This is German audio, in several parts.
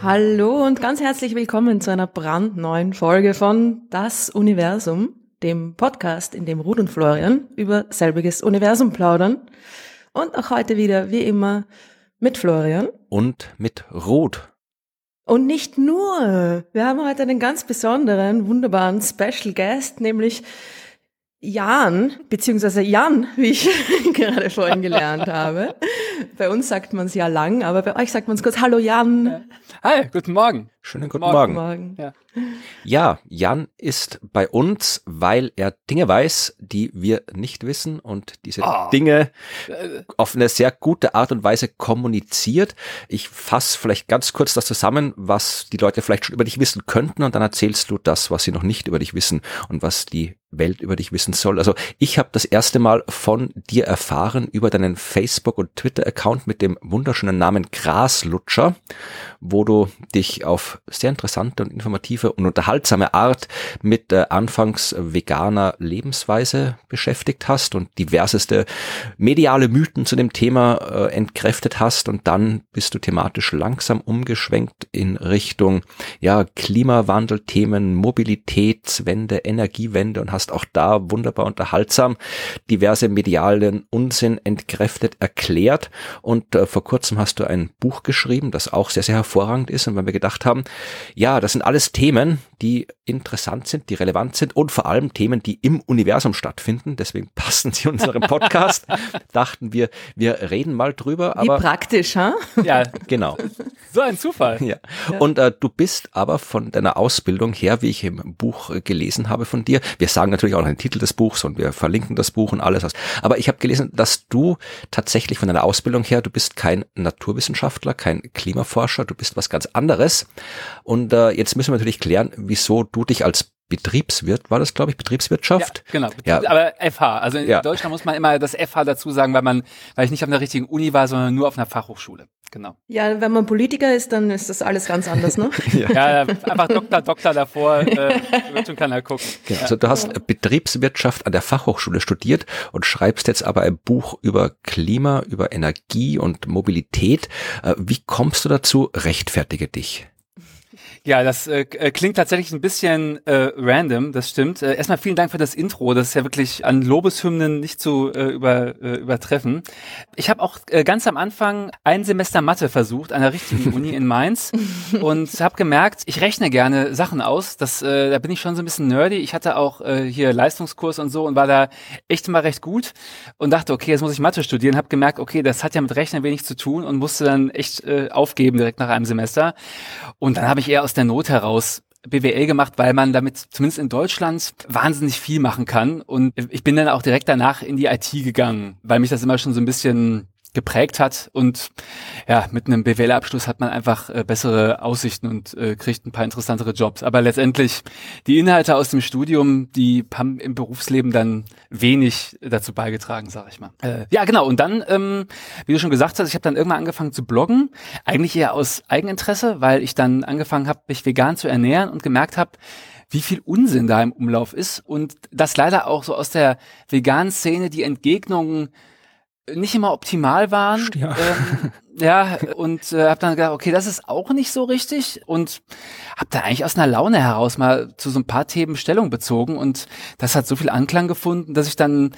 Hallo und ganz herzlich willkommen zu einer brandneuen Folge von Das Universum, dem Podcast, in dem Ruth und Florian über selbiges Universum plaudern. Und auch heute wieder, wie immer, mit Florian. Und mit Ruth. Und nicht nur. Wir haben heute einen ganz besonderen, wunderbaren Special Guest, nämlich Jan, beziehungsweise Jan, wie ich gerade vorhin gelernt habe. Bei uns sagt man es ja lang, aber bei euch sagt man es kurz. Hallo Jan. Hi, guten Morgen. Schönen guten Morgen. Morgen. Ja. Ja, Jan ist bei uns, weil er Dinge weiß, die wir nicht wissen und diese Ah. Dinge auf eine sehr gute Art und Weise kommuniziert. Ich fasse vielleicht ganz kurz das zusammen, was die Leute vielleicht schon über dich wissen könnten und dann erzählst du das, was sie noch nicht über dich wissen und was die Welt über dich wissen soll. Also ich habe das erste Mal von dir erfahren über deinen Facebook- und Twitter-Account mit dem wunderschönen Namen Graslutscher, wo du dich auf sehr interessante und informative und unterhaltsame Art mit äh, anfangs veganer Lebensweise beschäftigt hast und diverseste mediale Mythen zu dem Thema äh, entkräftet hast und dann bist du thematisch langsam umgeschwenkt in Richtung ja Klimawandelthemen, Mobilitätswende, Energiewende und hast auch da wunderbar unterhaltsam diverse medialen Unsinn entkräftet erklärt. Und äh, vor kurzem hast du ein Buch geschrieben, das auch sehr sehr hervorragend ist. Und weil wir gedacht haben, ja, das sind alles Themen, die interessant sind, die relevant sind und vor allem Themen, die im Universum stattfinden. Deswegen passen sie unserem Podcast. Dachten wir, wir reden mal drüber. Wie Aber praktisch, ha? Ja, genau. so ein Zufall. Ja. Und äh, du bist aber von deiner Ausbildung her, wie ich im Buch äh, gelesen habe von dir, wir sagen natürlich auch den Titel des Buchs und wir verlinken das Buch und alles. Aber ich habe gelesen, dass du tatsächlich von deiner Ausbildung her, du bist kein Naturwissenschaftler, kein Klimaforscher, du bist was ganz anderes. Und äh, jetzt müssen wir natürlich klären, wieso du dich als Betriebswirt, war das glaube ich, Ja, Betriebswirtschaft? genau. Ja. Aber FH. Also in Ja. Deutschland muss man immer das FH dazu sagen, weil man, weil ich nicht auf einer richtigen Uni war, sondern nur auf einer Fachhochschule. Genau. Ja, wenn man Politiker ist, dann ist das alles ganz anders, ne? Ja, einfach Doktor, Doktor davor, äh, wird schon keiner gucken. Genau. Also du hast Betriebswirtschaft an der Fachhochschule studiert und schreibst jetzt aber ein Buch über Klima, über Energie und Mobilität. Äh, Wie kommst du dazu? Rechtfertige dich. Ja, das äh, äh, klingt tatsächlich ein bisschen äh, random, das stimmt. Äh, erstmal vielen Dank für das Intro, das ist ja wirklich an Lobeshymnen nicht zu äh, über, äh, übertreffen. Ich habe auch äh, ganz am Anfang ein Semester Mathe versucht an der richtigen Uni in Mainz und habe gemerkt, ich rechne gerne Sachen aus. Das, äh, da bin ich schon so ein bisschen nerdy. Ich hatte auch äh, hier Leistungskurs und so und war da echt mal recht gut und dachte, okay, jetzt muss ich Mathe studieren. Habe gemerkt, okay, das hat ja mit Rechnen wenig zu tun und musste dann echt äh, aufgeben direkt nach einem Semester. Und dann habe ich eher aus der Not heraus BWL gemacht, weil man damit zumindest in Deutschland wahnsinnig viel machen kann. Und ich bin dann auch direkt danach in die IT gegangen, weil mich das immer schon so ein bisschen geprägt hat und ja, mit einem BWL-Abschluss hat man einfach äh, bessere Aussichten und äh, kriegt ein paar interessantere Jobs. Aber letztendlich die Inhalte aus dem Studium, die haben im Berufsleben dann wenig dazu beigetragen, sag ich mal. Äh, ja, genau. Und dann, ähm, wie du schon gesagt hast, ich habe dann irgendwann angefangen zu bloggen, eigentlich eher aus Eigeninteresse, weil ich dann angefangen habe, mich vegan zu ernähren und gemerkt habe, wie viel Unsinn da im Umlauf ist und dass leider auch so aus der veganen Szene die Entgegnungen nicht immer optimal waren. Ja. Ähm, ja, und äh, habe dann gedacht, okay, das ist auch nicht so richtig und habe da eigentlich aus einer Laune heraus mal zu so ein paar Themen Stellung bezogen und das hat so viel Anklang gefunden, dass ich dann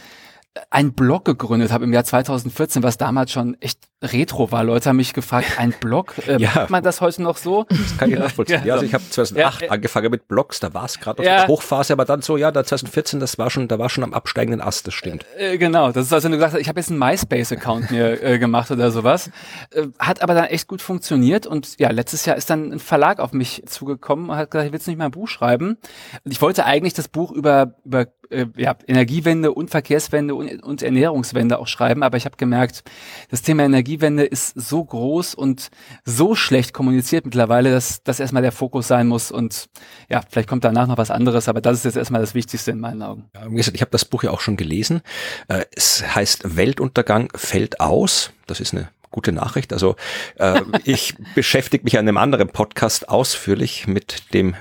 einen Blog gegründet habe im Jahr 2014, was damals schon echt retro war. Leute haben mich gefragt, ein Blog, äh, Ja. macht man das heute noch so? Kann ich nachvollziehen. Ja, also so. ich habe 2008 Ja, äh, angefangen mit Blogs, da war es gerade Ja. der Hochphase, aber dann so, ja, da 2014, das war schon, da war schon am absteigenden Ast, das stimmt. Äh, genau, das ist, als wenn du gesagt hast, ich habe jetzt einen MySpace-Account mir äh, gemacht oder sowas. Äh, hat aber dann echt gut funktioniert und ja, letztes Jahr ist dann ein Verlag auf mich zugekommen und hat gesagt, ich will nicht mal ein Buch schreiben. Ich wollte eigentlich das Buch über, über äh, ja, Energiewende und Verkehrswende und, und Ernährungswende auch schreiben, aber ich habe gemerkt, das Thema Energiewende ist so groß und so schlecht kommuniziert mittlerweile, dass das erstmal der Fokus sein muss und ja, vielleicht kommt danach noch was anderes, aber das ist jetzt erstmal das Wichtigste in meinen Augen. Ja, wie gesagt, ich habe das Buch ja auch schon gelesen. Äh, Es heißt Weltuntergang fällt aus. Das ist eine gute Nachricht. Also äh, ich beschäftige mich an einem anderen Podcast ausführlich mit dem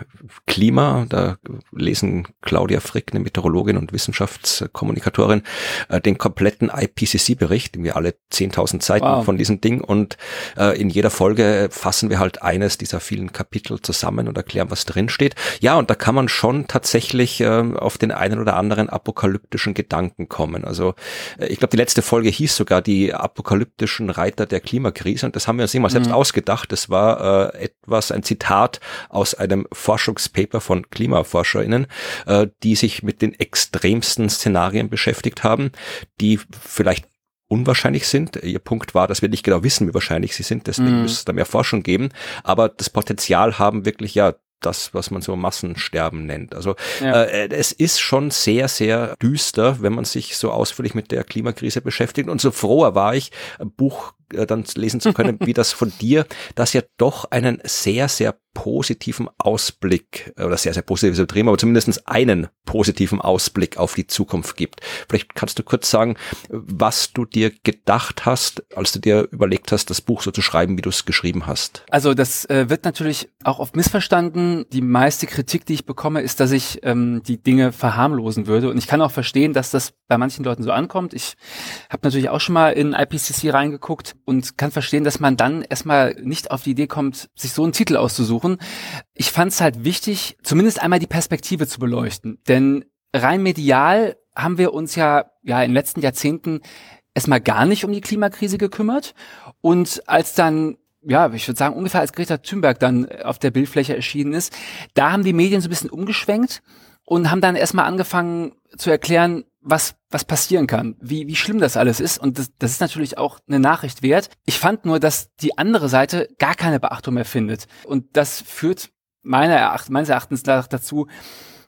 Klima. Da lesen Claudia Frick, eine Meteorologin und Wissenschaftskommunikatorin, äh, den kompletten IPCC-Bericht, wir alle 10.000 Seiten wow. von diesem Ding und äh, in jeder Folge fassen wir halt eines dieser vielen Kapitel zusammen und erklären, was drin steht. Ja, und da kann man schon tatsächlich äh, auf den einen oder anderen apokalyptischen Gedanken kommen. Also äh, ich glaube, die letzte Folge hieß sogar die apokalyptischen Reiter der Klimakrise und das haben wir uns nicht mal selbst mhm. ausgedacht. Das war äh, etwas, ein Zitat aus einem Forschungspaper von KlimaforscherInnen, äh, die sich mit den extremsten Szenarien beschäftigt haben, die vielleicht unwahrscheinlich sind. Ihr Punkt war, dass wir nicht genau wissen, wie wahrscheinlich sie sind, deswegen mm. müsste es da mehr Forschung geben. Aber das Potenzial haben wirklich ja das, was man so Massensterben nennt. Also ja. äh, es ist schon sehr, sehr düster, wenn man sich so ausführlich mit der Klimakrise beschäftigt. Und so froher war ich, ein Buch äh, dann lesen zu können, wie das von dir, das ja doch einen sehr, sehr positiven Ausblick, äh, oder sehr, sehr positives übertrieben, aber zumindest einen positiven Ausblick auf die Zukunft gibt. Vielleicht kannst du kurz sagen, was du dir gedacht hast, als du dir überlegt hast, das Buch so zu schreiben, wie du es geschrieben hast. Also das äh, wird natürlich auch oft missverstanden. Die meiste Kritik, die ich bekomme, ist, dass ich ähm, die Dinge verharmlosen würde. Und ich kann auch verstehen, dass das bei manchen Leuten so ankommt. Ich habe natürlich auch schon mal in IPCC reingeguckt und kann verstehen, dass man dann erstmal nicht auf die Idee kommt, sich so einen Titel auszusuchen. Ich fand es halt wichtig, zumindest einmal die Perspektive zu beleuchten. Denn rein medial haben wir uns ja, ja in den letzten Jahrzehnten erstmal gar nicht um die Klimakrise gekümmert. Und als dann ja, ich würde sagen, ungefähr als Greta Thunberg dann auf der Bildfläche erschienen ist, da haben die Medien so ein bisschen umgeschwenkt und haben dann erstmal angefangen zu erklären, was, was passieren kann, wie, wie schlimm das alles ist. Und das, das ist natürlich auch eine Nachricht wert. Ich fand nur, dass die andere Seite gar keine Beachtung mehr findet. Und das führt meiner Eracht, meines Erachtens dazu,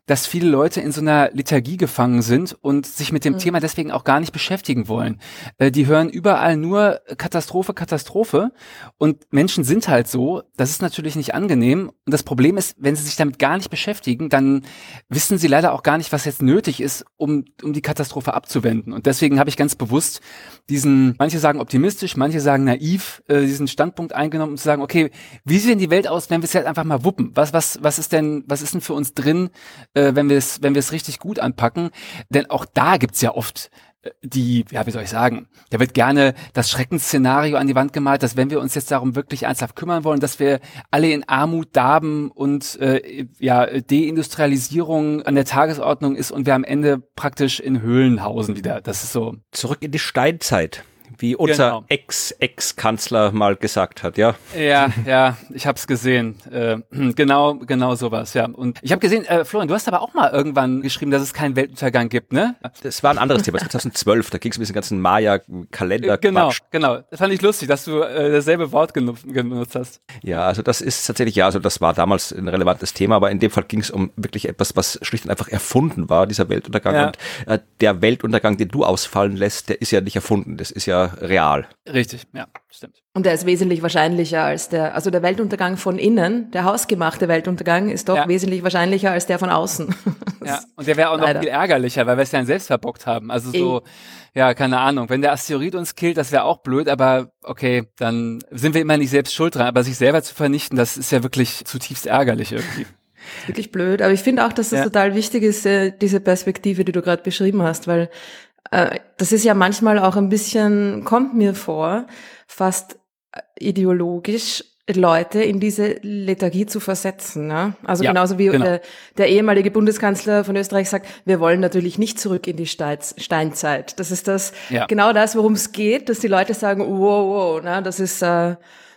dass viele Leute in so einer Liturgie gefangen sind und sich mit dem mhm. Thema deswegen auch gar nicht beschäftigen wollen. Äh, die hören überall nur Katastrophe, Katastrophe und Menschen sind halt so. Das ist natürlich nicht angenehm. Und das Problem ist, wenn sie sich damit gar nicht beschäftigen, dann wissen sie leider auch gar nicht, was jetzt nötig ist, um, um die Katastrophe abzuwenden. Und deswegen habe ich ganz bewusst diesen, manche sagen optimistisch, manche sagen naiv, äh, diesen Standpunkt eingenommen und zu sagen, okay, wie sieht denn die Welt aus, wenn wir es jetzt einfach mal wuppen? Was, was, was ist denn, was ist denn für uns drin, äh, wenn wir es, wenn wir es richtig gut anpacken. Denn auch da gibt's ja oft äh, die, ja, wie soll ich sagen, da wird gerne das Schreckensszenario an die Wand gemalt, dass wenn wir uns jetzt darum wirklich ernsthaft kümmern wollen, dass wir alle in Armut darben und äh, ja, Deindustrialisierung an der Tagesordnung ist und wir am Ende praktisch in Höhlen wieder. Das ist so. Zurück in die Steinzeit wie unser genau. Ex-Ex-Kanzler mal gesagt hat, ja? Ja, ja, ich habe es gesehen. Äh, genau, genau sowas, ja. Und ich habe gesehen, äh, Florian, du hast aber auch mal irgendwann geschrieben, dass es keinen Weltuntergang gibt, ne? Das war ein anderes Thema, 2012, da ging es um diesen ganzen Maya-Kalender. Äh, genau, genau. Das fand ich lustig, dass du äh, dasselbe Wort genutzt, genutzt hast. Ja, also das ist tatsächlich, ja, also das war damals ein relevantes Thema, aber in dem Fall ging es um wirklich etwas, was schlicht und einfach erfunden war, dieser Weltuntergang. Ja. Und äh, der Weltuntergang, den du ausfallen lässt, der ist ja nicht erfunden, das ist ja real. Richtig, ja, stimmt. Und der ist wesentlich wahrscheinlicher als der, also der Weltuntergang von innen, der hausgemachte Weltuntergang ist doch ja. wesentlich wahrscheinlicher als der von außen. ja, und der wäre auch noch Leider. viel ärgerlicher, weil wir es ja selbst verbockt haben. Also so, e ja, keine Ahnung. Wenn der Asteroid uns killt, das wäre auch blöd, aber okay, dann sind wir immer nicht selbst schuld dran. Aber sich selber zu vernichten, das ist ja wirklich zutiefst ärgerlich irgendwie. Wirklich blöd, aber ich finde auch, dass es ja. total wichtig ist, äh, diese Perspektive, die du gerade beschrieben hast, weil äh, das ist ja manchmal auch ein bisschen, kommt mir vor, fast ideologisch Leute in diese Lethargie zu versetzen. Ne? Also ja, genauso wie genau. der, der, ehemalige Bundeskanzler von Österreich sagt, wir wollen natürlich nicht zurück in die Steinzeit. Das ist das ja. genau das, worum es geht, dass die Leute sagen, wow, wow, ne? das ist äh,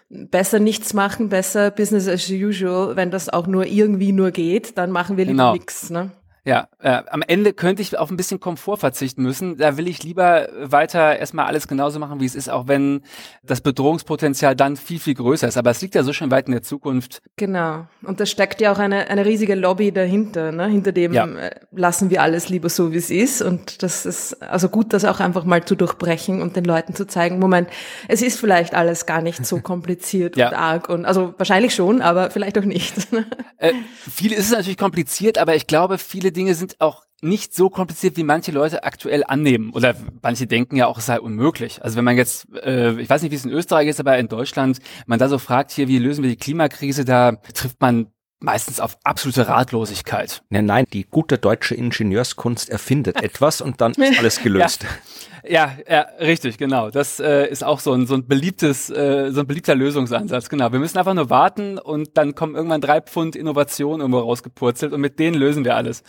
besser nichts machen, besser Business as usual. Wenn das auch nur irgendwie nur geht, dann machen wir lieber genau. nichts. Ne? Ja, äh, am Ende könnte ich auf ein bisschen Komfort verzichten müssen. Da will ich lieber weiter erstmal alles genauso machen, wie es ist, auch wenn das Bedrohungspotenzial dann viel, viel größer ist. Aber es liegt ja so schon weit in der Zukunft. Genau. Und da steckt ja auch eine, eine riesige Lobby dahinter. Ne? Hinter dem ja. Äh, lassen wir alles lieber so, wie es ist. Und das ist also gut, das auch einfach mal zu durchbrechen und den Leuten zu zeigen, Moment, es ist vielleicht alles gar nicht so kompliziert ja. und arg. Und also wahrscheinlich schon, aber vielleicht auch nicht. äh, viel ist es natürlich kompliziert, aber ich glaube, viele viele Dinge sind auch nicht so kompliziert, wie manche Leute aktuell annehmen. Oder manche denken ja auch, es sei unmöglich. Also wenn man jetzt, äh, ich weiß nicht, wie es in Österreich ist, aber in Deutschland, man da so fragt, hier, wie lösen wir die Klimakrise, da trifft man meistens auf absolute Ratlosigkeit. Nein, nein, die gute deutsche Ingenieurskunst erfindet etwas und dann ist alles gelöst. Ja. Ja, ja, richtig, genau. Das äh, ist auch so ein, so ein beliebtes, äh, so ein beliebter Lösungsansatz. Genau. Wir müssen einfach nur warten und dann kommen irgendwann drei Pfund Innovation irgendwo rausgepurzelt und mit denen lösen wir alles.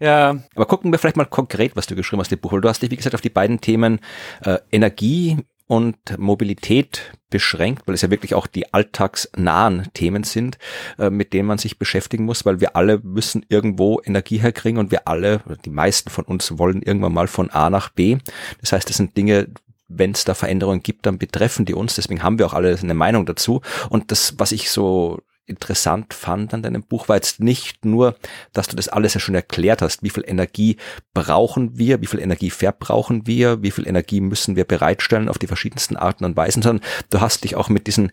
Ja. Aber gucken wir vielleicht mal konkret, was du geschrieben hast, die Buch. Du hast dich, wie gesagt, auf die beiden Themen äh, Energie und Mobilität beschränkt, weil es ja wirklich auch die alltagsnahen Themen sind, äh, mit denen man sich beschäftigen muss, weil wir alle müssen irgendwo Energie herkriegen und wir alle, die meisten von uns wollen irgendwann mal von A nach B. Das heißt, das sind Dinge, wenn es da Veränderungen gibt, dann betreffen die uns. Deswegen haben wir auch alle eine Meinung dazu. Und das, was ich so interessant fand an deinem Buch, war jetzt nicht nur, dass du das alles ja schon erklärt hast, wie viel Energie brauchen wir, wie viel Energie verbrauchen wir, wie viel Energie müssen wir bereitstellen auf die verschiedensten Arten und Weisen, sondern du hast dich auch mit diesen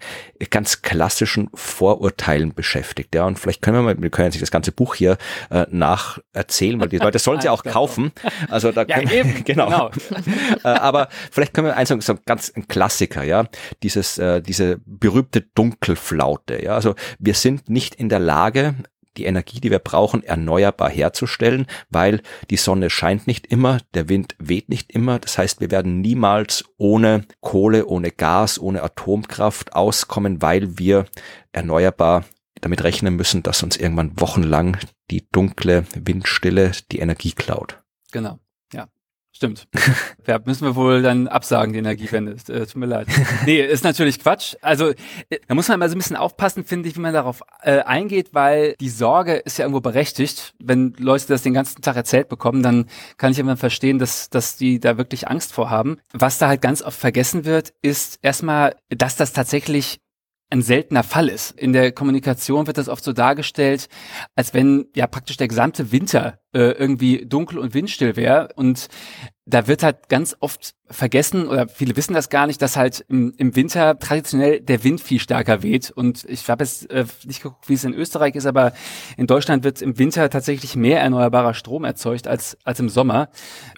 ganz klassischen Vorurteilen beschäftigt. Ja, und vielleicht können wir mal, wir können sich das ganze Buch hier äh, nacherzählen, weil die Leute sollen sie auch kaufen. Also da ja, eben, genau. genau. äh, aber vielleicht können wir eins sagen, so ganz ein Klassiker, ja, dieses, äh, diese berühmte Dunkelflaute, ja, also wir sind nicht in der Lage, die Energie, die wir brauchen, erneuerbar herzustellen, weil die Sonne scheint nicht immer, der Wind weht nicht immer. Das heißt, wir werden niemals ohne Kohle, ohne Gas, ohne Atomkraft auskommen, weil wir erneuerbar damit rechnen müssen, dass uns irgendwann wochenlang die dunkle Windstille die Energie klaut. Genau. Stimmt. ja, müssen wir wohl dann absagen, die Energiewende. Äh, tut mir leid. Nee, ist natürlich Quatsch. Also äh, da muss man mal so ein bisschen aufpassen, finde ich, wie man darauf äh, eingeht, weil die Sorge ist ja irgendwo berechtigt. Wenn Leute das den ganzen Tag erzählt bekommen, dann kann ich immer verstehen, dass, dass die da wirklich Angst vorhaben. Was da halt ganz oft vergessen wird, ist erstmal, dass das tatsächlich ein seltener Fall ist. In der Kommunikation wird das oft so dargestellt, als wenn ja praktisch der gesamte Winter äh, irgendwie dunkel und windstill wäre. Und da wird halt ganz oft vergessen oder viele wissen das gar nicht, dass halt im, im Winter traditionell der Wind viel stärker weht. Und ich habe jetzt äh, nicht geguckt, wie es in Österreich ist, aber in Deutschland wird im Winter tatsächlich mehr erneuerbarer Strom erzeugt als, als im Sommer.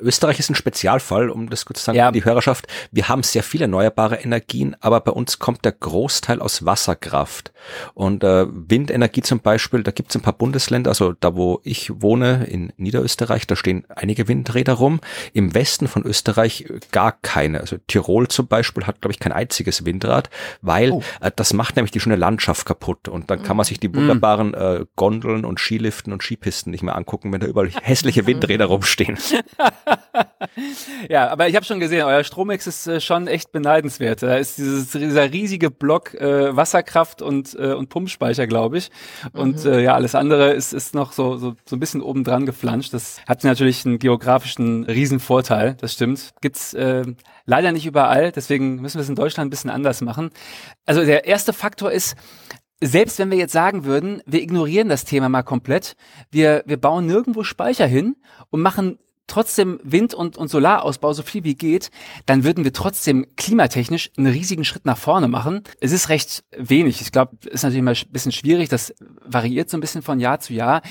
Österreich ist ein Spezialfall, um das kurz zu sagen, ja. die Hörerschaft. Wir haben sehr viele erneuerbare Energien, aber bei uns kommt der Großteil aus Wasserkraft. Und äh, Windenergie zum Beispiel, da gibt es ein paar Bundesländer, also da wo ich wohne, in Niederösterreich, da stehen einige Windräder rum. Im Westen von Österreich gar keine. Also Tirol zum Beispiel hat, glaube ich, kein einziges Windrad, weil oh. äh, das macht nämlich die schöne Landschaft kaputt. Und dann kann man sich die mm. wunderbaren äh, Gondeln und Skiliften und Skipisten nicht mehr angucken, wenn da überall hässliche Windräder rumstehen. ja, aber ich habe schon gesehen, euer Strommix ist äh, schon echt beneidenswert. Da ist dieses, dieser riesige Block äh, Wasserkraft und, äh, und Pumpspeicher, glaube ich. Und mhm. äh, ja, alles andere ist, ist noch so, so, so ein bisschen obendran geflanscht. Das hat natürlich einen geografischen Riesenvorteil, das stimmt. Gibt's äh, leider nicht überall, deswegen müssen wir es in Deutschland ein bisschen anders machen. Also der erste Faktor ist, selbst wenn wir jetzt sagen würden, wir ignorieren das Thema mal komplett, wir, wir bauen nirgendwo Speicher hin und machen trotzdem Wind- und, und Solarausbau so viel wie geht, dann würden wir trotzdem klimatechnisch einen riesigen Schritt nach vorne machen. Es ist recht wenig. Ich glaube, ist natürlich immer ein bisschen schwierig. Das variiert so ein bisschen von Jahr zu Jahr.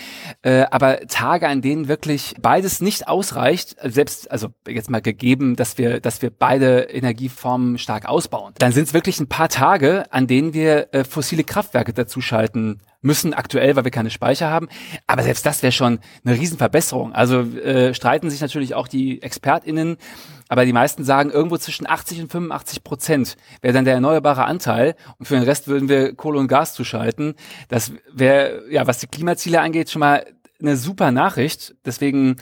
Äh, aber Tage, an denen wirklich beides nicht ausreicht, selbst, also jetzt mal gegeben, dass wir, dass wir beide Energieformen stark ausbauen, dann sind es wirklich ein paar Tage, an denen wir äh, fossile Kraftwerke dazuschalten müssen aktuell, weil wir keine Speicher haben. Aber selbst das wäre schon eine Riesenverbesserung. Also äh, streiten sich natürlich auch die ExpertInnen, aber die meisten sagen, irgendwo zwischen 80 und 85 Prozent wäre dann der erneuerbare Anteil und für den Rest würden wir Kohle und Gas zuschalten. Das wäre, ja, was die Klimaziele angeht, schon mal eine super Nachricht. Deswegen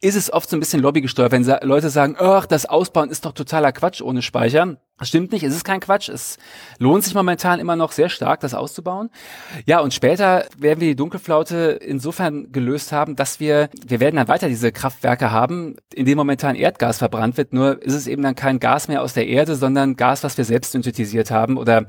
ist es oft so ein bisschen lobbygesteuert, wenn Leute sagen, ach, das Ausbauen ist doch totaler Quatsch ohne Speicher. Stimmt nicht, es ist kein Quatsch. Es lohnt sich momentan immer noch sehr stark, das auszubauen. Ja, und später werden wir die Dunkelflaute insofern gelöst haben, dass wir, wir werden dann weiter diese Kraftwerke haben, in denen momentan Erdgas verbrannt wird. Nur ist es eben dann kein Gas mehr aus der Erde, sondern Gas, was wir selbst synthetisiert haben. Oder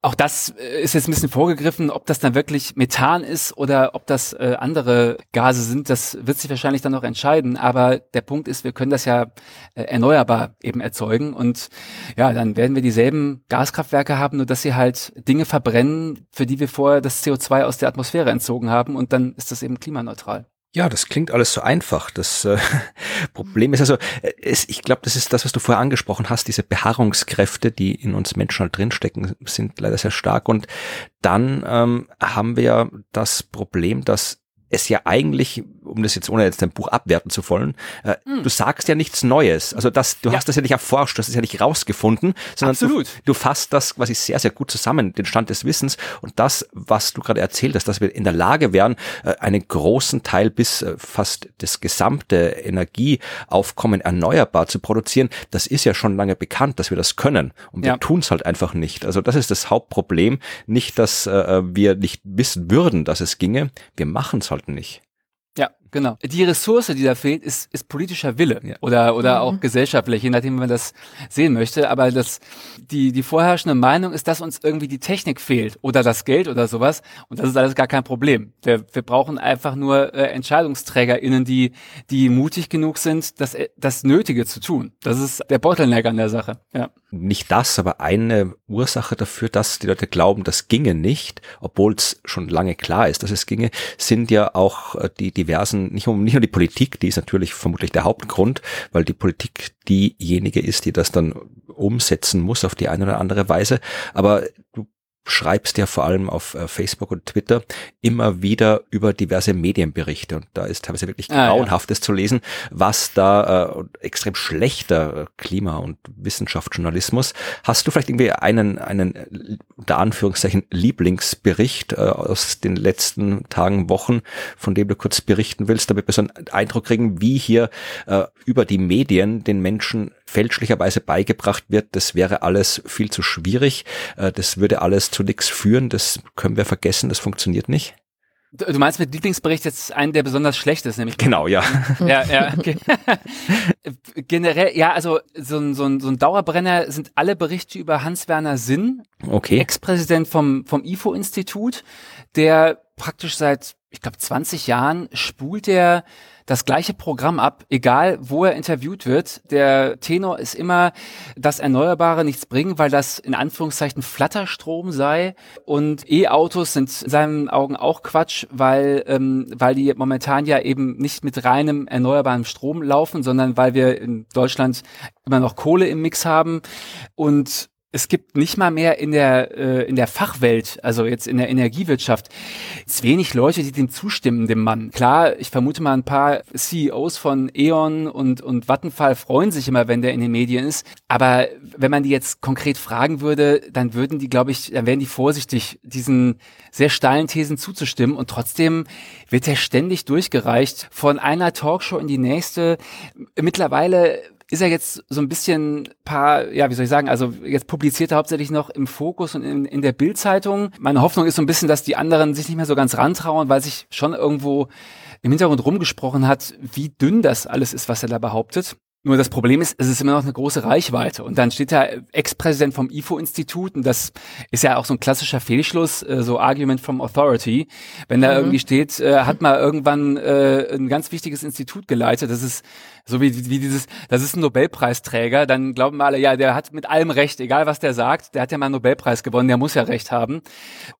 auch das äh, ist jetzt ein bisschen vorgegriffen, ob das dann wirklich Methan ist oder ob das äh, andere Gase sind. Das wird sich wahrscheinlich dann noch entscheiden. Aber der Punkt ist, wir können das ja äh, erneuerbar eben erzeugen. Und ja, dann werden wir dieselben Gaskraftwerke haben, nur dass sie halt Dinge verbrennen, für die wir vorher das CO2 aus der Atmosphäre entzogen haben und dann ist das eben klimaneutral. Ja, das klingt alles so einfach. Das äh, Problem ist also, äh, es, ich glaube, das ist das, was du vorher angesprochen hast, diese Beharrungskräfte, die in uns Menschen halt drinstecken, sind leider sehr stark. Und dann ähm, haben wir ja das Problem, dass es ja eigentlich, um das jetzt ohne jetzt dein Buch abwerten zu wollen, äh, hm. du sagst ja nichts Neues. Also das, du ja. hast das ja nicht erforscht, du hast es ja nicht rausgefunden, sondern Absolut. Du, du fasst das quasi sehr, sehr gut zusammen, den Stand des Wissens. Und das, was du gerade erzählt hast, dass wir in der Lage wären, äh, einen großen Teil bis äh, fast das gesamte Energieaufkommen erneuerbar zu produzieren, das ist ja schon lange bekannt, dass wir das können. Und wir ja. tun es halt einfach nicht. Also das ist das Hauptproblem. Nicht, dass äh, wir nicht wissen würden, dass es ginge. Wir machen es halt nicht. Genau. Die Ressource, die da fehlt, ist, ist politischer Wille ja. oder, oder mhm. auch gesellschaftlich, je nachdem, wie man das sehen möchte. Aber das, die, die vorherrschende Meinung ist, dass uns irgendwie die Technik fehlt oder das Geld oder sowas. Und das ist alles gar kein Problem. Wir, wir brauchen einfach nur äh, EntscheidungsträgerInnen, die, die mutig genug sind, das, das Nötige zu tun. Das ist der Bottleneck an der Sache. Ja nicht das, aber eine Ursache dafür, dass die Leute glauben, das ginge nicht, obwohl es schon lange klar ist, dass es ginge, sind ja auch äh, die diversen, nicht, um, nicht nur die Politik, die ist natürlich vermutlich der Hauptgrund, weil die Politik diejenige ist, die das dann umsetzen muss auf die eine oder andere Weise. Aber schreibst ja vor allem auf äh, Facebook und Twitter immer wieder über diverse Medienberichte und da ist teilweise wirklich grauenhaftes ah, ja. zu lesen, was da äh, extrem schlechter Klima- und Wissenschaftsjournalismus. Hast du vielleicht irgendwie einen, einen unter Anführungszeichen Lieblingsbericht äh, aus den letzten Tagen, Wochen, von dem du kurz berichten willst, damit wir so einen Eindruck kriegen, wie hier äh, über die Medien den Menschen fälschlicherweise beigebracht wird, das wäre alles viel zu schwierig, äh, das würde alles zu nichts führen, das können wir vergessen, das funktioniert nicht. Du meinst mit Lieblingsbericht jetzt einen, der besonders schlecht ist, nämlich? Genau, ja. ja, ja, okay. Generell, ja, also so ein, so, ein, so ein Dauerbrenner sind alle Berichte über Hans-Werner Sinn, okay. Ex-Präsident vom, vom IFO-Institut, der praktisch seit, ich glaube, 20 Jahren spult er das gleiche Programm ab, egal wo er interviewt wird. Der Tenor ist immer, dass Erneuerbare nichts bringen, weil das in Anführungszeichen Flatterstrom sei. Und E-Autos sind in seinen Augen auch Quatsch, weil, ähm, weil die momentan ja eben nicht mit reinem erneuerbaren Strom laufen, sondern weil wir in Deutschland immer noch Kohle im Mix haben. Und es gibt nicht mal mehr in der, äh, in der Fachwelt, also jetzt in der Energiewirtschaft, jetzt wenig Leute, die dem zustimmen, dem Mann. Klar, ich vermute mal, ein paar CEOs von E.ON und, und Vattenfall freuen sich immer, wenn der in den Medien ist. Aber wenn man die jetzt konkret fragen würde, dann würden die, glaube ich, dann wären die vorsichtig, diesen sehr steilen Thesen zuzustimmen. Und trotzdem wird er ständig durchgereicht von einer Talkshow in die nächste. Mittlerweile ist er jetzt so ein bisschen paar, ja, wie soll ich sagen, also jetzt publiziert er hauptsächlich noch im Fokus und in, in der Bildzeitung. Meine Hoffnung ist so ein bisschen, dass die anderen sich nicht mehr so ganz rantrauen, weil sich schon irgendwo im Hintergrund rumgesprochen hat, wie dünn das alles ist, was er da behauptet. Nur das Problem ist, es ist immer noch eine große Reichweite. Und dann steht da Ex-Präsident vom IFO-Institut und das ist ja auch so ein klassischer Fehlschluss, äh, so Argument from Authority. Wenn da mhm. irgendwie steht, äh, hat mal irgendwann äh, ein ganz wichtiges Institut geleitet, das ist so wie, wie dieses, das ist ein Nobelpreisträger, dann glauben wir alle, ja, der hat mit allem Recht, egal was der sagt, der hat ja mal einen Nobelpreis gewonnen, der muss ja Recht haben.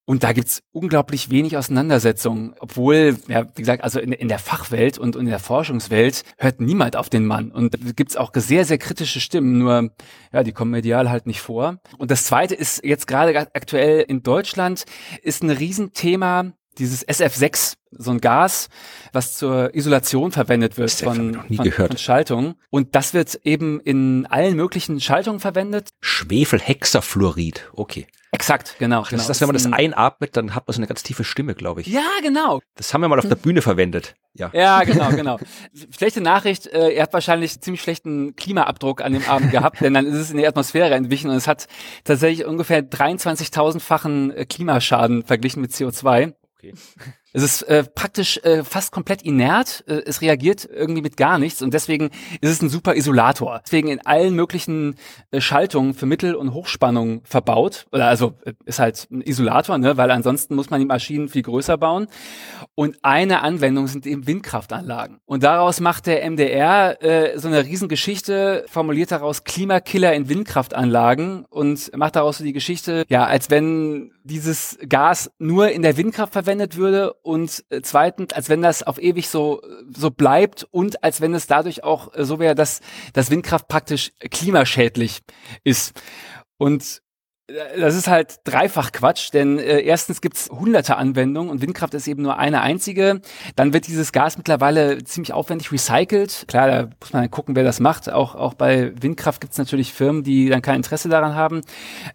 Und da gibt's unglaublich wenig Auseinandersetzungen, obwohl, ja, wie gesagt, also in, in der Fachwelt und, und in der Forschungswelt hört niemand auf den Mann. Und da gibt's auch sehr, sehr kritische Stimmen, nur, ja, die kommen medial halt nicht vor. Und das zweite ist jetzt gerade aktuell in Deutschland, ist ein Riesenthema, dieses SF6, so ein Gas, was zur Isolation verwendet wird von, von, von, Schaltungen. Und das wird eben in allen möglichen Schaltungen verwendet. Schwefelhexafluorid, okay. Exakt, genau. Das genau. ist das, wenn man das einatmet, dann hat man so eine ganz tiefe Stimme, glaube ich. Ja, genau. Das haben wir mal auf der Bühne verwendet. Ja, ja genau, genau. Schlechte Nachricht, äh, ihr habt wahrscheinlich ziemlich schlechten Klimaabdruck an dem Abend gehabt, denn dann ist es in die Atmosphäre entwichen und es hat tatsächlich ungefähr 23.000-fachen äh, Klimaschaden verglichen mit CO2. Okay. Es ist äh, praktisch äh, fast komplett inert. Äh, es reagiert irgendwie mit gar nichts und deswegen ist es ein super Isolator. Deswegen in allen möglichen äh, Schaltungen für Mittel- und Hochspannung verbaut. Oder also äh, ist halt ein Isolator, ne? weil ansonsten muss man die Maschinen viel größer bauen. Und eine Anwendung sind eben Windkraftanlagen. Und daraus macht der MDR äh, so eine Riesengeschichte, formuliert daraus Klimakiller in Windkraftanlagen und macht daraus so die Geschichte, ja, als wenn dieses Gas nur in der Windkraft verwendet würde und äh, zweitens, als wenn das auf ewig so, so bleibt und als wenn es dadurch auch äh, so wäre, dass das Windkraft praktisch klimaschädlich ist. Und das ist halt dreifach Quatsch, denn äh, erstens gibt's hunderte Anwendungen und Windkraft ist eben nur eine einzige. Dann wird dieses Gas mittlerweile ziemlich aufwendig recycelt. Klar, da muss man gucken, wer das macht. Auch, auch bei Windkraft gibt's natürlich Firmen, die dann kein Interesse daran haben.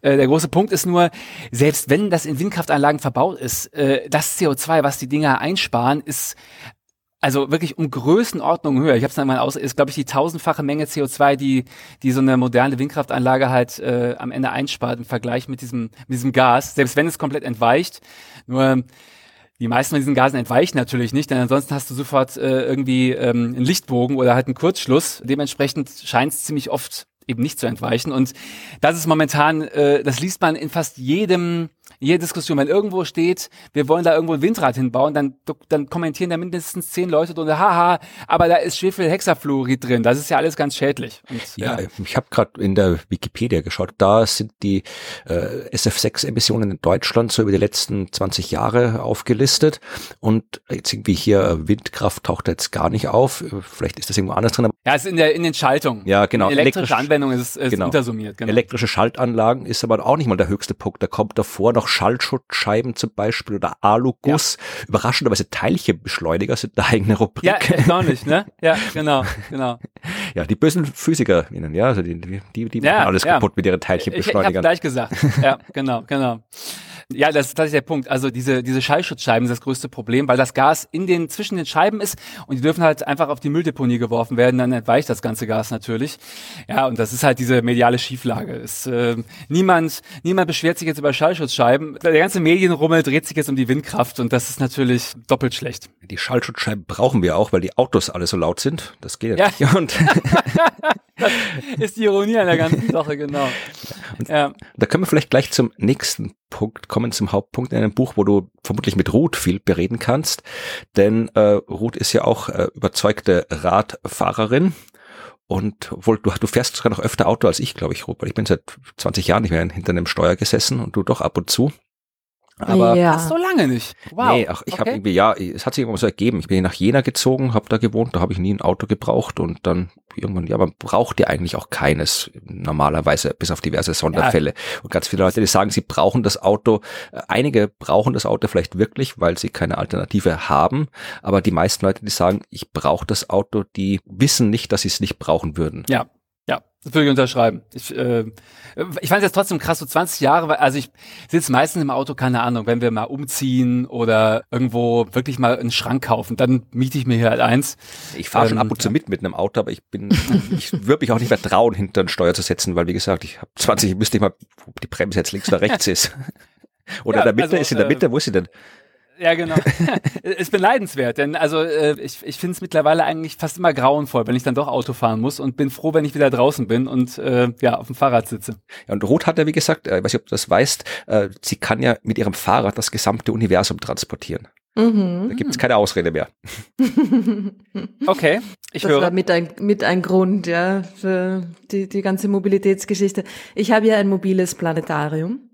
Äh, der große Punkt ist nur, selbst wenn das in Windkraftanlagen verbaut ist, äh, das CO2, was die Dinger einsparen, ist also wirklich um Größenordnung höher. Ich habe es einmal aus, ist glaube ich die tausendfache Menge CO2, die die so eine moderne Windkraftanlage halt äh, am Ende einspart im Vergleich mit diesem mit diesem Gas, selbst wenn es komplett entweicht. Nur die meisten von diesen Gasen entweichen natürlich nicht, denn ansonsten hast du sofort äh, irgendwie ähm, einen Lichtbogen oder halt einen Kurzschluss. Dementsprechend scheint es ziemlich oft eben nicht zu entweichen. Und das ist momentan, äh, das liest man in fast jedem jede Diskussion, wenn irgendwo steht, wir wollen da irgendwo ein Windrad hinbauen, dann, dann kommentieren da mindestens zehn Leute drunter, haha, aber da ist Schwefelhexafluorid drin, das ist ja alles ganz schädlich. Und, ja, ja, ich habe gerade in der Wikipedia geschaut, da sind die äh, SF6-Emissionen in Deutschland so über die letzten 20 Jahre aufgelistet und jetzt irgendwie hier Windkraft taucht jetzt gar nicht auf, vielleicht ist das irgendwo anders drin. ja, es ist in, der, in den Schaltungen. Ja, genau. In elektrische Anwendung ist ist genau. untersummiert. Genau. Elektrische Schaltanlagen ist aber auch nicht mal der höchste Punkt, da kommt davor noch Schallschutzscheiben zum Beispiel oder Aluguss. Ja. Überraschenderweise Teilchenbeschleuniger sind eine eigene Rubrik. Ja, erstaunlich, ne? Ja, genau, genau. ja, die bösen PhysikerInnen, ja, also die, die, die ja, machen alles ja. kaputt mit ihren Teilchenbeschleunigern. Ich, ich gleich gesagt. Ja, genau, genau. Ja, das ist tatsächlich der Punkt. Also diese, diese Schallschutzscheiben sind das größte Problem, weil das Gas in den, zwischen den Scheiben ist und die dürfen halt einfach auf die Mülldeponie geworfen werden, dann entweicht das ganze Gas natürlich. Ja, und das ist halt diese mediale Schieflage. Es, äh, niemand, niemand beschwert sich jetzt über Schallschutzscheiben. Der ganze Medienrummel dreht sich jetzt um die Windkraft und das ist natürlich doppelt schlecht. Die Schallschutzscheiben brauchen wir auch, weil die Autos alle so laut sind. Das geht ja, ja. nicht. Und das ist die Ironie an der ganzen Sache, genau. Ja. Da können wir vielleicht gleich zum nächsten Punkt kommen, zum Hauptpunkt in einem Buch, wo du vermutlich mit Ruth viel bereden kannst. Denn äh, Ruth ist ja auch äh, überzeugte Radfahrerin. Und wohl, du, du fährst sogar noch öfter Auto als ich, glaube ich, Ruth, weil ich bin seit 20 Jahren nicht mehr hinter einem Steuer gesessen und du doch ab und zu. Aber ja. so lange nicht. Wow. Nee, ach, ich okay. habe irgendwie, ja, es hat sich irgendwann so ergeben. Ich bin nach Jena gezogen, habe da gewohnt, da habe ich nie ein Auto gebraucht und dann irgendwann, ja, man braucht ja eigentlich auch keines normalerweise, bis auf diverse Sonderfälle. Ja. Und ganz viele Leute, die sagen, sie brauchen das Auto. Äh, einige brauchen das Auto vielleicht wirklich, weil sie keine Alternative haben. Aber die meisten Leute, die sagen, ich brauche das Auto, die wissen nicht, dass sie es nicht brauchen würden. Ja, das würde ich unterschreiben. Ich, äh, ich fand es jetzt trotzdem krass, so 20 Jahre, also ich sitze meistens im Auto, keine Ahnung, wenn wir mal umziehen oder irgendwo wirklich mal einen Schrank kaufen, dann miete ich mir hier halt eins. Ich fahre ähm, schon ab und zu mit mit einem Auto, aber ich bin, ich würde mich auch nicht mehr trauen, hinter den Steuer zu setzen, weil wie gesagt, ich habe 20, müsste ich mal, ob die Bremse jetzt links oder rechts ist. Oder ja, in der Mitte, also, ist in der Mitte, äh, wo ist sie denn? Ja, genau. ist beneidenswert, denn also äh, ich, ich finde es mittlerweile eigentlich fast immer grauenvoll, wenn ich dann doch Auto fahren muss und bin froh, wenn ich wieder draußen bin und äh, ja, auf dem Fahrrad sitze. Ja, und Ruth hat ja, wie gesagt, äh, ich weiß nicht, ob du das weißt, äh, sie kann ja mit ihrem Fahrrad das gesamte Universum transportieren. Mhm. Da gibt es keine Ausrede mehr. okay, ich das höre. Das war mit ein, mit ein Grund, ja, für die, die ganze Mobilitätsgeschichte. Ich habe ja ein mobiles Planetarium.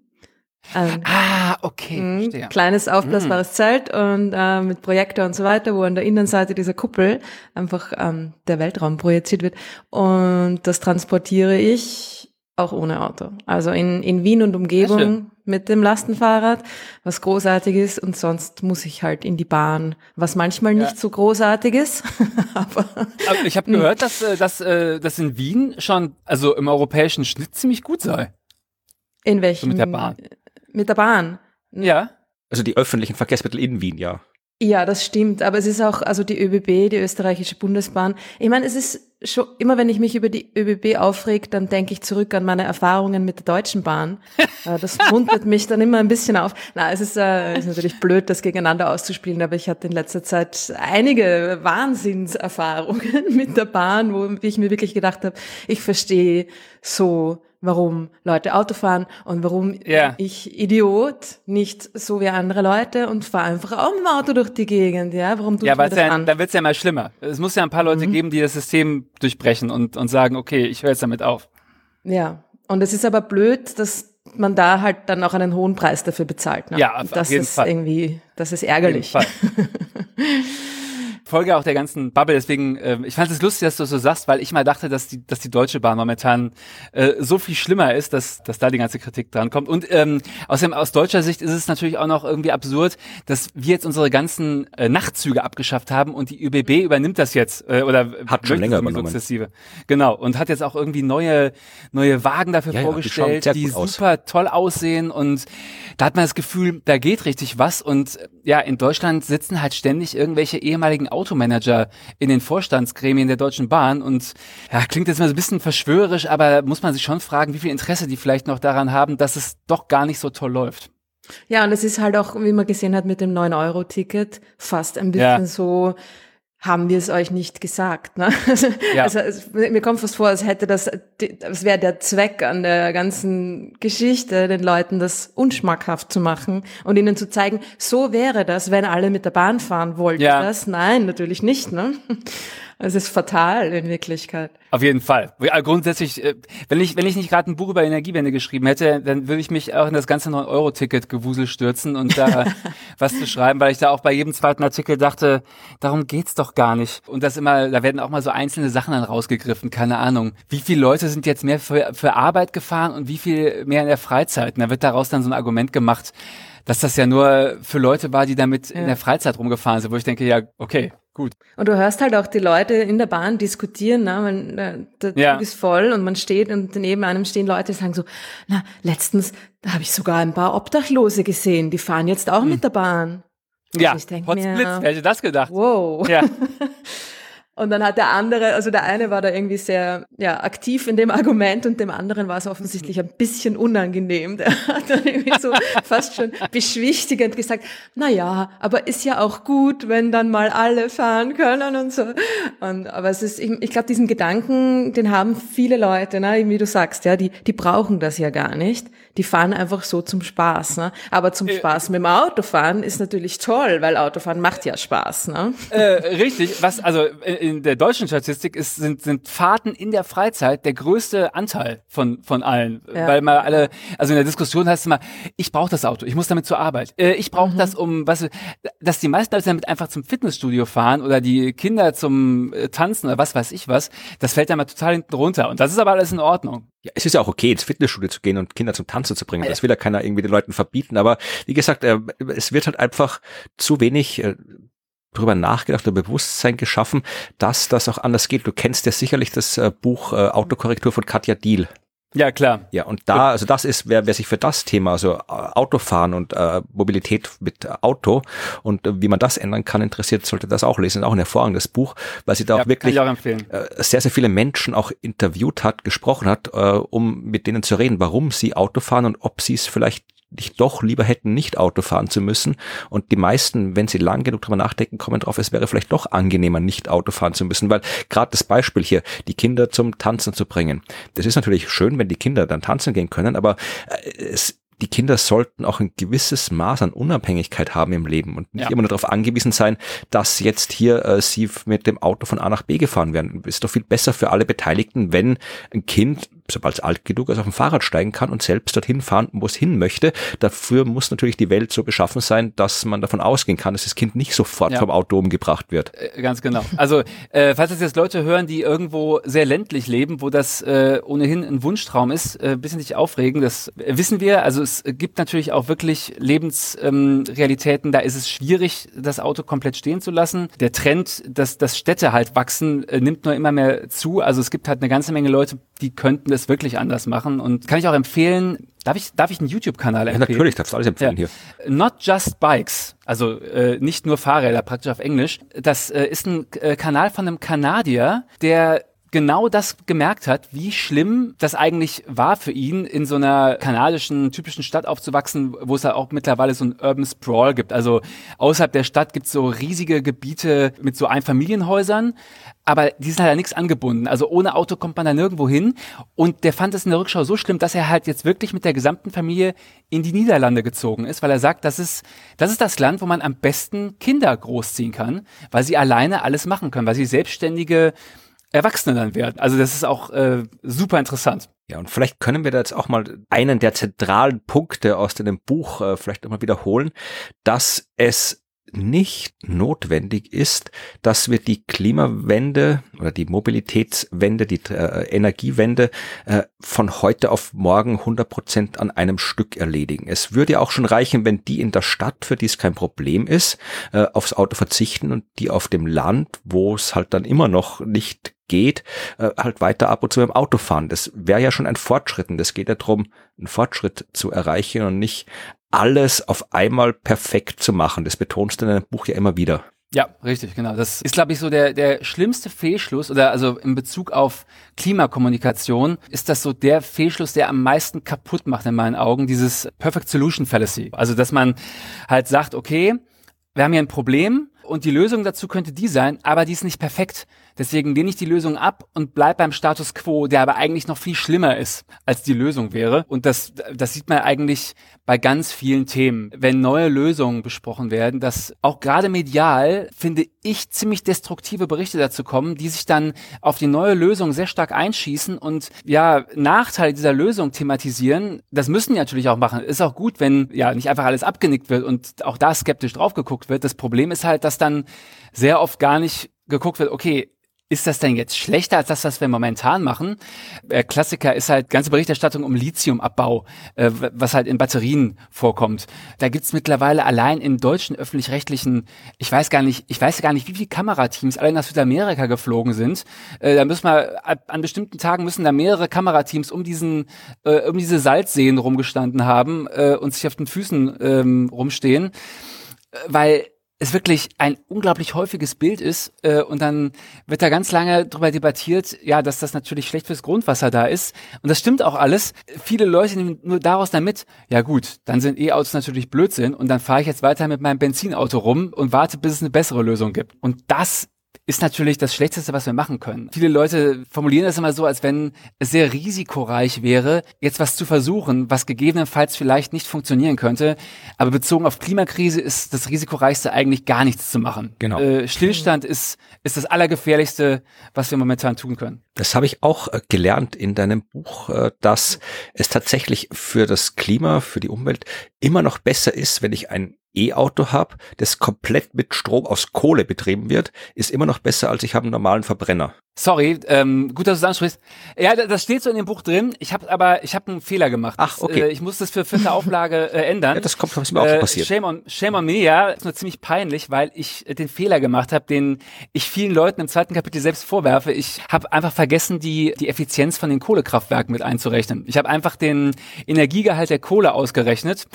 Ähm, ah, okay. Mh, kleines aufblasbares mhm. Zelt und äh, mit Projektor und so weiter, wo an der Innenseite dieser Kuppel einfach ähm, der Weltraum projiziert wird. Und das transportiere ich auch ohne Auto. Also in, in Wien und Umgebung mit dem Lastenfahrrad, was großartig ist. Und sonst muss ich halt in die Bahn, was manchmal ja. nicht so großartig ist. aber, aber ich habe gehört, dass, äh, dass, äh, dass in Wien schon, also im europäischen Schnitt ziemlich gut sei. In welchem? So mit der Bahn. Mit der Bahn. Ja. Also die öffentlichen Verkehrsmittel in Wien, ja. Ja, das stimmt. Aber es ist auch, also die ÖBB, die österreichische Bundesbahn. Ich meine, es ist schon, immer wenn ich mich über die ÖBB aufreg, dann denke ich zurück an meine Erfahrungen mit der Deutschen Bahn. Äh, das muntert mich dann immer ein bisschen auf. Na, es ist, äh, ist natürlich blöd, das gegeneinander auszuspielen, aber ich hatte in letzter Zeit einige Wahnsinnserfahrungen mit der Bahn, wo ich mir wirklich gedacht habe, ich verstehe so warum Leute Auto fahren und warum yeah. ich Idiot nicht so wie andere Leute und fahre einfach auch mit dem Auto durch die Gegend, ja? Warum tut ja, weil das ja, an? Da wird's ja mal schlimmer. Es muss ja ein paar Leute mhm. geben, die das System durchbrechen und, und sagen, okay, ich höre jetzt damit auf. Ja, und es ist aber blöd, dass man da halt dann auch einen hohen Preis dafür bezahlt. Ne? Ja, auf, das auf jeden ist Fall. irgendwie, das ist ärgerlich. Folge auch der ganzen Bubble. Deswegen, äh, ich fand es lustig, dass du das so sagst, weil ich mal dachte, dass die, dass die Deutsche Bahn momentan äh, so viel schlimmer ist, dass, dass da die ganze Kritik dran kommt. Und ähm, außerdem aus deutscher Sicht ist es natürlich auch noch irgendwie absurd, dass wir jetzt unsere ganzen äh, Nachtzüge abgeschafft haben und die ÖBB übernimmt das jetzt äh, oder Hat schon länger übernommen. sukzessive. Genau und hat jetzt auch irgendwie neue neue Wagen dafür Ja, ja, die vorgestellt, die gut aus. super toll aussehen und da hat man das Gefühl, da geht richtig was und ja, in Deutschland sitzen halt ständig irgendwelche ehemaligen Automanager in den Vorstandsgremien der Deutschen Bahn und ja, klingt jetzt mal so ein bisschen verschwörerisch, aber muss man sich schon fragen, wie viel Interesse die vielleicht noch daran haben, dass es doch gar nicht so toll läuft. Ja, und es ist halt auch, wie man gesehen hat mit dem 9-Euro-Ticket, fast ein bisschen Ja. so, haben wir es euch nicht gesagt. Ne? Also, Ja. also es, mir kommt fast vor, als hätte das, das wäre der Zweck an der ganzen Geschichte, den Leuten das unschmackhaft zu machen und ihnen zu zeigen, so wäre das, wenn alle mit der Bahn fahren wollten. Ja. Das? Nein, natürlich nicht. Ne? Es ist fatal in Wirklichkeit. Auf jeden Fall. Ja, grundsätzlich, äh, wenn ich, wenn ich nicht gerade ein Buch über Energiewende geschrieben hätte, dann würde ich mich auch in das ganze 9-Euro-Ticket-Gewusel stürzen und da was zu schreiben, weil ich da auch bei jedem zweiten Artikel dachte, darum geht's doch gar nicht. Und das immer, da werden auch mal so einzelne Sachen dann rausgegriffen, keine Ahnung. Wie viele Leute sind jetzt mehr für, für Arbeit gefahren und wie viel mehr in der Freizeit? Und da wird daraus dann so ein Argument gemacht, dass das ja nur für Leute war, die damit in der Freizeit rumgefahren sind, wo ich denke, ja, okay, gut. Und du hörst halt auch die Leute in der Bahn diskutieren, ne? Man, äh, der Ja. Zug ist voll und man steht und neben einem stehen Leute, die sagen so, na, letztens, da habe ich sogar ein paar Obdachlose gesehen, die fahren jetzt auch mit der Bahn. Ja, ich denk mir- wer hätte das gedacht? Wow. Ja. Und dann hat der andere, also der eine war da irgendwie sehr ja, aktiv in dem Argument und dem anderen war es offensichtlich ein bisschen unangenehm. Der hat dann irgendwie so fast schon beschwichtigend gesagt, na ja, aber ist ja auch gut, wenn dann mal alle fahren können und so. Und, aber es ist, ich, ich glaube, diesen Gedanken, den haben viele Leute, ne, wie du sagst, ja, die, die brauchen das ja gar nicht. Die fahren einfach so zum Spaß. Ne? Aber zum Spaß mit dem Autofahren ist natürlich toll, weil Autofahren macht ja Spaß. Ne? Äh, richtig, was also in in der deutschen Statistik ist, sind, sind Fahrten in der Freizeit der größte Anteil von, von allen. Ja. Weil mal alle, also in der Diskussion heißt es immer, ich brauche das Auto, ich muss damit zur Arbeit. Äh, ich brauche das, um, was, dass die meisten Leute damit einfach zum Fitnessstudio fahren oder die Kinder zum äh, Tanzen oder was weiß ich was, das fällt dann mal total hinten runter. Und das ist aber alles in Ordnung. Ja, es ist ja auch okay, ins Fitnessstudio zu gehen und Kinder zum Tanzen zu bringen. Das will ja keiner irgendwie den Leuten verbieten. Aber wie gesagt, äh, es wird halt einfach zu wenig äh, drüber nachgedacht oder Bewusstsein geschaffen, dass das auch anders geht. Du kennst ja sicherlich das äh, Buch Autokorrektur von Katja Diel. Ja, klar. Ja, und da, also das ist, wer, wer sich für das Thema, also äh, Autofahren und äh, Mobilität mit Auto und äh, wie man das ändern kann, interessiert, sollte das auch lesen. Auch ein hervorragendes Buch, weil sie da Ja, auch wirklich auch äh, sehr, sehr viele Menschen auch interviewt hat, gesprochen hat, äh, um mit denen zu reden, warum sie Auto fahren und ob sie es vielleicht nicht doch lieber hätten, nicht Auto fahren zu müssen. Und die meisten, wenn sie lang genug drüber nachdenken, kommen drauf, es wäre vielleicht doch angenehmer, nicht Auto fahren zu müssen, weil gerade das Beispiel hier, die Kinder zum Tanzen zu bringen. Das ist natürlich schön, wenn die Kinder dann tanzen gehen können, aber äh, es, die Kinder sollten auch ein gewisses Maß an Unabhängigkeit haben im Leben und nicht Ja. immer nur darauf angewiesen sein, dass jetzt hier äh, sie mit dem Auto von A nach B gefahren werden. Ist doch viel besser für alle Beteiligten, wenn ein Kind, sobald es alt genug ist, auf dem Fahrrad steigen kann und selbst dorthin fahren, wo es hin möchte. Dafür muss natürlich die Welt so beschaffen sein, dass man davon ausgehen kann, dass das Kind nicht sofort Ja. vom Auto umgebracht wird. Äh, Ganz genau. Also, äh, falls das jetzt Leute hören, die irgendwo sehr ländlich leben, wo das äh, ohnehin ein Wunschtraum ist, äh, bisschen sich aufregen, das äh, wissen wir. Also es gibt natürlich auch wirklich Lebensrealitäten, ähm, da ist es schwierig, das Auto komplett stehen zu lassen. Der Trend, dass, dass Städte halt wachsen, äh, nimmt nur immer mehr zu. Also es gibt halt eine ganze Menge Leute, die könnten das wirklich anders machen. Und kann ich auch empfehlen, darf ich, darf ich einen YouTube-Kanal Ja, empfehlen? natürlich, darfst du alles empfehlen Ja. hier. Not Just Bikes, also äh, nicht nur Fahrräder, praktisch auf Englisch. Das äh, ist ein äh, Kanal von einem Kanadier, der genau das gemerkt hat, wie schlimm das eigentlich war für ihn, in so einer kanadischen typischen Stadt aufzuwachsen, wo es ja auch mittlerweile so ein Urban Sprawl gibt. Also außerhalb der Stadt gibt es so riesige Gebiete mit so Einfamilienhäusern, aber die sind halt an nichts angebunden. Also ohne Auto kommt man da nirgendwo hin. Und der fand es in der Rückschau so schlimm, dass er halt jetzt wirklich mit der gesamten Familie in die Niederlande gezogen ist, weil er sagt, das ist, das ist das Land, wo man am besten Kinder großziehen kann, weil sie alleine alles machen können, weil sie selbstständige Erwachsene dann werden. Also das ist auch äh, super interessant. Ja, und vielleicht können wir da jetzt auch mal einen der zentralen Punkte aus dem Buch äh, vielleicht nochmal wiederholen, dass es nicht notwendig ist, dass wir die Klimawende oder die Mobilitätswende, die äh, Energiewende äh, von heute auf morgen 100 Prozent an einem Stück erledigen. Es würde auch schon reichen, wenn die in der Stadt, für die es kein Problem ist, äh, aufs Auto verzichten und die auf dem Land, wo es halt dann immer noch nicht geht, äh, halt weiter ab und zu im Auto fahren. Das wäre ja schon ein Fortschritt und es geht ja darum, einen Fortschritt zu erreichen und nicht alles auf einmal perfekt zu machen. Das betonst du in deinem Buch ja immer wieder. Ja, richtig, genau. Das ist, glaube ich, so der, der schlimmste Fehlschluss oder also in Bezug auf Klimakommunikation ist das so der Fehlschluss, der am meisten kaputt macht in meinen Augen, dieses Perfect Solution Fallacy. Also, dass man halt sagt, okay, wir haben hier ein Problem und die Lösung dazu könnte die sein, aber die ist nicht perfekt. Deswegen lehne ich die Lösung ab und bleib beim Status quo, der aber eigentlich noch viel schlimmer ist, als die Lösung wäre. Und das, das sieht man eigentlich bei ganz vielen Themen. Wenn neue Lösungen besprochen werden, dass auch gerade medial, finde ich, ziemlich destruktive Berichte dazu kommen, die sich dann auf die neue Lösung sehr stark einschießen und ja, Nachteile dieser Lösung thematisieren. Das müssen die natürlich auch machen. Ist auch gut, wenn ja nicht einfach alles abgenickt wird und auch da skeptisch drauf geguckt wird. Das Problem ist halt, dass dann sehr oft gar nicht geguckt wird, okay, ist das denn jetzt schlechter als das, was wir momentan machen? Der Klassiker ist halt ganze Berichterstattung um Lithiumabbau, äh, was halt in Batterien vorkommt. Da gibt's mittlerweile allein in deutschen öffentlich-rechtlichen, ich weiß gar nicht, ich weiß gar nicht, wie viele Kamerateams allein nach Südamerika geflogen sind. Äh, da müssen wir an bestimmten Tagen müssen da mehrere Kamerateams um diesen, äh, um diese Salzseen rumgestanden haben äh, und sich auf den Füßen ähm, rumstehen, äh, weil es wirklich ein unglaublich häufiges Bild ist äh, und dann wird da ganz lange drüber debattiert, ja, dass das natürlich schlecht fürs Grundwasser da ist und das stimmt auch alles. Viele Leute nehmen nur daraus damit, ja gut, dann sind E-Autos natürlich Blödsinn und dann fahre ich jetzt weiter mit meinem Benzinauto rum und warte, bis es eine bessere Lösung gibt. Und das ist natürlich das Schlechteste, was wir machen können. Viele Leute formulieren das immer so, als wenn es sehr risikoreich wäre, jetzt was zu versuchen, was gegebenenfalls vielleicht nicht funktionieren könnte. Aber bezogen auf Klimakrise ist das risikoreichste eigentlich gar nichts zu machen. Genau. Äh, Stillstand ist, ist das Allergefährlichste, was wir momentan tun können. Das habe ich auch äh, gelernt in deinem Buch, äh, dass es tatsächlich für das Klima, für die Umwelt immer noch besser ist, wenn ich ein E-Auto habe, das komplett mit Strom aus Kohle betrieben wird, ist immer noch besser, als ich habe einen normalen Verbrenner. Sorry, ähm, gut, dass du es ansprichst. Ja, das steht so in dem Buch drin. Ich habe aber, ich habe einen Fehler gemacht. Ach, okay. Das, äh, ich muss das für vierte Auflage äh, ändern. Ja, das kommt, das ist mir auch äh, passiert. Shame on, shame on me, ja. Ist nur ziemlich peinlich, weil ich äh, den Fehler gemacht habe, den ich vielen Leuten im zweiten Kapitel selbst vorwerfe. Ich habe einfach vergessen, die, die Effizienz von den Kohlekraftwerken mit einzurechnen. Ich habe einfach den Energiegehalt der Kohle ausgerechnet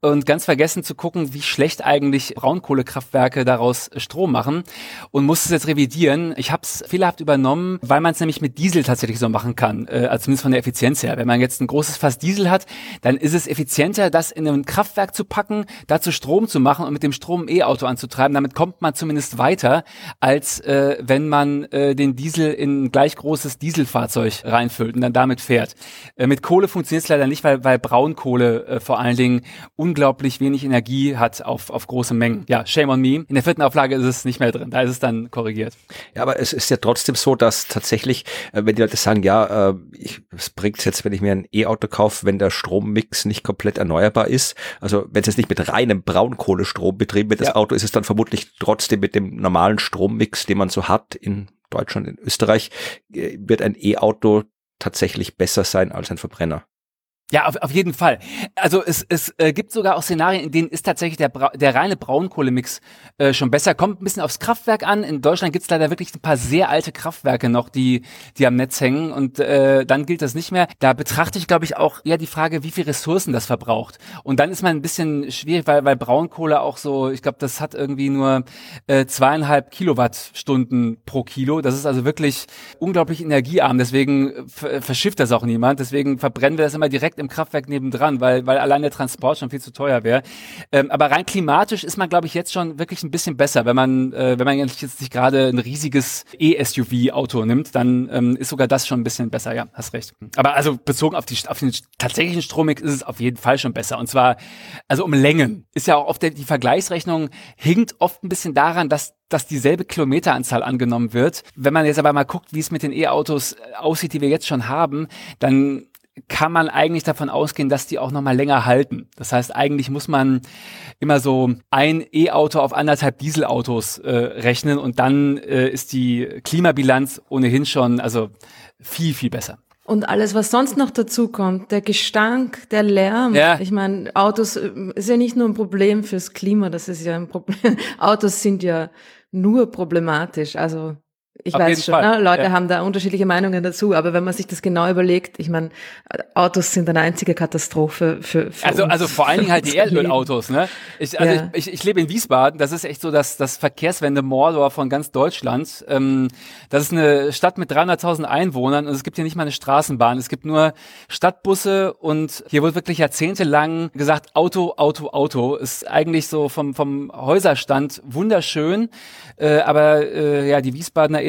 und ganz vergessen zu gucken, wie schlecht eigentlich Braunkohlekraftwerke daraus Strom machen und musste es jetzt revidieren. Ich habe es fehlerhaft übernommen weil man es nämlich mit Diesel tatsächlich so machen kann, äh, also zumindest von der Effizienz her. Wenn man jetzt ein großes Fass Diesel hat, dann ist es effizienter, das in ein Kraftwerk zu packen, dazu Strom zu machen und mit dem Strom E-Auto anzutreiben. Damit kommt man zumindest weiter, als äh, wenn man äh, den Diesel in ein gleich großes Dieselfahrzeug reinfüllt und dann damit fährt. Äh, mit Kohle funktioniert es leider nicht, weil, weil Braunkohle äh, vor allen Dingen unglaublich wenig Energie hat auf, auf große Mengen. Ja, shame on me. In der vierten Auflage ist es nicht mehr drin. Da ist es dann korrigiert. Ja, aber es ist ja trotzdem so, dass tatsächlich, äh, wenn die Leute sagen, ja, äh, ich, was bringt's jetzt, wenn ich mir ein E-Auto kaufe, wenn der Strommix nicht komplett erneuerbar ist? Also wenn es jetzt nicht mit reinem Braunkohlestrom betrieben wird, das ja. Auto, ist es dann vermutlich trotzdem mit dem normalen Strommix, den man so hat in Deutschland, in Österreich, äh, wird ein E-Auto tatsächlich besser sein als ein Verbrenner. Ja, auf, auf jeden Fall. Also es, es äh, gibt sogar auch Szenarien, in denen ist tatsächlich der, Bra der reine Braunkohlemix äh, schon besser. Kommt ein bisschen aufs Kraftwerk an. In Deutschland gibt's leider wirklich ein paar sehr alte Kraftwerke noch, die, die am Netz hängen und äh, dann gilt das nicht mehr. Da betrachte ich, glaube ich, auch eher die Frage, wie viel Ressourcen das verbraucht. Und dann ist man ein bisschen schwierig, weil, weil Braunkohle auch so, ich glaube, das hat irgendwie nur äh, zweieinhalb Kilowattstunden pro Kilo. Das ist also wirklich unglaublich energiearm. Deswegen verschifft das auch niemand. Deswegen verbrennen wir das immer direkt im Kraftwerk nebendran, weil, weil allein der Transport schon viel zu teuer wäre. Ähm, aber rein klimatisch ist man, glaube ich, jetzt schon wirklich ein bisschen besser. Wenn man, äh, wenn man jetzt nicht gerade ein riesiges E-SUV-Auto nimmt, dann ähm, ist sogar das schon ein bisschen besser, ja, hast recht. Aber also bezogen auf, die, auf den tatsächlichen Strommix ist es auf jeden Fall schon besser. Und zwar, also um Längen. Ist ja auch oft die Vergleichsrechnung hinkt oft ein bisschen daran, dass dass dieselbe Kilometeranzahl angenommen wird. Wenn man jetzt aber mal guckt, wie es mit den E-Autos aussieht, die wir jetzt schon haben, dann kann man eigentlich davon ausgehen, dass die auch noch mal länger halten. Das heißt, eigentlich muss man immer so ein E-Auto auf anderthalb Dieselautos äh, rechnen und dann äh, ist die Klimabilanz ohnehin schon also viel viel besser. Und alles, was sonst noch dazu kommt, der Gestank, der Lärm. Ja. Ich meine, Autos äh, ist ja nicht nur ein Problem fürs Klima, das ist ja ein Problem. Autos sind ja nur problematisch. Also ich Auf weiß schon, ne? Leute ja. haben da unterschiedliche Meinungen dazu, aber wenn man sich das genau überlegt, ich meine, Autos sind eine einzige Katastrophe für, für Also, uns, also vor allen Dingen halt die. Erdölautos, ne? Ich, also Ja. ich, ich, ich lebe in Wiesbaden, das ist echt so das, das Verkehrswende Mordor von ganz Deutschland. Ähm, das ist eine Stadt mit 300.000 Einwohnern und es gibt hier nicht mal eine Straßenbahn. Es gibt nur Stadtbusse und hier wird wirklich jahrzehntelang gesagt, Auto, Auto, Auto. Ist eigentlich so vom, vom Häuserstand wunderschön. Äh, aber äh, ja, die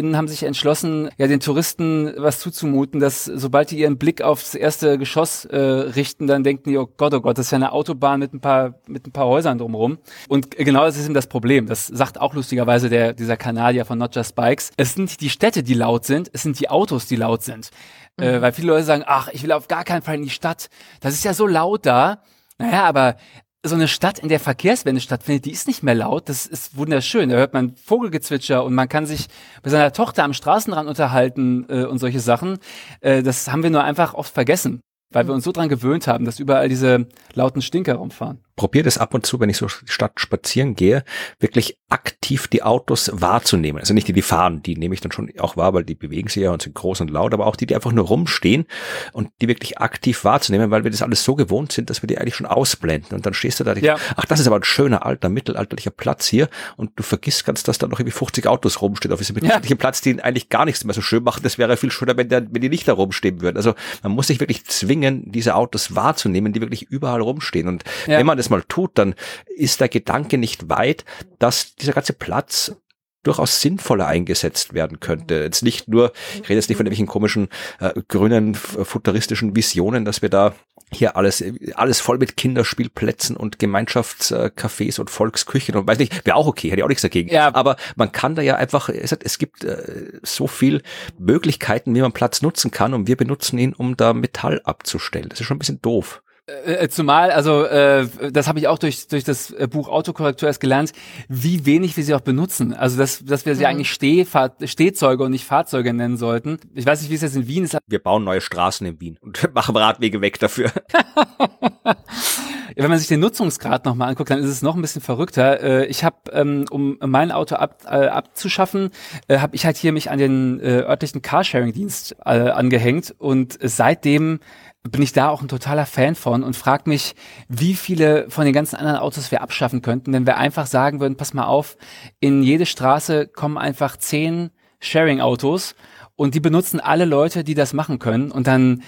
WiesbadenerInnen haben sich entschlossen, ja den Touristen was zuzumuten, dass sobald die ihren Blick aufs erste Geschoss äh, richten, dann denken die, oh Gott, oh Gott, das ist ja eine Autobahn mit ein paar, mit ein paar Häusern drumherum. Und genau das ist eben das Problem. Das sagt auch lustigerweise der, dieser Kanadier von Not Just Bikes. Es sind nicht die Städte, die laut sind, es sind die Autos, die laut sind. Äh, weil viele Leute sagen, ach, ich will auf gar keinen Fall in die Stadt. Das ist ja so laut da. Naja, aber so eine Stadt, in der Verkehrswende stattfindet, die ist nicht mehr laut. Das ist wunderschön. Da hört man Vogelgezwitscher und man kann sich mit seiner Tochter am Straßenrand unterhalten äh, und solche Sachen. Äh, das haben wir nur einfach oft vergessen, weil wir uns so dran gewöhnt haben, dass überall diese lauten Stinker rumfahren. Probiere das ab und zu, wenn ich so statt spazieren gehe, wirklich aktiv die Autos wahrzunehmen. Also nicht die, die fahren, die nehme ich dann schon auch wahr, weil die bewegen sich ja und sind groß und laut, aber auch die, die einfach nur rumstehen und die wirklich aktiv wahrzunehmen, weil wir das alles so gewohnt sind, dass wir die eigentlich schon ausblenden. Und dann stehst du da, Ja. ach, das ist aber ein schöner alter, mittelalterlicher Platz hier und du vergisst ganz, dass da noch irgendwie 50 Autos rumstehen auf diesem mittelalterlichen Platz, die eigentlich gar nichts mehr so schön machen. Das wäre viel schöner, wenn, der, wenn die nicht da rumstehen würden. Also man muss sich wirklich zwingen, diese Autos wahrzunehmen, die wirklich überall rumstehen. Und Ja. wenn man das mal tut, dann ist der Gedanke nicht weit, dass dieser ganze Platz durchaus sinnvoller eingesetzt werden könnte. Jetzt nicht nur, ich rede jetzt nicht von irgendwelchen komischen äh, grünen futuristischen Visionen, dass wir da hier alles alles voll mit Kinderspielplätzen und Gemeinschaftscafés und Volksküchen und weiß nicht, wäre auch okay, hätte ich auch nichts dagegen. Ja. Aber man kann da ja einfach, es, es gibt äh, so viel Möglichkeiten, wie man Platz nutzen kann und wir benutzen ihn, um da Metall abzustellen. Das ist schon ein bisschen doof. Äh, zumal, also äh, das habe ich auch durch, durch das äh, Buch Autokorrektur erst gelernt, wie wenig wir sie auch benutzen. Also dass, dass wir sie eigentlich Stehfahr Stehzeuge und nicht Fahrzeuge nennen sollten. Ich weiß nicht, wie es jetzt in Wien ist. Wir bauen neue Straßen in Wien und machen Radwege weg dafür. Wenn man sich den Nutzungsgrad nochmal anguckt, dann ist es noch ein bisschen verrückter. Äh, Ich habe, ähm, um mein Auto ab, äh, abzuschaffen, äh, habe ich halt hier mich an den äh, örtlichen Carsharing-Dienst äh, angehängt und seitdem bin ich da auch ein totaler Fan von und frage mich, wie viele von den ganzen anderen Autos wir abschaffen könnten, wenn wir einfach sagen würden, pass mal auf, in jede Straße kommen einfach zehn Sharing-Autos und die benutzen alle Leute, die das machen können und dann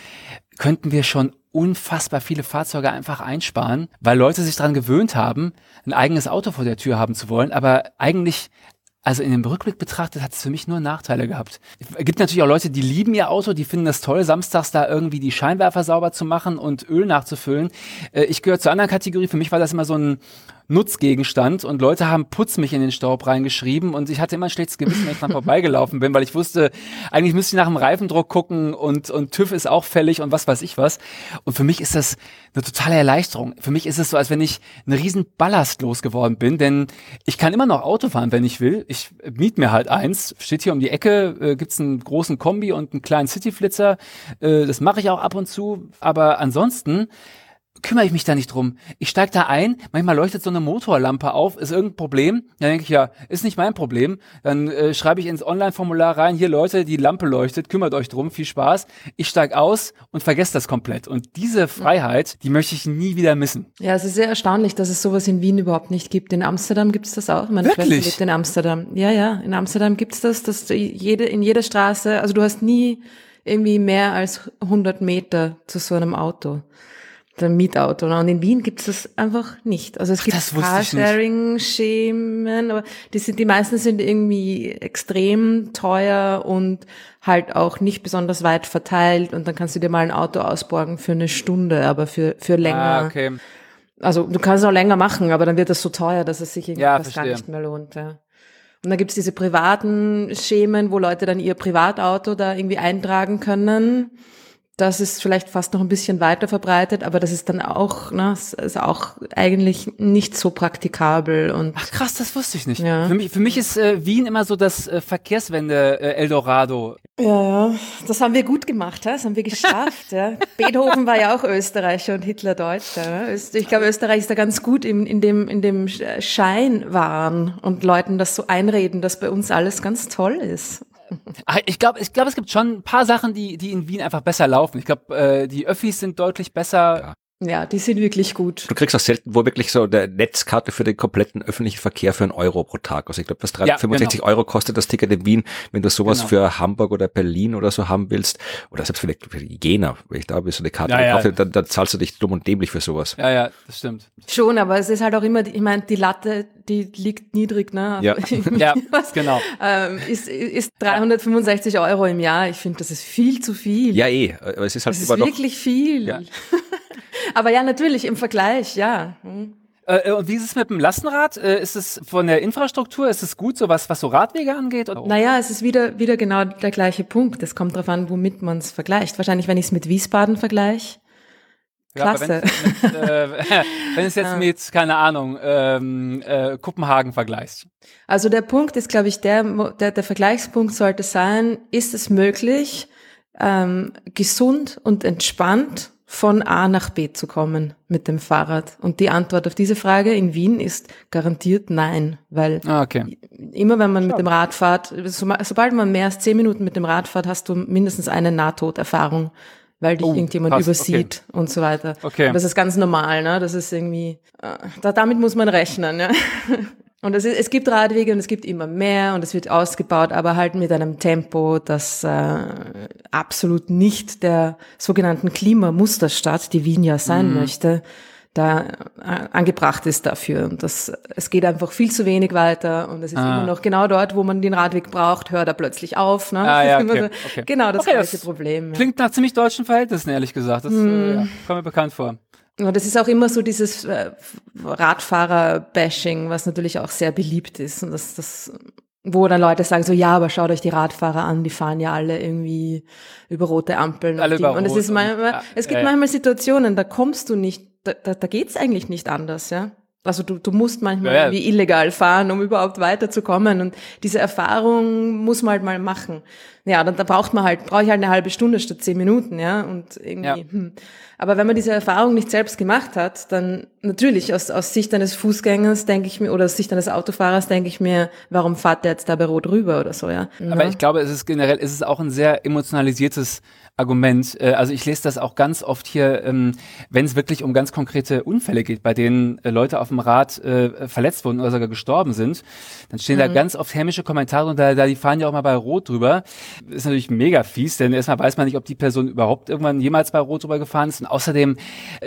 könnten wir schon unfassbar viele Fahrzeuge einfach einsparen, weil Leute sich daran gewöhnt haben, ein eigenes Auto vor der Tür haben zu wollen, aber eigentlich also in dem Rückblick betrachtet hat es für mich nur Nachteile gehabt. Es gibt natürlich auch Leute, die lieben ihr Auto, die finden das toll, samstags da irgendwie die Scheinwerfer sauber zu machen und Öl nachzufüllen. Äh, Ich gehöre zur anderen Kategorie. Für mich war das immer so ein Nutzgegenstand und Leute haben Putz mich in den Staub reingeschrieben und ich hatte immer ein schlechtes Gewissen, wenn ich dran vorbeigelaufen bin, weil ich wusste, eigentlich müsste ich nach dem Reifendruck gucken und, und TÜV ist auch fällig und was weiß ich was. Und für mich ist das eine totale Erleichterung. Für mich ist es so, als wenn ich einen riesen Ballast losgeworden bin, denn ich kann immer noch Auto fahren, wenn ich will. Ich miet mir halt eins, steht hier um die Ecke, äh, gibt's einen großen Kombi und einen kleinen Cityflitzer. Äh, das mache ich auch ab und zu, aber ansonsten kümmere ich mich da nicht drum. Ich steig da ein, manchmal leuchtet so eine Motorlampe auf, ist irgendein Problem. Dann denke ich, ja, ist nicht mein Problem. Dann äh, schreibe ich ins Online-Formular rein, hier Leute, die Lampe leuchtet, kümmert euch drum, viel Spaß. Ich steig aus und vergesse das komplett. Und diese Freiheit, die möchte ich nie wieder missen. Ja, es ist sehr erstaunlich, dass es sowas in Wien überhaupt nicht gibt. In Amsterdam gibt's das auch. Meine Wirklich? Schwester lebt in Amsterdam. Ja, ja, in Amsterdam gibt's das, dass du jede, in jeder Straße, also du hast nie irgendwie mehr als 100 Meter zu so einem Auto. Ein Mietauto. Und in Wien gibt's das einfach nicht. Also es gibt. Carsharing-Schemen, aber die sind, die meisten sind irgendwie extrem teuer und halt auch nicht besonders weit verteilt und dann kannst du dir mal ein Auto ausborgen für eine Stunde, aber für, für länger. Ah, okay. Also du kannst es auch länger machen, aber dann wird das so teuer, dass es sich irgendwie Ja, fast gar nicht mehr lohnt. Ja. Und dann gibt's diese privaten Schemen, wo Leute dann ihr Privatauto da irgendwie eintragen können. Das ist vielleicht fast noch ein bisschen weiter verbreitet, aber das ist dann auch, ne, ist auch eigentlich nicht so praktikabel und. Ach krass, das wusste ich nicht. Ja. Für mich, für mich ist äh, Wien immer so das äh, Verkehrswende äh, Eldorado. Ja, ja, das haben wir gut gemacht, das haben wir geschafft. ja. Beethoven war ja auch Österreicher und Hitler Deutscher. Ich glaube, Österreich ist da ganz gut in, in dem in dem Schein waren und Leuten das so einreden, dass bei uns alles ganz toll ist. Ah, ich glaube, ich glaube, es gibt schon ein paar Sachen, die, die in Wien einfach besser laufen. Ich glaube, äh, die Öffis sind deutlich besser. Ja. Ja, die sind wirklich gut. Du kriegst auch selten wo wirklich so eine Netzkarte für den kompletten öffentlichen Verkehr für einen Euro pro Tag. Also ich glaube, das 365 ja, genau. Euro kostet das Ticket in Wien, wenn du sowas genau. für Hamburg oder Berlin oder so haben willst. Oder selbst vielleicht für Jena, wenn ich da so eine Karte ja, gekauft ja. dann, dann zahlst du dich dumm und dämlich für sowas. Ja, ja, das stimmt. Schon, aber es ist halt auch immer, ich meine, die Latte, die liegt niedrig, ne? Ja, ja genau. Ähm, ist, ist 365 Euro im Jahr. Ich finde, das ist viel zu viel. Ja, eh. Aber es ist halt das ist wirklich viel. Ja. Aber ja, natürlich im Vergleich, ja. Hm. Äh, und wie ist es mit dem Lastenrad? Äh, ist es von der Infrastruktur, ist es gut, so was, was so Radwege angeht? Oder? Naja, es ist wieder, wieder genau der gleiche Punkt. Es kommt darauf an, womit man es vergleicht. Wahrscheinlich, wenn ich es mit Wiesbaden vergleiche. Klasse. Ja, wenn es jetzt äh, mit, keine Ahnung, ähm, äh, Kopenhagen vergleichst. Also der Punkt ist, glaube ich, der, der, der Vergleichspunkt sollte sein, ist es möglich, ähm, gesund und entspannt von A nach B zu kommen mit dem Fahrrad? Und die Antwort auf diese Frage in Wien ist garantiert nein, weil ah, okay. immer wenn man mit dem Rad fährt, so, sobald man mehr als zehn Minuten mit dem Rad fährt, hast du mindestens eine Nahtoderfahrung, weil dich oh, irgendjemand krass, übersieht okay. und so weiter. Okay. Das ist ganz normal, ne? Das ist irgendwie, äh, da, damit muss man rechnen, ja. Und es, ist, es gibt Radwege und es gibt immer mehr und es wird ausgebaut, aber halt mit einem Tempo, das äh, absolut nicht der sogenannten Klimamusterstadt, die Wien ja sein mhm. möchte, da äh, angebracht ist dafür. Und das, es geht einfach viel zu wenig weiter und es ist ah. immer noch genau dort, wo man den Radweg braucht, hört er plötzlich auf. Ne? Ah, ja, okay, okay. Genau das okay, gleiche das Problem. Klingt nach ziemlich deutschen Verhältnissen, ehrlich gesagt. Das mm. äh, ja, kommt mir bekannt vor. Und das ist auch immer so dieses äh, Radfahrer-Bashing, was natürlich auch sehr beliebt ist. Und das, das, wo dann Leute sagen so, ja, aber schaut euch die Radfahrer an, die fahren ja alle irgendwie über rote Ampeln. Alle über und es ist manchmal, ja, es gibt ja, manchmal Situationen, da kommst du nicht, da, da, da geht's eigentlich nicht anders, ja. Also du, du musst manchmal ja, ja. irgendwie illegal fahren, um überhaupt weiterzukommen. Und diese Erfahrung muss man halt mal machen. Ja, dann da braucht man halt, brauche ich halt eine halbe Stunde statt zehn Minuten, ja. Und irgendwie. Ja. Hm. Aber wenn man diese Erfahrung nicht selbst gemacht hat, dann natürlich aus, aus Sicht eines Fußgängers denke ich mir, oder aus Sicht eines Autofahrers denke ich mir, warum fahrt der jetzt da bei Rot rüber oder so, ja. Aber ich glaube, es ist generell, es ist auch ein sehr emotionalisiertes Argument. Äh, also ich lese das auch ganz oft hier, ähm, wenn es wirklich um ganz konkrete Unfälle geht, bei denen äh, Leute auf dem Rad äh, verletzt wurden oder sogar gestorben sind, dann stehen mhm. da ganz oft hämische Kommentare und da, da die fahren ja auch mal bei Rot drüber. Ist natürlich mega fies, denn erstmal weiß man nicht, ob die Person überhaupt irgendwann jemals bei Rot drüber gefahren ist. Und außerdem,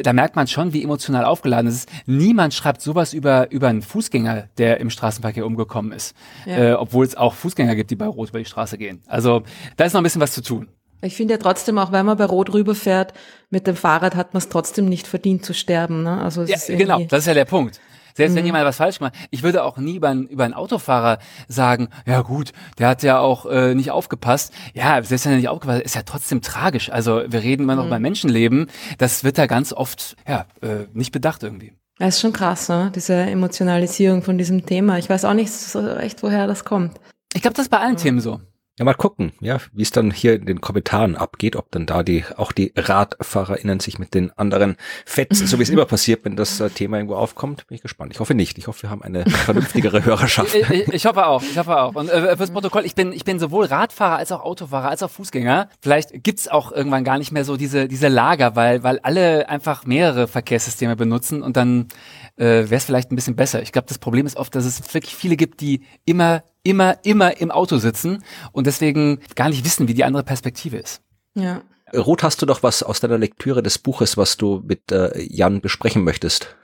da merkt man schon, wie emotional aufgeladen es ist. Niemand schreibt sowas über, über einen Fußgänger, der im Straßenverkehr umgekommen ist. Ja. Äh, obwohl es auch Fußgänger gibt, die bei Rot über die Straße gehen. Also da ist noch ein bisschen was zu tun. Ich finde ja trotzdem, auch wenn man bei Rot rüberfährt, mit dem Fahrrad hat man es trotzdem nicht verdient zu sterben. Ne? Also ja, genau, das ist ja der Punkt. Selbst wenn mhm. jemand was falsch macht, ich würde auch nie über, über einen Autofahrer sagen, ja gut, der hat ja auch äh, nicht aufgepasst. Ja, selbst wenn er nicht aufgepasst hat, ist ja trotzdem tragisch. Also wir reden immer noch mhm. über Menschenleben. Das wird da ganz oft ja äh, nicht bedacht irgendwie. Das ist schon krass, ne? diese Emotionalisierung von diesem Thema. Ich weiß auch nicht so recht, woher das kommt. Ich glaube, das ist bei allen ja. Themen so. Ja, mal gucken, ja, wie es dann hier in den Kommentaren abgeht, ob dann da die, auch die RadfahrerInnen sich mit den anderen fetzen, so wie es immer passiert, wenn das äh, Thema irgendwo aufkommt. Bin ich gespannt. Ich hoffe nicht. Ich hoffe, wir haben eine vernünftigere Hörerschaft. ich, ich, ich, hoffe auch, ich hoffe auch. Und äh, fürs Protokoll, ich bin, ich bin sowohl Radfahrer als auch Autofahrer, als auch Fußgänger. Vielleicht gibt's auch irgendwann gar nicht mehr so diese, diese Lager, weil, weil alle einfach mehrere Verkehrssysteme benutzen und dann äh, wäre es vielleicht ein bisschen besser. Ich glaube, das Problem ist oft, dass es wirklich viele gibt, die immer immer, immer im Auto sitzen und deswegen gar nicht wissen, wie die andere Perspektive ist. Ja. Ruth, hast du doch was aus deiner Lektüre des Buches, was du mit äh, Jan besprechen möchtest?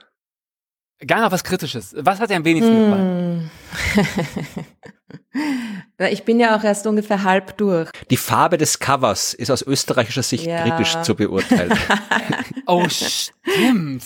Gar noch was Kritisches. Was hat dir am wenigsten gefallen? ich bin ja auch erst ungefähr halb durch. Die Farbe des Covers ist aus österreichischer Sicht ja. kritisch zu beurteilen. oh, stimmt.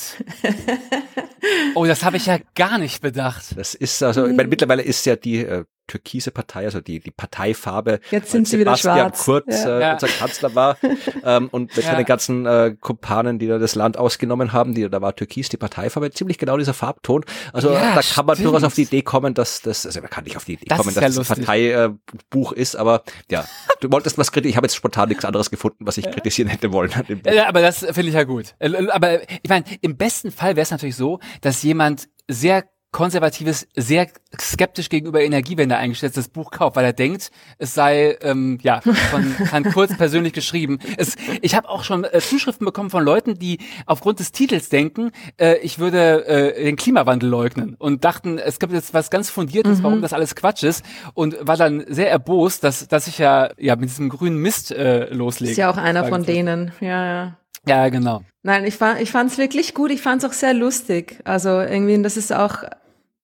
Oh, das habe ich ja gar nicht bedacht. Das ist also, ich meine, mittlerweile ist ja die äh, türkise Partei, also die, die Parteifarbe. Jetzt sind sie wieder schwarz. Kurz ja. Äh, ja. unser Kanzler war ähm, und mit ja. seinen ganzen äh, Kumpanen, die da das Land ausgenommen haben, die, da war türkis die Parteifarbe, ziemlich genau dieser Farbton. Also ja, da kann man stimmt. durchaus auf die Idee kommen, dass das, also man kann nicht auf die Idee das kommen, dass das ein Parteibuch äh, ist, aber ja, du wolltest was kritisieren. Ich habe jetzt spontan nichts anderes gefunden, was ich kritisieren hätte wollen. Ja, aber das finde ich ja gut. Äh, aber ich meine, im besten Fall wäre es natürlich so, dass jemand sehr konservatives, sehr skeptisch gegenüber Energiewende eingestelltes Buch kauft, weil er denkt, es sei ähm, ja von Herrn Kurz persönlich geschrieben. Es, ich habe auch schon äh, Zuschriften bekommen von Leuten, die aufgrund des Titels denken, äh, ich würde äh, den Klimawandel leugnen und dachten, es gibt jetzt was ganz fundiertes, mhm. warum das alles Quatsch ist und war dann sehr erbost, dass dass ich ja ja mit diesem grünen Mist äh, loslege. Ist ja auch einer von denen, ja ja. Ja, genau. Nein, ich fand ich fand's wirklich gut. Ich fand's auch sehr lustig. Also irgendwie, das ist auch,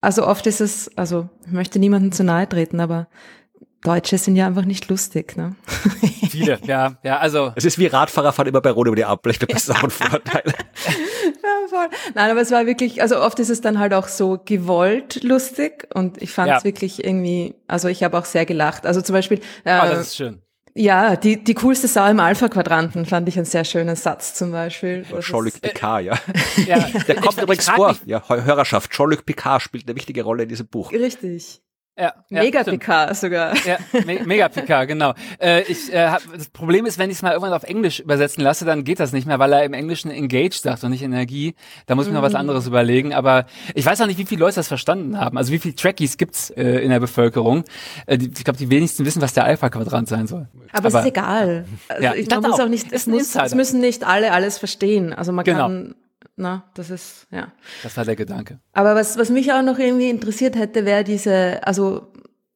also oft ist es, also ich möchte niemandem zu nahe treten, aber Deutsche sind ja einfach nicht lustig, ne? Viele, ja, ja, also. Es ist wie Radfahrerfahren immer bei Rot über die Ampel. Ich glaube, das ist auch ein Vorteil. ja, voll. Nein, aber es war wirklich, also oft ist es dann halt auch so gewollt lustig und ich fand es ja. wirklich irgendwie, also ich habe auch sehr gelacht. Also zum Beispiel. Äh, oh, das ist schön. Ja, die, die coolste Sau im Alpha-Quadranten fand ich einen sehr schönen Satz zum Beispiel. Jean-Luc Picard, ja. ja. Der kommt übrigens vor. Ja, Hörerschaft. Jean-Luc Picard spielt eine wichtige Rolle in diesem Buch. Richtig. Ja, Mega ja, PK sogar. Ja, me Mega PK, genau. Äh, ich, äh, hab, das Problem ist, wenn ich es mal irgendwann auf Englisch übersetzen lasse, dann geht das nicht mehr, weil er im Englischen engaged sagt und nicht Energie. Da muss ich mir mm. noch was mhm. anderes überlegen. Aber ich weiß auch nicht, wie viele Leute das verstanden haben. Also wie viele Trackies gibt's äh, in der Bevölkerung? Äh, die, ich glaube, die wenigsten wissen, was der Alpha-Quadrant sein soll. Aber, Aber, es ist egal. Also ja, ich man muss auch, auch nicht, es, muss, es müssen nicht alle alles verstehen. Also man genau. kann na, das ist, ja. Das war der Gedanke. Aber was, was mich auch noch irgendwie interessiert hätte, wäre diese, also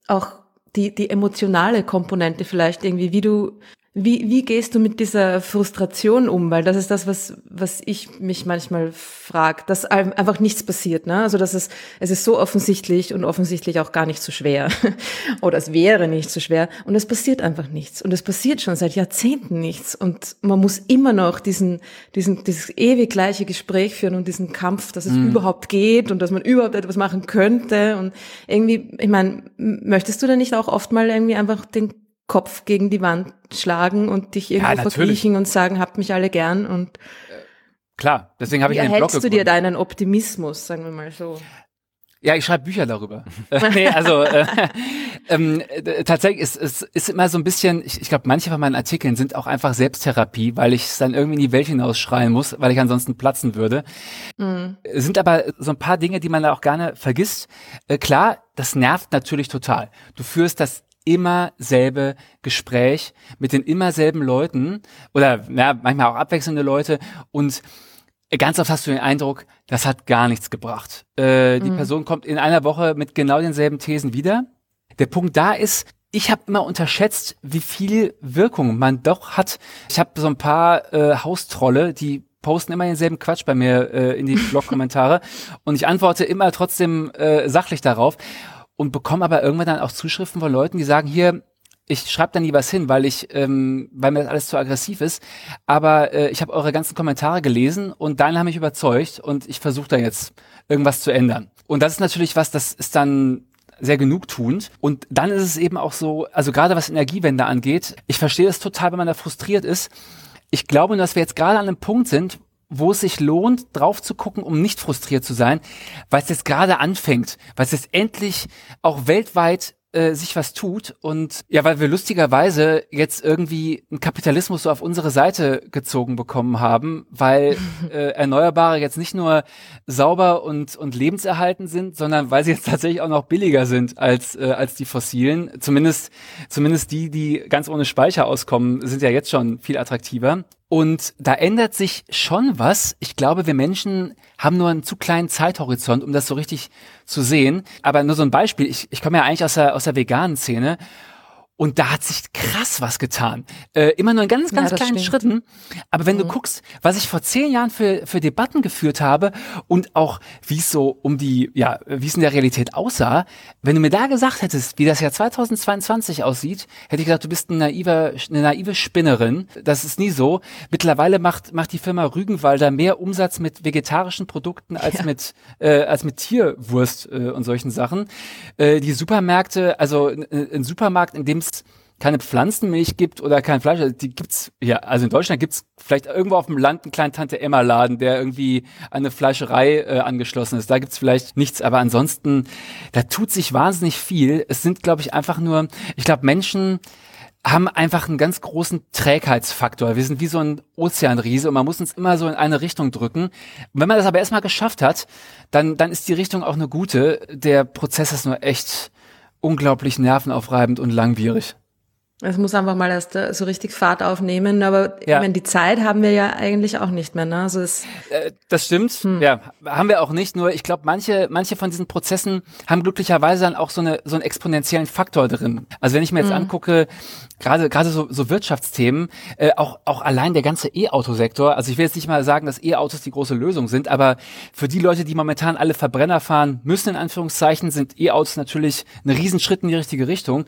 auch die, die emotionale Komponente vielleicht irgendwie, wie du, wie, wie gehst du mit dieser Frustration um? Weil das ist das, was, was ich mich manchmal frage, dass einfach nichts passiert. Ne? Also das ist, es ist so offensichtlich und offensichtlich auch gar nicht so schwer. Oder es wäre nicht so schwer. Und es passiert einfach nichts. Und es passiert schon seit Jahrzehnten nichts. Und man muss immer noch diesen, diesen, dieses ewig gleiche Gespräch führen und diesen Kampf, dass es mhm. überhaupt geht und dass man überhaupt etwas machen könnte. Und irgendwie, ich meine, möchtest du denn nicht auch oft mal irgendwie einfach den Kopf gegen die Wand schlagen und dich irgendwo ja, verkriechen und sagen, habt mich alle gern und Klar, deswegen habe ich einen Blog du dir deinen Optimismus, sagen wir mal so? Ja, ich schreibe Bücher darüber. nee, also äh, ähm, äh, tatsächlich ist es ist, ist immer so ein bisschen, ich, ich glaube, manche von meinen Artikeln sind auch einfach Selbsttherapie, weil ich es dann irgendwie in die Welt hinausschreien muss, weil ich ansonsten platzen würde. Mhm. Sind aber so ein paar Dinge, die man da auch gerne vergisst. Äh, klar, das nervt natürlich total. Du führst das immer selbe Gespräch mit den immer selben Leuten oder ja, manchmal auch abwechselnde Leute und ganz oft hast du den Eindruck, das hat gar nichts gebracht. Äh, die mhm. Person kommt in einer Woche mit genau denselben Thesen wieder. Der Punkt da ist, ich habe immer unterschätzt, wie viel Wirkung man doch hat. Ich habe so ein paar äh, Haustrolle, die posten immer denselben Quatsch bei mir äh, in die Blog-Kommentare und ich antworte immer trotzdem äh, sachlich darauf und bekomme aber irgendwann dann auch Zuschriften von Leuten, die sagen, hier, ich schreibe da nie was hin, weil ich, ähm, weil mir das alles zu aggressiv ist. Aber äh, ich habe eure ganzen Kommentare gelesen und deine haben mich überzeugt und ich versuche da jetzt irgendwas zu ändern. Und das ist natürlich was, das ist dann sehr genugtuend. Und dann ist es eben auch so, also gerade was Energiewende angeht, ich verstehe es total, wenn man da frustriert ist. Ich glaube, dass wir jetzt gerade an einem Punkt sind, wo es sich lohnt, drauf zu gucken, um nicht frustriert zu sein, weil es jetzt gerade anfängt, weil es jetzt endlich auch weltweit äh, sich was tut und ja, weil wir lustigerweise jetzt irgendwie einen Kapitalismus so auf unsere Seite gezogen bekommen haben, weil äh, Erneuerbare jetzt nicht nur sauber und, und lebenserhalten sind, sondern weil sie jetzt tatsächlich auch noch billiger sind als, äh, als die fossilen. Zumindest, zumindest die, die ganz ohne Speicher auskommen, sind ja jetzt schon viel attraktiver. Und da ändert sich schon was. Ich glaube, wir Menschen haben nur einen zu kleinen Zeithorizont, um das so richtig zu sehen. Aber nur so ein Beispiel. Ich, ich komme ja eigentlich aus der, aus der veganen Szene. Und da hat sich krass was getan. Äh, immer nur in ganz, ganz Ja, kleinen stimmt. Schritten. Aber wenn du Mhm. guckst, was ich vor zehn Jahren für, für Debatten geführt habe und auch wie es so um die, ja, wie es in der Realität aussah, wenn du mir da gesagt hättest, wie das Jahr 2022 aussieht, hätte ich gedacht, du bist ein naiver, eine naive Spinnerin. Das ist nie so. Mittlerweile macht, macht die Firma Rügenwalder mehr Umsatz mit vegetarischen Produkten als Ja. mit, äh, als mit Tierwurst äh, und solchen Sachen. Äh, die Supermärkte, also ein, ein Supermarkt, in dem es keine Pflanzenmilch gibt oder kein Fleisch, also die gibt's ja, also in Deutschland gibt's vielleicht irgendwo auf dem Land einen kleinen Tante Emma Laden, der irgendwie eine Fleischerei äh, angeschlossen ist. Da gibt's vielleicht nichts, aber ansonsten da tut sich wahnsinnig viel. Es sind glaube ich einfach nur, ich glaube Menschen haben einfach einen ganz großen Trägheitsfaktor. Wir sind wie so ein Ozeanriese und man muss uns immer so in eine Richtung drücken. Und wenn man das aber erstmal geschafft hat, dann, dann ist die Richtung auch eine gute. Der Prozess ist nur echt unglaublich nervenaufreibend und langwierig. Es muss einfach mal erst äh, so richtig Fahrt aufnehmen, aber Ja. ich meine, die Zeit haben wir ja eigentlich auch nicht mehr. Ne? Also es, Äh, das stimmt. Ja, haben wir auch nicht. Nur ich glaube, manche, manche von diesen Prozessen haben glücklicherweise dann auch so eine so einen exponentiellen Faktor drin. Also wenn ich mir jetzt angucke, gerade gerade so, so Wirtschaftsthemen, äh, auch auch allein der ganze E-Auto-Sektor. Also ich will jetzt nicht mal sagen, dass E-Autos die große Lösung sind, aber für die Leute, die momentan alle Verbrenner fahren müssen in Anführungszeichen, sind E-Autos natürlich ein Riesenschritt in die richtige Richtung.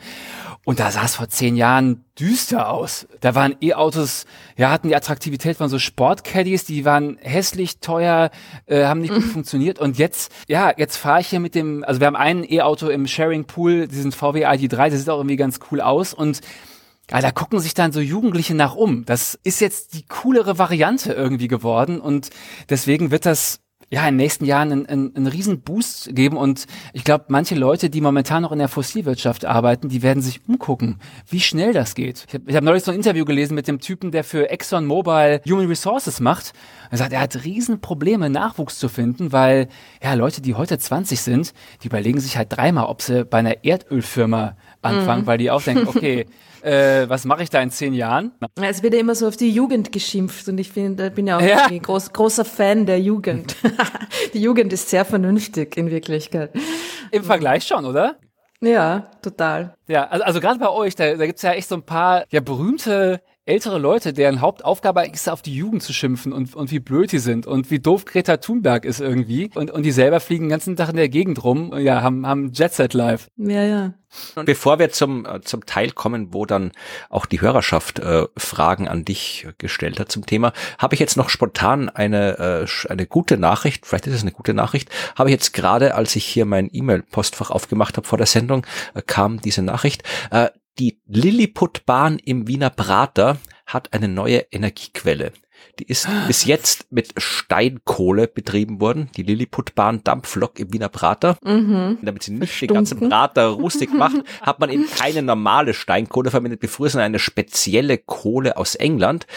Und da sah es vor zehn Jahren düster aus. Da waren E-Autos, ja, hatten die Attraktivität von so Sportcaddies, die waren hässlich, teuer, äh, haben nicht gut funktioniert. Und jetzt, ja, jetzt fahre ich hier mit dem, also wir haben ein E-Auto im Sharing Pool, diesen VW ID3, der sieht auch irgendwie ganz cool aus und ja, da gucken sich dann so Jugendliche nach um. Das ist jetzt die coolere Variante irgendwie geworden und deswegen wird das ja in den nächsten Jahren einen, einen, einen riesen Boost geben und ich glaube, manche Leute, die momentan noch in der Fossilwirtschaft arbeiten, die werden sich umgucken, wie schnell das geht. Ich habe hab neulich so ein Interview gelesen mit dem Typen, der für Exxon Mobil Human Resources macht. Er sagt, er hat riesen Probleme, Nachwuchs zu finden, weil ja Leute, die heute 20 sind, die überlegen sich halt dreimal, ob sie bei einer Erdölfirma anfangen, weil die auch denken, okay, äh, was mache ich da in zehn Jahren? es wird ja immer so auf die Jugend geschimpft und ich finde, bin ja auch Ja. ein groß, großer Fan der Jugend. die Jugend ist sehr vernünftig in Wirklichkeit. Im Vergleich schon, oder? Ja, total. Ja, also, also gerade bei euch, da, da gibt's ja echt so ein paar ja berühmte ältere Leute, deren Hauptaufgabe ist, auf die Jugend zu schimpfen und, und wie blöd die sind und wie doof Greta Thunberg ist irgendwie. Und, und die selber fliegen den ganzen Tag in der Gegend rum und ja, haben, haben Jet Set Live. Ja, ja. Und bevor wir zum, äh, zum Teil kommen, wo dann auch die Hörerschaft äh, Fragen an dich gestellt hat zum Thema, habe ich jetzt noch spontan eine, äh, eine gute Nachricht, vielleicht ist es eine gute Nachricht, habe ich jetzt gerade, als ich hier mein E-Mail-Postfach aufgemacht habe vor der Sendung, äh, kam diese Nachricht. Äh, die Lilliputbahn im Wiener Prater hat eine neue Energiequelle. Die ist bis jetzt mit Steinkohle betrieben worden, die Lilliputbahn Dampflok im Wiener Prater. Mhm. Damit sie nicht den Verstunken. ganzen Prater rustig macht, hat man eben keine normale Steinkohle verwendet, bevor es eine spezielle Kohle aus England.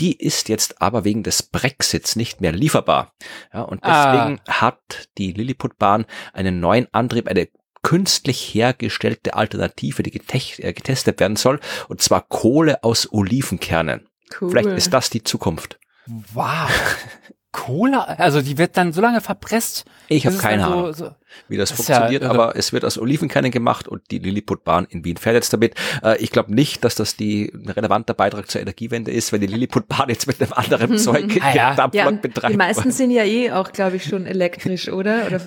Die ist jetzt aber wegen des Brexits nicht mehr lieferbar. Ja, und Ah. deswegen hat die Lilliputbahn einen neuen Antrieb, eine künstlich hergestellte Alternative, die äh, getestet werden soll, und zwar Kohle aus Olivenkernen. Cool. Vielleicht ist das die Zukunft. Wow. Cola, also die wird dann so lange verpresst. Ich habe keine so, Ahnung. So, wie das, Das ja funktioniert, irre. aber es wird aus Olivenkernen gemacht und die Lilliputbahn in Wien fährt jetzt damit. Äh, ich glaube nicht, dass das die, ein relevanter Beitrag zur Energiewende ist, wenn die Lilliputbahn jetzt mit einem anderen Zeug Ah ja. ja, Dampflok und betreibt. die meisten sind ja eh auch, glaube ich, schon elektrisch, oder? Oder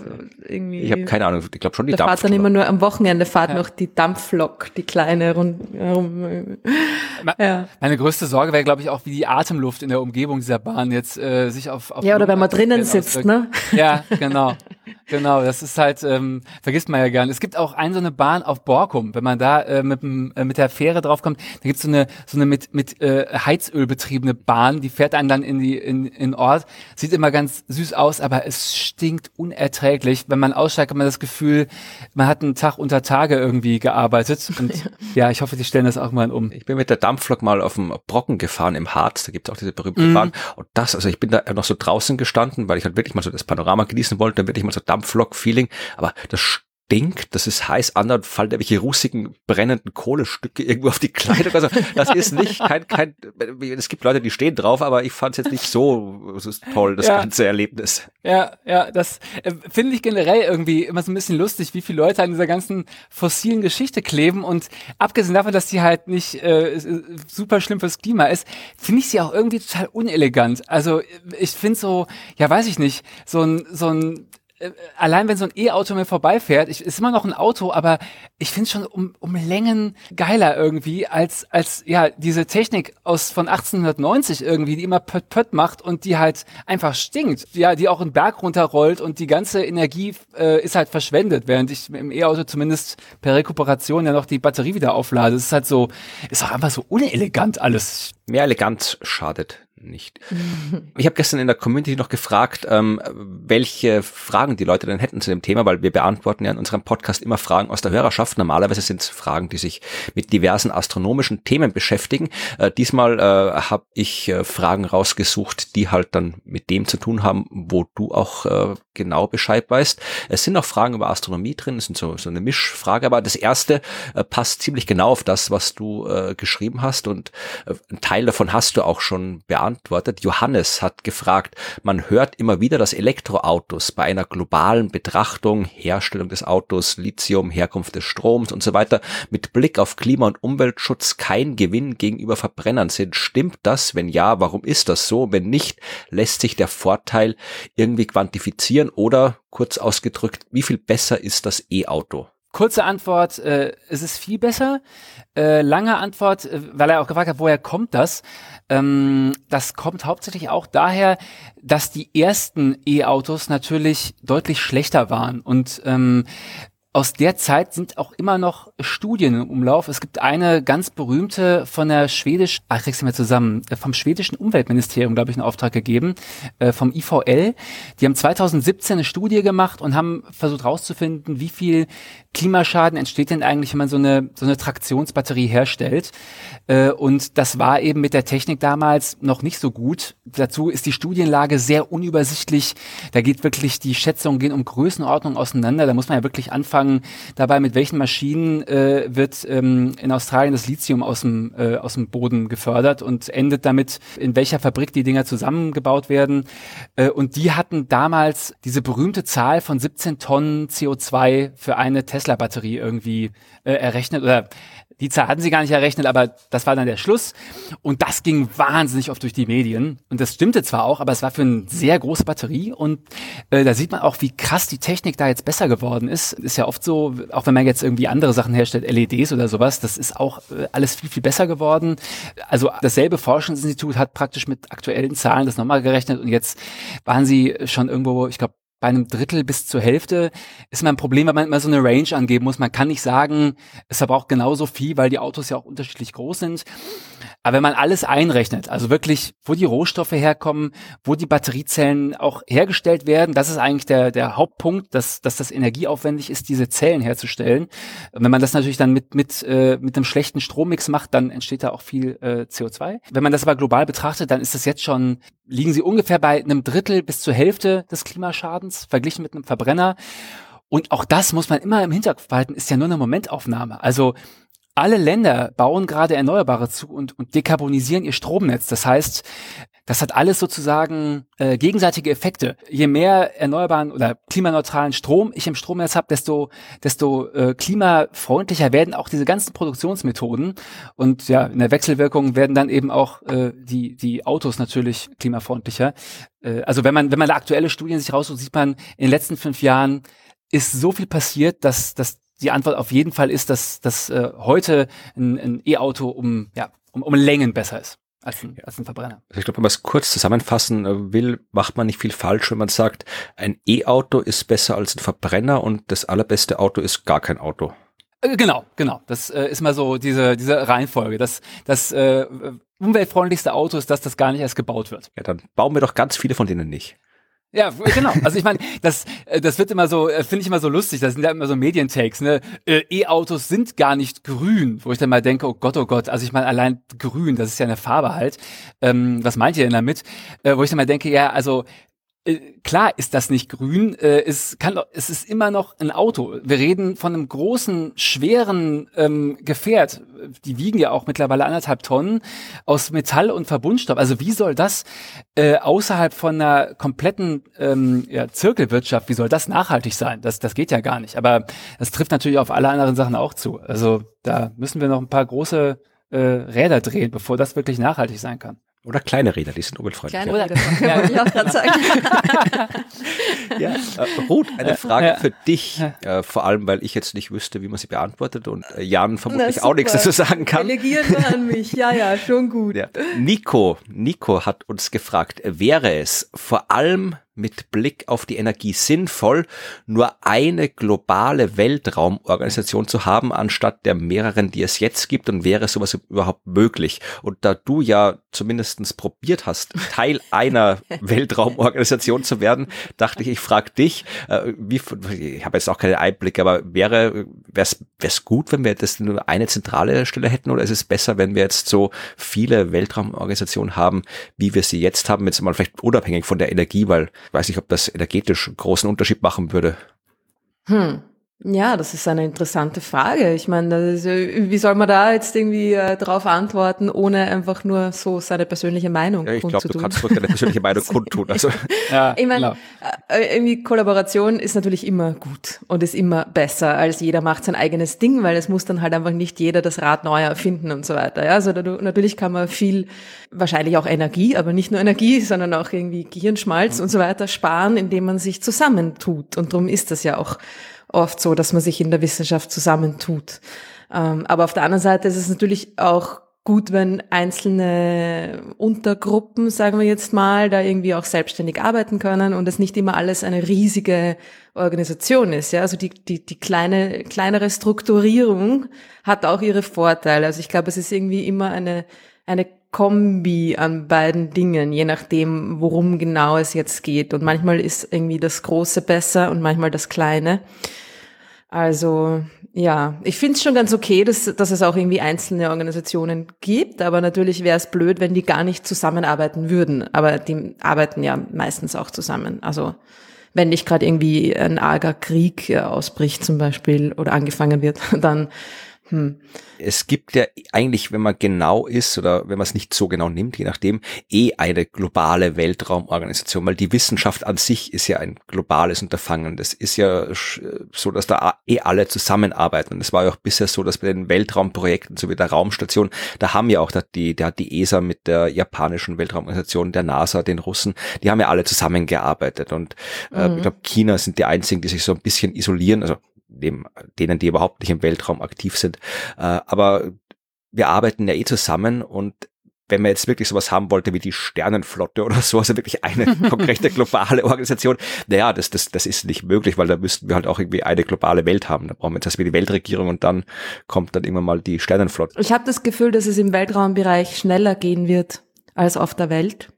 irgendwie. ich habe keine Ahnung, ich glaube schon die da fahrt dann Dampflok. immer nur am Wochenende fahrt noch die Dampflok, die kleine rund. herum. Ja. Meine größte Sorge wäre, glaube ich, auch, wie die Atemluft in der Umgebung dieser Bahn jetzt äh, sich auf, auf ja, oder wenn man drinnen sitzt, ne? Ja, genau. Genau, das ist halt, ähm, vergisst man ja gern. Es gibt auch eine so eine Bahn auf Borkum, wenn man da äh, mit, äh, mit der Fähre draufkommt, da gibt's so eine so eine mit mit äh, Heizöl betriebene Bahn, die fährt einen dann in die in, in Ort, sieht immer ganz süß aus, aber es stinkt unerträglich. Wenn man aussteigt, hat man das Gefühl, man hat einen Tag unter Tage irgendwie gearbeitet. Und ja, ich hoffe, die stellen das auch mal um. Ich bin mit der Dampflok mal auf dem Brocken gefahren im Harz, da gibt es auch diese berühmte Mhm. Bahn. Und das, also ich bin da noch so draußen gestanden, weil ich halt wirklich mal so das Panorama genießen wollte, dann wirklich mal so Dampflok-Feeling. Aber das stinkt, das ist heiß, anderen fallen irgendwelche russigen brennenden Kohlestücke irgendwo auf die Kleidung. Also das ist nicht kein, kein, es gibt Leute, die stehen drauf, aber ich fand es jetzt nicht so toll, das ja. ganze Erlebnis. Ja, ja, das äh, finde ich generell irgendwie immer so ein bisschen lustig, wie viele Leute an dieser ganzen fossilen Geschichte kleben und abgesehen davon, dass die halt nicht äh, super schlimm fürs Klima ist, finde ich sie auch irgendwie total unelegant. Also ich finde so, ja weiß ich nicht, so ein, so ein äh, allein wenn so ein E-Auto mir vorbeifährt, ich, ist immer noch ein Auto, aber ich finde es schon um, um Längen geiler irgendwie als als ja diese Technik aus von 1890 irgendwie, die immer pött pött macht und die halt einfach stinkt, ja, die auch einen Berg runterrollt und die ganze Energie äh, ist halt verschwendet, während ich im E-Auto zumindest per Rekuperation ja noch die Batterie wieder auflade. Es ist halt so, ist auch einfach so unelegant alles. Mehr elegant schadet nicht. Ich habe gestern in der Community noch gefragt, ähm, welche Fragen die Leute denn hätten zu dem Thema, weil wir beantworten ja in unserem Podcast immer Fragen aus der Hörerschaft. Normalerweise sind es Fragen, die sich mit diversen astronomischen Themen beschäftigen. Äh, diesmal äh, habe ich äh, Fragen rausgesucht, die halt dann mit dem zu tun haben, wo du auch äh, genau Bescheid weißt. Es sind auch Fragen über Astronomie drin, es sind so, so eine Mischfrage, aber das erste äh, passt ziemlich genau auf das, was du äh, geschrieben hast und äh, ein Teil davon hast du auch schon beantwortet beantwortet. Johannes hat gefragt, man hört immer wieder, dass Elektroautos bei einer globalen Betrachtung, Herstellung des Autos, Lithium, Herkunft des Stroms und so weiter, mit Blick auf Klima- und Umweltschutz kein Gewinn gegenüber Verbrennern sind. Stimmt das? Wenn ja, warum ist das so? Wenn nicht, lässt sich der Vorteil irgendwie quantifizieren oder kurz ausgedrückt, wie viel besser ist das E-Auto? Kurze Antwort, äh, es ist viel besser. Äh, lange Antwort, äh, weil er auch gefragt hat, woher kommt das? Ähm, das kommt hauptsächlich auch daher, dass die ersten E-Autos natürlich deutlich schlechter waren und ähm, aus der Zeit sind auch immer noch Studien im Umlauf. Es gibt eine ganz berühmte von der schwedischen, ach, kriegst du mir zusammen, äh, vom schwedischen Umweltministerium, glaube ich, einen Auftrag gegeben, äh, vom IVL. Die haben 2017 eine Studie gemacht und haben versucht herauszufinden, wie viel Klimaschaden entsteht denn eigentlich, wenn man so eine, so eine Traktionsbatterie herstellt. Äh, und das war eben mit der Technik damals noch nicht so gut. Dazu ist die Studienlage sehr unübersichtlich. Da geht wirklich, die Schätzungen gehen um Größenordnung auseinander. Da muss man ja wirklich anfangen, dabei mit welchen Maschinen äh, wird ähm, in Australien das Lithium aus dem, äh, aus dem Boden gefördert und endet damit, in welcher Fabrik die Dinger zusammengebaut werden. Äh, und die hatten damals diese berühmte Zahl von 17 Tonnen CO2 für eine Tesla-Batterie irgendwie äh, errechnet oder die Zahl hatten sie gar nicht errechnet, aber das war dann der Schluss. Und das ging wahnsinnig oft durch die Medien. Und das stimmte zwar auch, aber es war für eine sehr große Batterie. Und äh, da sieht man auch, wie krass die Technik da jetzt besser geworden ist. Ist ja oft so, auch wenn man jetzt irgendwie andere Sachen herstellt, LEDs oder sowas, das ist auch äh, alles viel, viel besser geworden. Also dasselbe Forschungsinstitut hat praktisch mit aktuellen Zahlen das nochmal gerechnet. Und jetzt waren sie schon irgendwo, ich glaube, bei einem Drittel bis zur Hälfte ist immer ein Problem, weil man immer so eine Range angeben muss. Man kann nicht sagen, es verbraucht genauso viel, weil die Autos ja auch unterschiedlich groß sind. Aber wenn man alles einrechnet, also wirklich, wo die Rohstoffe herkommen, wo die Batteriezellen auch hergestellt werden, das ist eigentlich der, der Hauptpunkt, dass, dass das energieaufwendig ist, diese Zellen herzustellen. Wenn man das natürlich dann mit, mit, äh, mit einem schlechten Strommix macht, dann entsteht da auch viel äh, CO2. Wenn man das aber global betrachtet, dann ist das jetzt schon, liegen sie ungefähr bei einem Drittel bis zur Hälfte des Klimaschadens, verglichen mit einem Verbrenner. Und auch das muss man immer im Hinterkopf behalten, ist ja nur eine Momentaufnahme. Also alle Länder bauen gerade Erneuerbare zu und, und dekarbonisieren ihr Stromnetz. Das heißt, das hat alles sozusagen äh, gegenseitige Effekte. Je mehr erneuerbaren oder klimaneutralen Strom ich im Stromnetz habe, desto, desto äh, klimafreundlicher werden auch diese ganzen Produktionsmethoden. Und ja, in der Wechselwirkung werden dann eben auch äh, die, die Autos natürlich klimafreundlicher. Äh, also wenn man, wenn man aktuelle Studien sich raussucht, sieht man, in den letzten fünf Jahren ist so viel passiert, dass, dass die Antwort auf jeden Fall ist, dass, dass äh, heute ein, ein E-Auto um, ja, um, um Längen besser ist als ein, als ein Verbrenner. Also ich glaube, wenn man es kurz zusammenfassen äh, will, macht man nicht viel falsch, wenn man sagt, ein E-Auto ist besser als ein Verbrenner und das allerbeste Auto ist gar kein Auto. Äh, genau, genau. Das äh, ist mal so diese, diese Reihenfolge. Das, das äh, umweltfreundlichste Auto ist das, das gar nicht erst gebaut wird. Ja, dann bauen wir doch ganz viele von denen nicht. Ja, genau. Also ich meine, das, äh, das wird immer so, äh, finde ich immer so lustig. Das sind ja immer so Medientakes. Ne? Äh, E-Autos sind gar nicht grün, wo ich dann mal denke, oh Gott, oh Gott. Also ich meine, allein grün, das ist ja eine Farbe halt. Ähm, was meint ihr denn damit? Äh, wo ich dann mal denke, ja, also klar ist das nicht grün. Äh, es kann, es ist immer noch ein Auto. Wir reden von einem großen, schweren ähm, Gefährt. Die wiegen ja auch mittlerweile anderthalb Tonnen aus Metall und Verbundstoff. Also wie soll das äh, außerhalb von einer kompletten ähm, ja, Zirkelwirtschaft, wie soll das nachhaltig sein? Das, das geht ja gar nicht. Aber das trifft natürlich auf alle anderen Sachen auch zu. Also da müssen wir noch ein paar große äh, Räder drehen, bevor das wirklich nachhaltig sein kann. Oder kleine Räder, die sind umweltfreundlich. Kleine Räder, ja. wollte ich auch gerade sagen. ja, äh, Ruth, eine Frage ja. für dich, äh, vor allem, weil ich jetzt nicht wüsste, wie man sie beantwortet und äh, Jan vermutlich auch nichts dazu sagen kann. Delegieren wir an mich, ja, ja, schon gut. Ja. Nico, Nico hat uns gefragt, wäre es vor allem mit Blick auf die Energie sinnvoll, nur eine globale Weltraumorganisation zu haben, anstatt der mehreren, die es jetzt gibt? Und wäre sowas überhaupt möglich? Und da du ja zumindestens probiert hast, Teil einer Weltraumorganisation zu werden, dachte ich, ich frage dich, äh, wie, ich habe jetzt auch keine Einblicke, aber wäre es gut, wenn wir das nur eine zentrale Stelle hätten, oder ist es besser, wenn wir jetzt so viele Weltraumorganisationen haben, wie wir sie jetzt haben, jetzt mal vielleicht unabhängig von der Energie, weil ich weiß nicht, ob das energetisch einen großen Unterschied machen würde. Hm. Ja, das ist eine interessante Frage. Ich meine, ist, wie soll man da jetzt irgendwie äh, darauf antworten, ohne einfach nur so seine persönliche Meinung ja, ich glaube, du kannst deine persönliche Meinung kundtun. Also. ja, ich meine, äh, irgendwie Kollaboration ist natürlich immer gut und ist immer besser, als jeder macht sein eigenes Ding, weil es muss dann halt einfach nicht jeder das Rad neu erfinden und so weiter. Ja, also da, natürlich kann man viel, wahrscheinlich auch Energie, aber nicht nur Energie, sondern auch irgendwie Gehirnschmalz mhm. und so weiter sparen, indem man sich zusammentut. Und darum ist das ja auch oft so, dass man sich in der Wissenschaft zusammentut. Ähm, aber auf der anderen Seite ist es natürlich auch gut, wenn einzelne Untergruppen, sagen wir jetzt mal, da irgendwie auch selbstständig arbeiten können und es nicht immer alles eine riesige Organisation ist. Ja, also die, die, die kleine, kleinere Strukturierung hat auch ihre Vorteile. Also ich glaube, es ist irgendwie immer eine, eine Kombi an beiden Dingen, je nachdem, worum genau es jetzt geht. Und manchmal ist irgendwie das Große besser und manchmal das Kleine. Also ja, ich finde es schon ganz okay, dass, dass es auch irgendwie einzelne Organisationen gibt, aber natürlich wäre es blöd, wenn die gar nicht zusammenarbeiten würden. Aber die arbeiten ja meistens auch zusammen. Also wenn nicht gerade irgendwie ein arger Krieg äh, ausbricht zum Beispiel oder angefangen wird, dann hm. Es gibt ja eigentlich, wenn man genau ist oder wenn man es nicht so genau nimmt, je nachdem, eh eine globale Weltraumorganisation, weil die Wissenschaft an sich ist ja ein globales Unterfangen. Das ist ja so, dass da eh alle zusammenarbeiten. Und es war ja auch bisher so, dass bei den Weltraumprojekten, so wie der Raumstation, da haben ja auch die, da hat die ESA mit der japanischen Weltraumorganisation, der NASA, den Russen, die haben ja alle zusammengearbeitet. Und äh, mhm. ich glaube, China sind die einzigen, die sich so ein bisschen isolieren. Also neben denen, die überhaupt nicht im Weltraum aktiv sind. Äh, aber wir arbeiten ja eh zusammen und wenn man jetzt wirklich sowas haben wollte wie die Sternenflotte oder so, also wirklich eine konkrete globale Organisation, naja, das, das, das ist nicht möglich, weil da müssten wir halt auch irgendwie eine globale Welt haben. Da brauchen wir jetzt erstmal die Weltregierung und dann kommt dann irgendwann mal die Sternenflotte. Ich habe das Gefühl, dass es im Weltraumbereich schneller gehen wird als auf der Welt.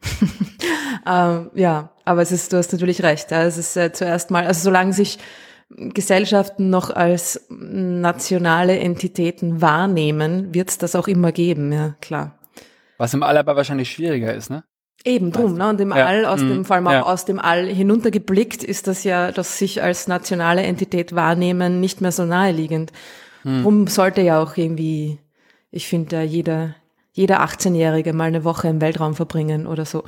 ähm, ja, aber es ist, du hast natürlich recht. Ja, es ist äh, zuerst mal, also solange sich Gesellschaften noch als nationale Entitäten wahrnehmen, wird es das auch immer geben, ja, klar. Was im All aber wahrscheinlich schwieriger ist, ne? Eben drum, ne? Und im ja. All, aus dem, mhm. vor allem auch ja. aus dem All hinuntergeblickt, ist das ja, das sich als nationale Entität wahrnehmen, nicht mehr so naheliegend. Hm. Drum sollte ja auch irgendwie, ich finde, ja jeder, jeder 18-Jährige mal eine Woche im Weltraum verbringen oder so.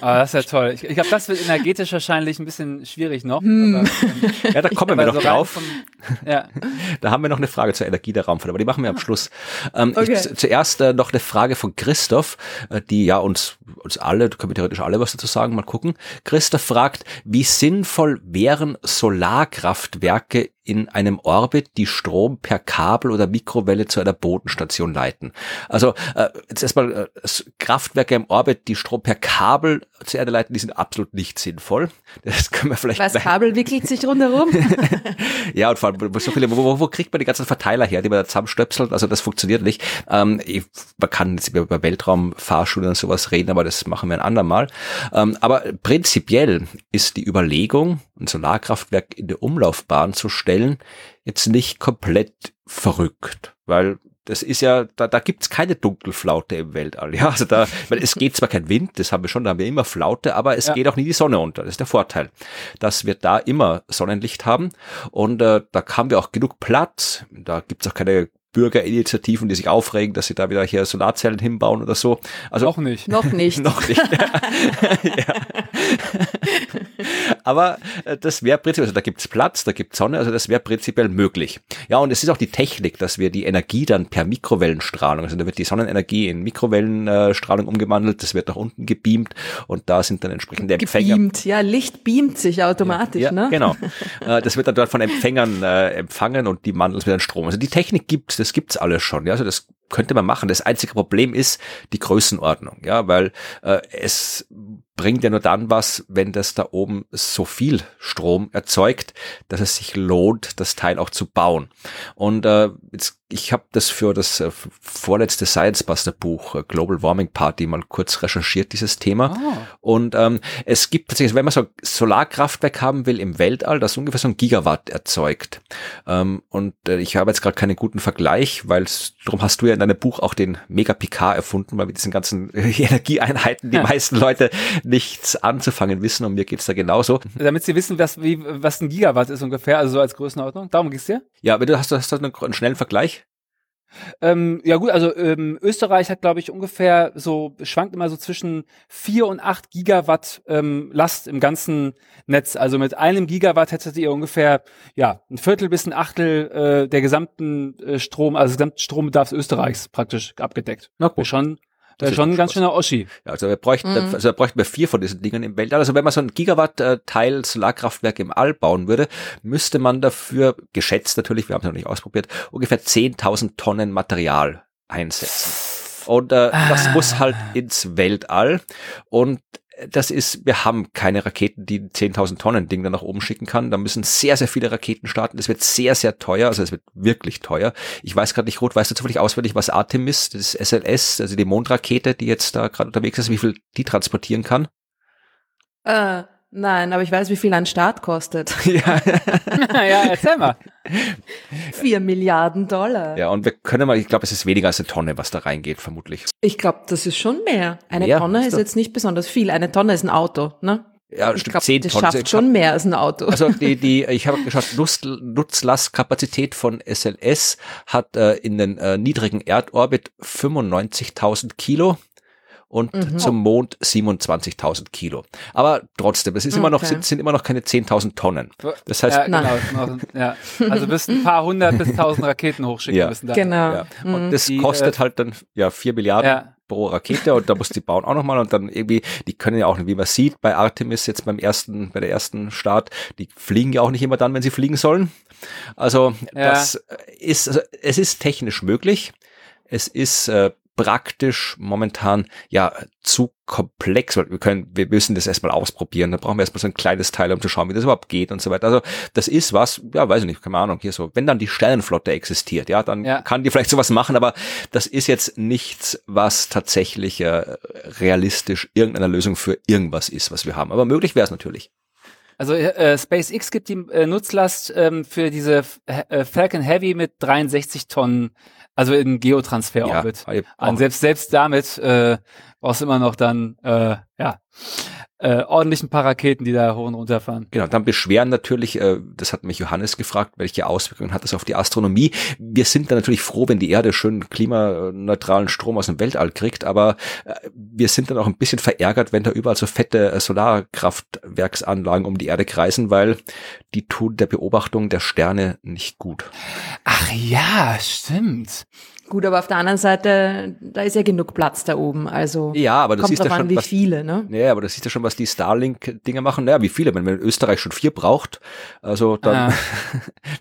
Ah, das ist ja toll. Ich, ich glaube, das wird energetisch wahrscheinlich ein bisschen schwierig noch. Hm. Aber, ähm, ja, da kommen wir noch so drauf. Vom, ja. Da haben wir noch eine Frage zur Energie der Raumfahrt, aber die machen wir am Schluss. Ähm, okay. ich, zuerst äh, noch eine Frage von Christoph, äh, die ja uns, uns alle, da können wir theoretisch alle was dazu sagen, mal gucken. Christoph fragt, wie sinnvoll wären Solarkraftwerke in einem Orbit, die Strom per Kabel oder Mikrowelle zu einer Bodenstation leiten. Also äh, jetzt erstmal äh, Kraftwerke im Orbit, die Strom per Kabel zur Erde leiten, die sind absolut nicht sinnvoll. Das können wir vielleicht. Was Kabel wickelt sich rundherum? ja, und vor allem, so viele, wo, wo, kriegt man die ganzen Verteiler her, die man da zusammenstöpselt? Also das funktioniert nicht. Ähm, ich, man kann jetzt über Weltraumfahrschulen und sowas reden, aber das machen wir ein andermal. Ähm, aber prinzipiell ist die Überlegung, ein Solarkraftwerk in der Umlaufbahn zu stellen, jetzt nicht komplett verrückt, weil das ist ja, da, da gibt's keine Dunkelflaute im Weltall. Ja, also da, weil es geht zwar kein Wind, das haben wir schon, da haben wir immer Flaute, aber es ja. geht auch nie die Sonne unter. Das ist der Vorteil, dass wir da immer Sonnenlicht haben und äh, da haben wir auch genug Platz. Da gibt's auch keine Bürgerinitiativen, die sich aufregen, dass sie da wieder hier Solarzellen hinbauen oder so. Also noch nicht. Noch nicht. noch nicht. ja. Aber äh, das wäre prinzipiell, also da gibt's Platz, da gibt's Sonne, also das wäre prinzipiell möglich. Ja, und es ist auch die Technik, dass wir die Energie dann per Mikrowellenstrahlung, also da wird die Sonnenenergie in Mikrowellenstrahlung umgewandelt, das wird nach unten gebeamt und da sind dann entsprechende Empfänger. Gebeamt, ja, Licht beamt sich automatisch, ja, ne? Genau. Äh, das wird dann dort von Empfängern äh, empfangen und die wandeln es wieder in Strom. Also die Technik gibt's, das gibt's alles schon. Ja, also das könnte man machen. Das einzige Problem ist die Größenordnung, ja, weil äh, es bringt ja nur dann was, wenn das da oben so viel Strom erzeugt, dass es sich lohnt, das Teil auch zu bauen. Und äh, jetzt ich habe das für das äh, vorletzte Science Buster Buch äh, Global Warming Party mal kurz recherchiert, dieses Thema. Oh. Und ähm, es gibt tatsächlich, wenn man so Solarkraftwerk haben will im Weltall, das ungefähr so ein Gigawatt erzeugt. Ähm, und äh, ich habe jetzt gerade keinen guten Vergleich, weil darum hast du ja in deinem Buch auch den Mega Picard erfunden, weil mit diesen ganzen Energieeinheiten die ja. meisten Leute nichts anzufangen wissen und mir geht's da genauso. Damit sie wissen, was, wie, was ein Gigawatt ist ungefähr, also so als Größenordnung. Darum geht's dir? Ja, aber du hast, hast du einen schnellen Vergleich. Ähm, ja gut, also ähm, Österreich hat, glaube ich, ungefähr so, schwankt immer so zwischen vier und acht Gigawatt ähm, Last im ganzen Netz. Also mit einem Gigawatt hättet ihr ungefähr ja ein Viertel bis ein Achtel äh, der gesamten äh, Strom, also des gesamten Strombedarfs Österreichs praktisch abgedeckt. Na gut. Schon das ist schon ein ganz schöner Oschi. Ja, also wir bräuchten, mhm. also wir bräuchten wir vier von diesen Dingen im Weltall. Also wenn man so ein Gigawatt-Teil Solarkraftwerk im All bauen würde, müsste man dafür, geschätzt natürlich, wir haben es noch nicht ausprobiert, ungefähr 10.000 Tonnen Material einsetzen. Und äh, ah. das muss halt ins Weltall. Und das ist, wir haben keine Raketen, die 10.000 Tonnen Ding da nach oben schicken kann. Da müssen sehr, sehr viele Raketen starten. Das wird sehr, sehr teuer. Also es wird wirklich teuer. Ich weiß gerade nicht, Rot, weißt du zufällig auswendig, was Artemis, das SLS, also die Mondrakete, die jetzt da gerade unterwegs ist, wie viel die transportieren kann? Äh, Nein, aber ich weiß, wie viel ein Start kostet. ja, ja erzähl mal. Vier Milliarden Dollar. Ja, und wir können mal, ich glaube, es ist weniger als eine Tonne, was da reingeht, vermutlich. Ich glaube, das ist schon mehr. Eine mehr? Tonne ist, jetzt nicht besonders viel. Eine Tonne ist ein Auto, ne? Ja, ich glaube, das Tonnen. schafft schon mehr als ein Auto. Also die, die, ich habe geschaut, Nutz, Nutzlastkapazität von SLS hat äh, in den äh, niedrigen Erdorbit 95.000 Kilo und mhm. zum Mond 27.000 Kilo. Aber trotzdem, es ist okay. immer noch, sind, sind immer noch keine 10.000 Tonnen. Das heißt, ja, genau, ja. also bis ein paar hundert bis tausend Raketen hochschicken ja. müssen. Dann. Genau. Ja. Und mhm. das die, kostet äh, halt dann ja vier Milliarden. Ja pro Rakete und da muss die bauen auch nochmal und dann irgendwie, die können ja auch, wie man sieht, bei Artemis jetzt beim ersten, bei der ersten Start, die fliegen ja auch nicht immer dann, wenn sie fliegen sollen. Also ja. das ist, also es ist technisch möglich. Es ist äh, praktisch momentan ja zu komplex, weil wir können, wir müssen das erstmal ausprobieren. Da brauchen wir erstmal so ein kleines Teil, um zu schauen, wie das überhaupt geht und so weiter. Also das ist was, ja, weiß ich nicht, keine Ahnung, hier so, wenn dann die Sternenflotte existiert, ja, dann ja. kann die vielleicht sowas machen, aber das ist jetzt nichts, was tatsächlich äh, realistisch irgendeine Lösung für irgendwas ist, was wir haben. Aber möglich wäre es natürlich. Also äh, SpaceX gibt die äh, Nutzlast ähm, für diese äh, Falcon Heavy mit 63 Tonnen also in Geotransfer-Orbit. Ja, Und selbst, selbst damit äh, brauchst du immer noch dann, äh, ja, äh, ordentlichen paar Raketen, die da hoch und runter fahren. Genau, dann beschweren natürlich, äh, das hat mich Johannes gefragt, welche Auswirkungen hat das auf die Astronomie. Wir sind dann natürlich froh, wenn die Erde schön klimaneutralen Strom aus dem Weltall kriegt, aber äh, wir sind dann auch ein bisschen verärgert, wenn da überall so fette äh, Solarkraftwerksanlagen um die Erde kreisen, weil die tun der Beobachtung der Sterne nicht gut. Ach ja, stimmt. Gut, aber auf der anderen Seite, da ist ja genug Platz da oben. Also ja, aber du kommt siehst drauf ja schon, an, wie was, viele, ne? Ja, aber du siehst ja schon, was die Starlink-Dinger machen. Naja, wie viele? Wenn, wenn Österreich schon vier braucht, also dann.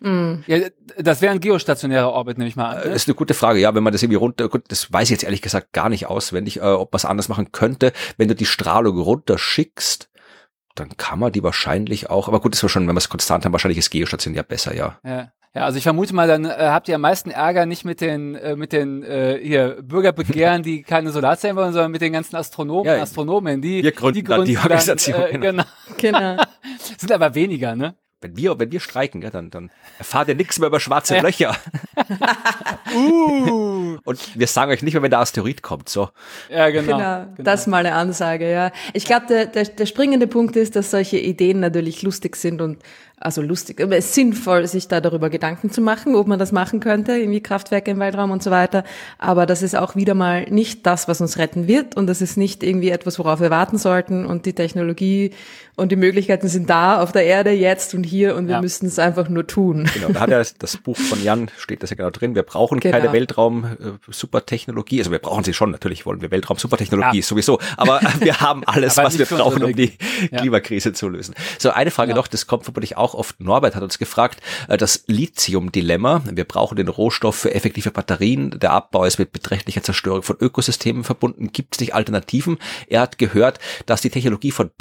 Ah. ja, das wäre ein geostationärer Orbit, nehme ich mal an. Ne? Das ist eine gute Frage. Ja, wenn man das irgendwie runter, gut, das weiß ich jetzt ehrlich gesagt gar nicht auswendig, äh, ob man es anders machen könnte. Wenn du die Strahlung runterschickst, dann kann man die wahrscheinlich auch, aber gut, das war schon, wenn wir es konstant haben, wahrscheinlich ist geostationär besser, ja. Ja. Ja, also ich vermute mal, dann äh, habt ihr am meisten Ärger nicht mit den äh, mit den äh, hier Bürgerbegehren, die keine Solarzellen wollen, sondern mit den ganzen Astronomen, ja, Astronomen, die wir gründen, die, gründen die Organisation. Dann, äh, genau. genau. Sind aber weniger, ne? wenn wir, wenn wir streiken, ja, dann, dann erfahrt ihr nichts mehr über schwarze ja. Löcher. uh. Und wir sagen euch nicht mehr, wenn der Asteroid kommt, so. Ja, genau. genau. genau. Das ist mal eine Ansage, ja. Ich glaube, der, der, der springende Punkt ist, dass solche Ideen natürlich lustig sind und also lustig, aber es sinnvoll, sich da darüber Gedanken zu machen, ob man das machen könnte, irgendwie Kraftwerke im Weltraum und so weiter. Aber das ist auch wieder mal nicht das, was uns retten wird und das ist nicht irgendwie etwas, worauf wir warten sollten und die Technologie und die Möglichkeiten sind da auf der Erde jetzt und hier und wir ja. müssen es einfach nur tun. Genau, da hat ja das Buch von Jan, steht das ja genau drin, wir brauchen genau. keine Weltraum-Supertechnologie, also wir brauchen sie schon, natürlich wollen wir Weltraum-Supertechnologie ja. sowieso, aber wir haben alles, was wir brauchen, um die ja. Klimakrise zu lösen. So, eine Frage noch, das kommt vermutlich auch oft, Norbert hat uns gefragt, äh, das Lithium-Dilemma, wir brauchen den Rohstoff für effektive Batterien, der Abbau ist mit beträchtlicher Zerstörung von Ökosystemen verbunden, gibt es nicht Alternativen? Er hat gehört, dass die Technologie von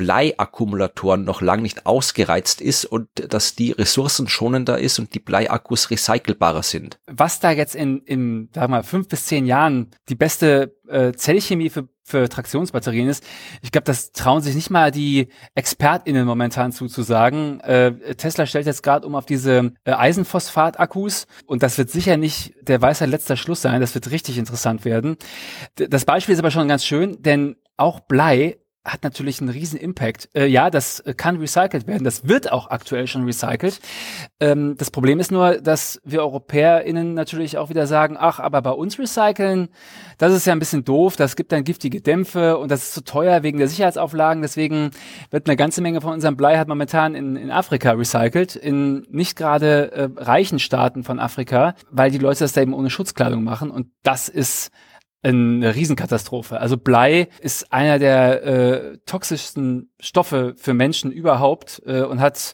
Bleiakkumulatoren noch lang nicht ausgereizt ist und dass die ressourcenschonender ist und die Bleiakkus recycelbarer sind. Was da jetzt in, in sag mal, fünf bis zehn Jahren die beste äh, Zellchemie für, für Traktionsbatterien ist, ich glaube, das trauen sich nicht mal die ExpertInnen momentan zuzusagen. Äh, Tesla stellt jetzt gerade um auf diese äh, Eisenphosphat-Akkus und das wird sicher nicht der Weisheit letzter Schluss sein. Das wird richtig interessant werden. D das Beispiel ist aber schon ganz schön, denn auch Blei hat natürlich einen riesen Impact. Äh, ja, das kann recycelt werden. Das wird auch aktuell schon recycelt. Ähm, das Problem ist nur, dass wir EuropäerInnen natürlich auch wieder sagen, ach, aber bei uns recyceln, das ist ja ein bisschen doof. Das gibt dann giftige Dämpfe und das ist zu teuer wegen der Sicherheitsauflagen. Deswegen wird eine ganze Menge von unserem Blei hat momentan in, in Afrika recycelt, in nicht gerade äh, reichen Staaten von Afrika, weil die Leute das da eben ohne Schutzkleidung machen. Und das ist eine Riesenkatastrophe. Also Blei ist einer der äh, toxischsten Stoffe für Menschen überhaupt äh, und hat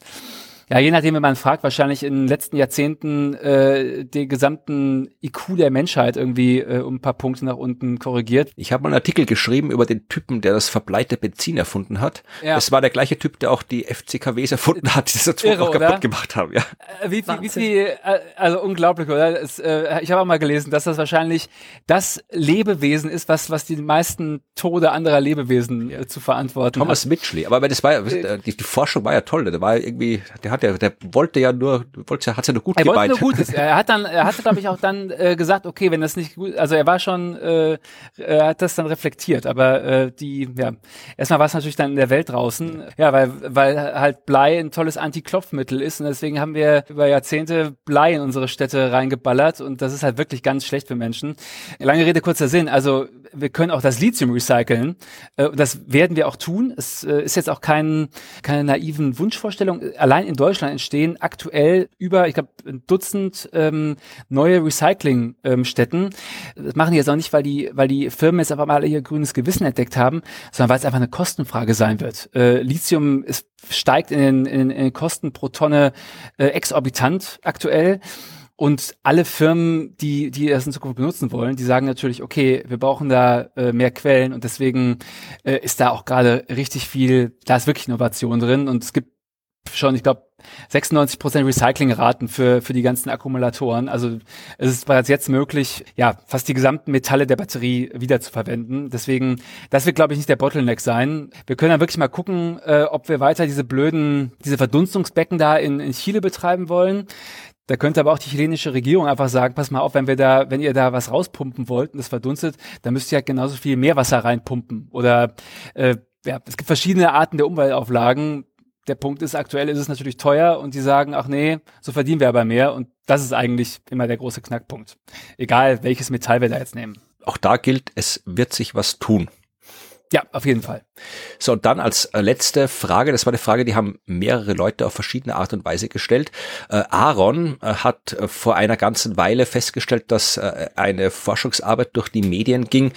ja, je nachdem, wenn man fragt, wahrscheinlich in den letzten Jahrzehnten äh, den gesamten IQ der Menschheit irgendwie äh, um ein paar Punkte nach unten korrigiert. Ich habe mal einen Artikel geschrieben über den Typen, der das verbleite Benzin erfunden hat. Ja. Das war der gleiche Typ, der auch die FCKWs erfunden hat, die das Irre, auch kaputt oder? gemacht haben. Ja. Äh, wie viel, wie viel, äh, also unglaublich, oder? Es, äh, ich habe auch mal gelesen, dass das wahrscheinlich das Lebewesen ist, was, was die meisten Tode anderer Lebewesen äh, zu verantworten Thomas hat. Mitchley, aber das war äh, die, die Forschung war ja toll, der war irgendwie, der hat der, der wollte ja nur, wollte, hat's ja nur gut er gemeint. Wollte nur Gutes. Er hat dann, er hatte, glaube ich, auch dann äh, gesagt, okay, wenn das nicht gut, also er war schon, äh, er hat das dann reflektiert, aber äh, die, ja, erstmal war es natürlich dann in der Welt draußen, ja, weil, weil halt Blei ein tolles Anti-Klopfmittel ist und deswegen haben wir über Jahrzehnte Blei in unsere Städte reingeballert und das ist halt wirklich ganz schlecht für Menschen. Lange Rede, kurzer Sinn, also wir können auch das Lithium recyceln. Äh, das werden wir auch tun. Es äh, ist jetzt auch kein, keine naiven Wunschvorstellung. Allein in Deutschland entstehen aktuell über, ich glaube, ein Dutzend ähm, neue Recyclingstätten. Ähm, das machen die jetzt auch nicht, weil die, weil die Firmen jetzt einfach mal ihr grünes Gewissen entdeckt haben, sondern weil es einfach eine Kostenfrage sein wird. Äh, Lithium ist, steigt in den, in, in den Kosten pro Tonne äh, exorbitant aktuell. Und alle Firmen, die, die das in Zukunft benutzen wollen, die sagen natürlich, okay, wir brauchen da äh, mehr Quellen und deswegen äh, ist da auch gerade richtig viel, da ist wirklich Innovation drin und es gibt schon, ich glaube, 96 Prozent Recyclingraten für, für die ganzen Akkumulatoren. Also es ist bereits jetzt möglich, ja, fast die gesamten Metalle der Batterie wieder zu verwenden. Deswegen, das wird, glaube ich, nicht der Bottleneck sein. Wir können dann wirklich mal gucken, äh, ob wir weiter diese blöden, diese Verdunstungsbecken da in, in Chile betreiben wollen. Da könnte aber auch die chilenische Regierung einfach sagen, pass mal auf, wenn wir da, wenn ihr da was rauspumpen wollt und das verdunstet, dann müsst ihr halt genauso viel Meerwasser reinpumpen. Oder äh, ja, es gibt verschiedene Arten der Umweltauflagen. Der Punkt ist, aktuell ist es natürlich teuer und die sagen, ach nee, so verdienen wir aber mehr. Und das ist eigentlich immer der große Knackpunkt. Egal, welches Metall wir da jetzt nehmen. Auch da gilt, es wird sich was tun. Ja, auf jeden Fall. So, und dann als äh, letzte Frage, das war eine Frage, die haben mehrere Leute auf verschiedene Art und Weise gestellt. Äh, Aaron äh, hat äh, vor einer ganzen Weile festgestellt, dass äh, eine Forschungsarbeit durch die Medien ging,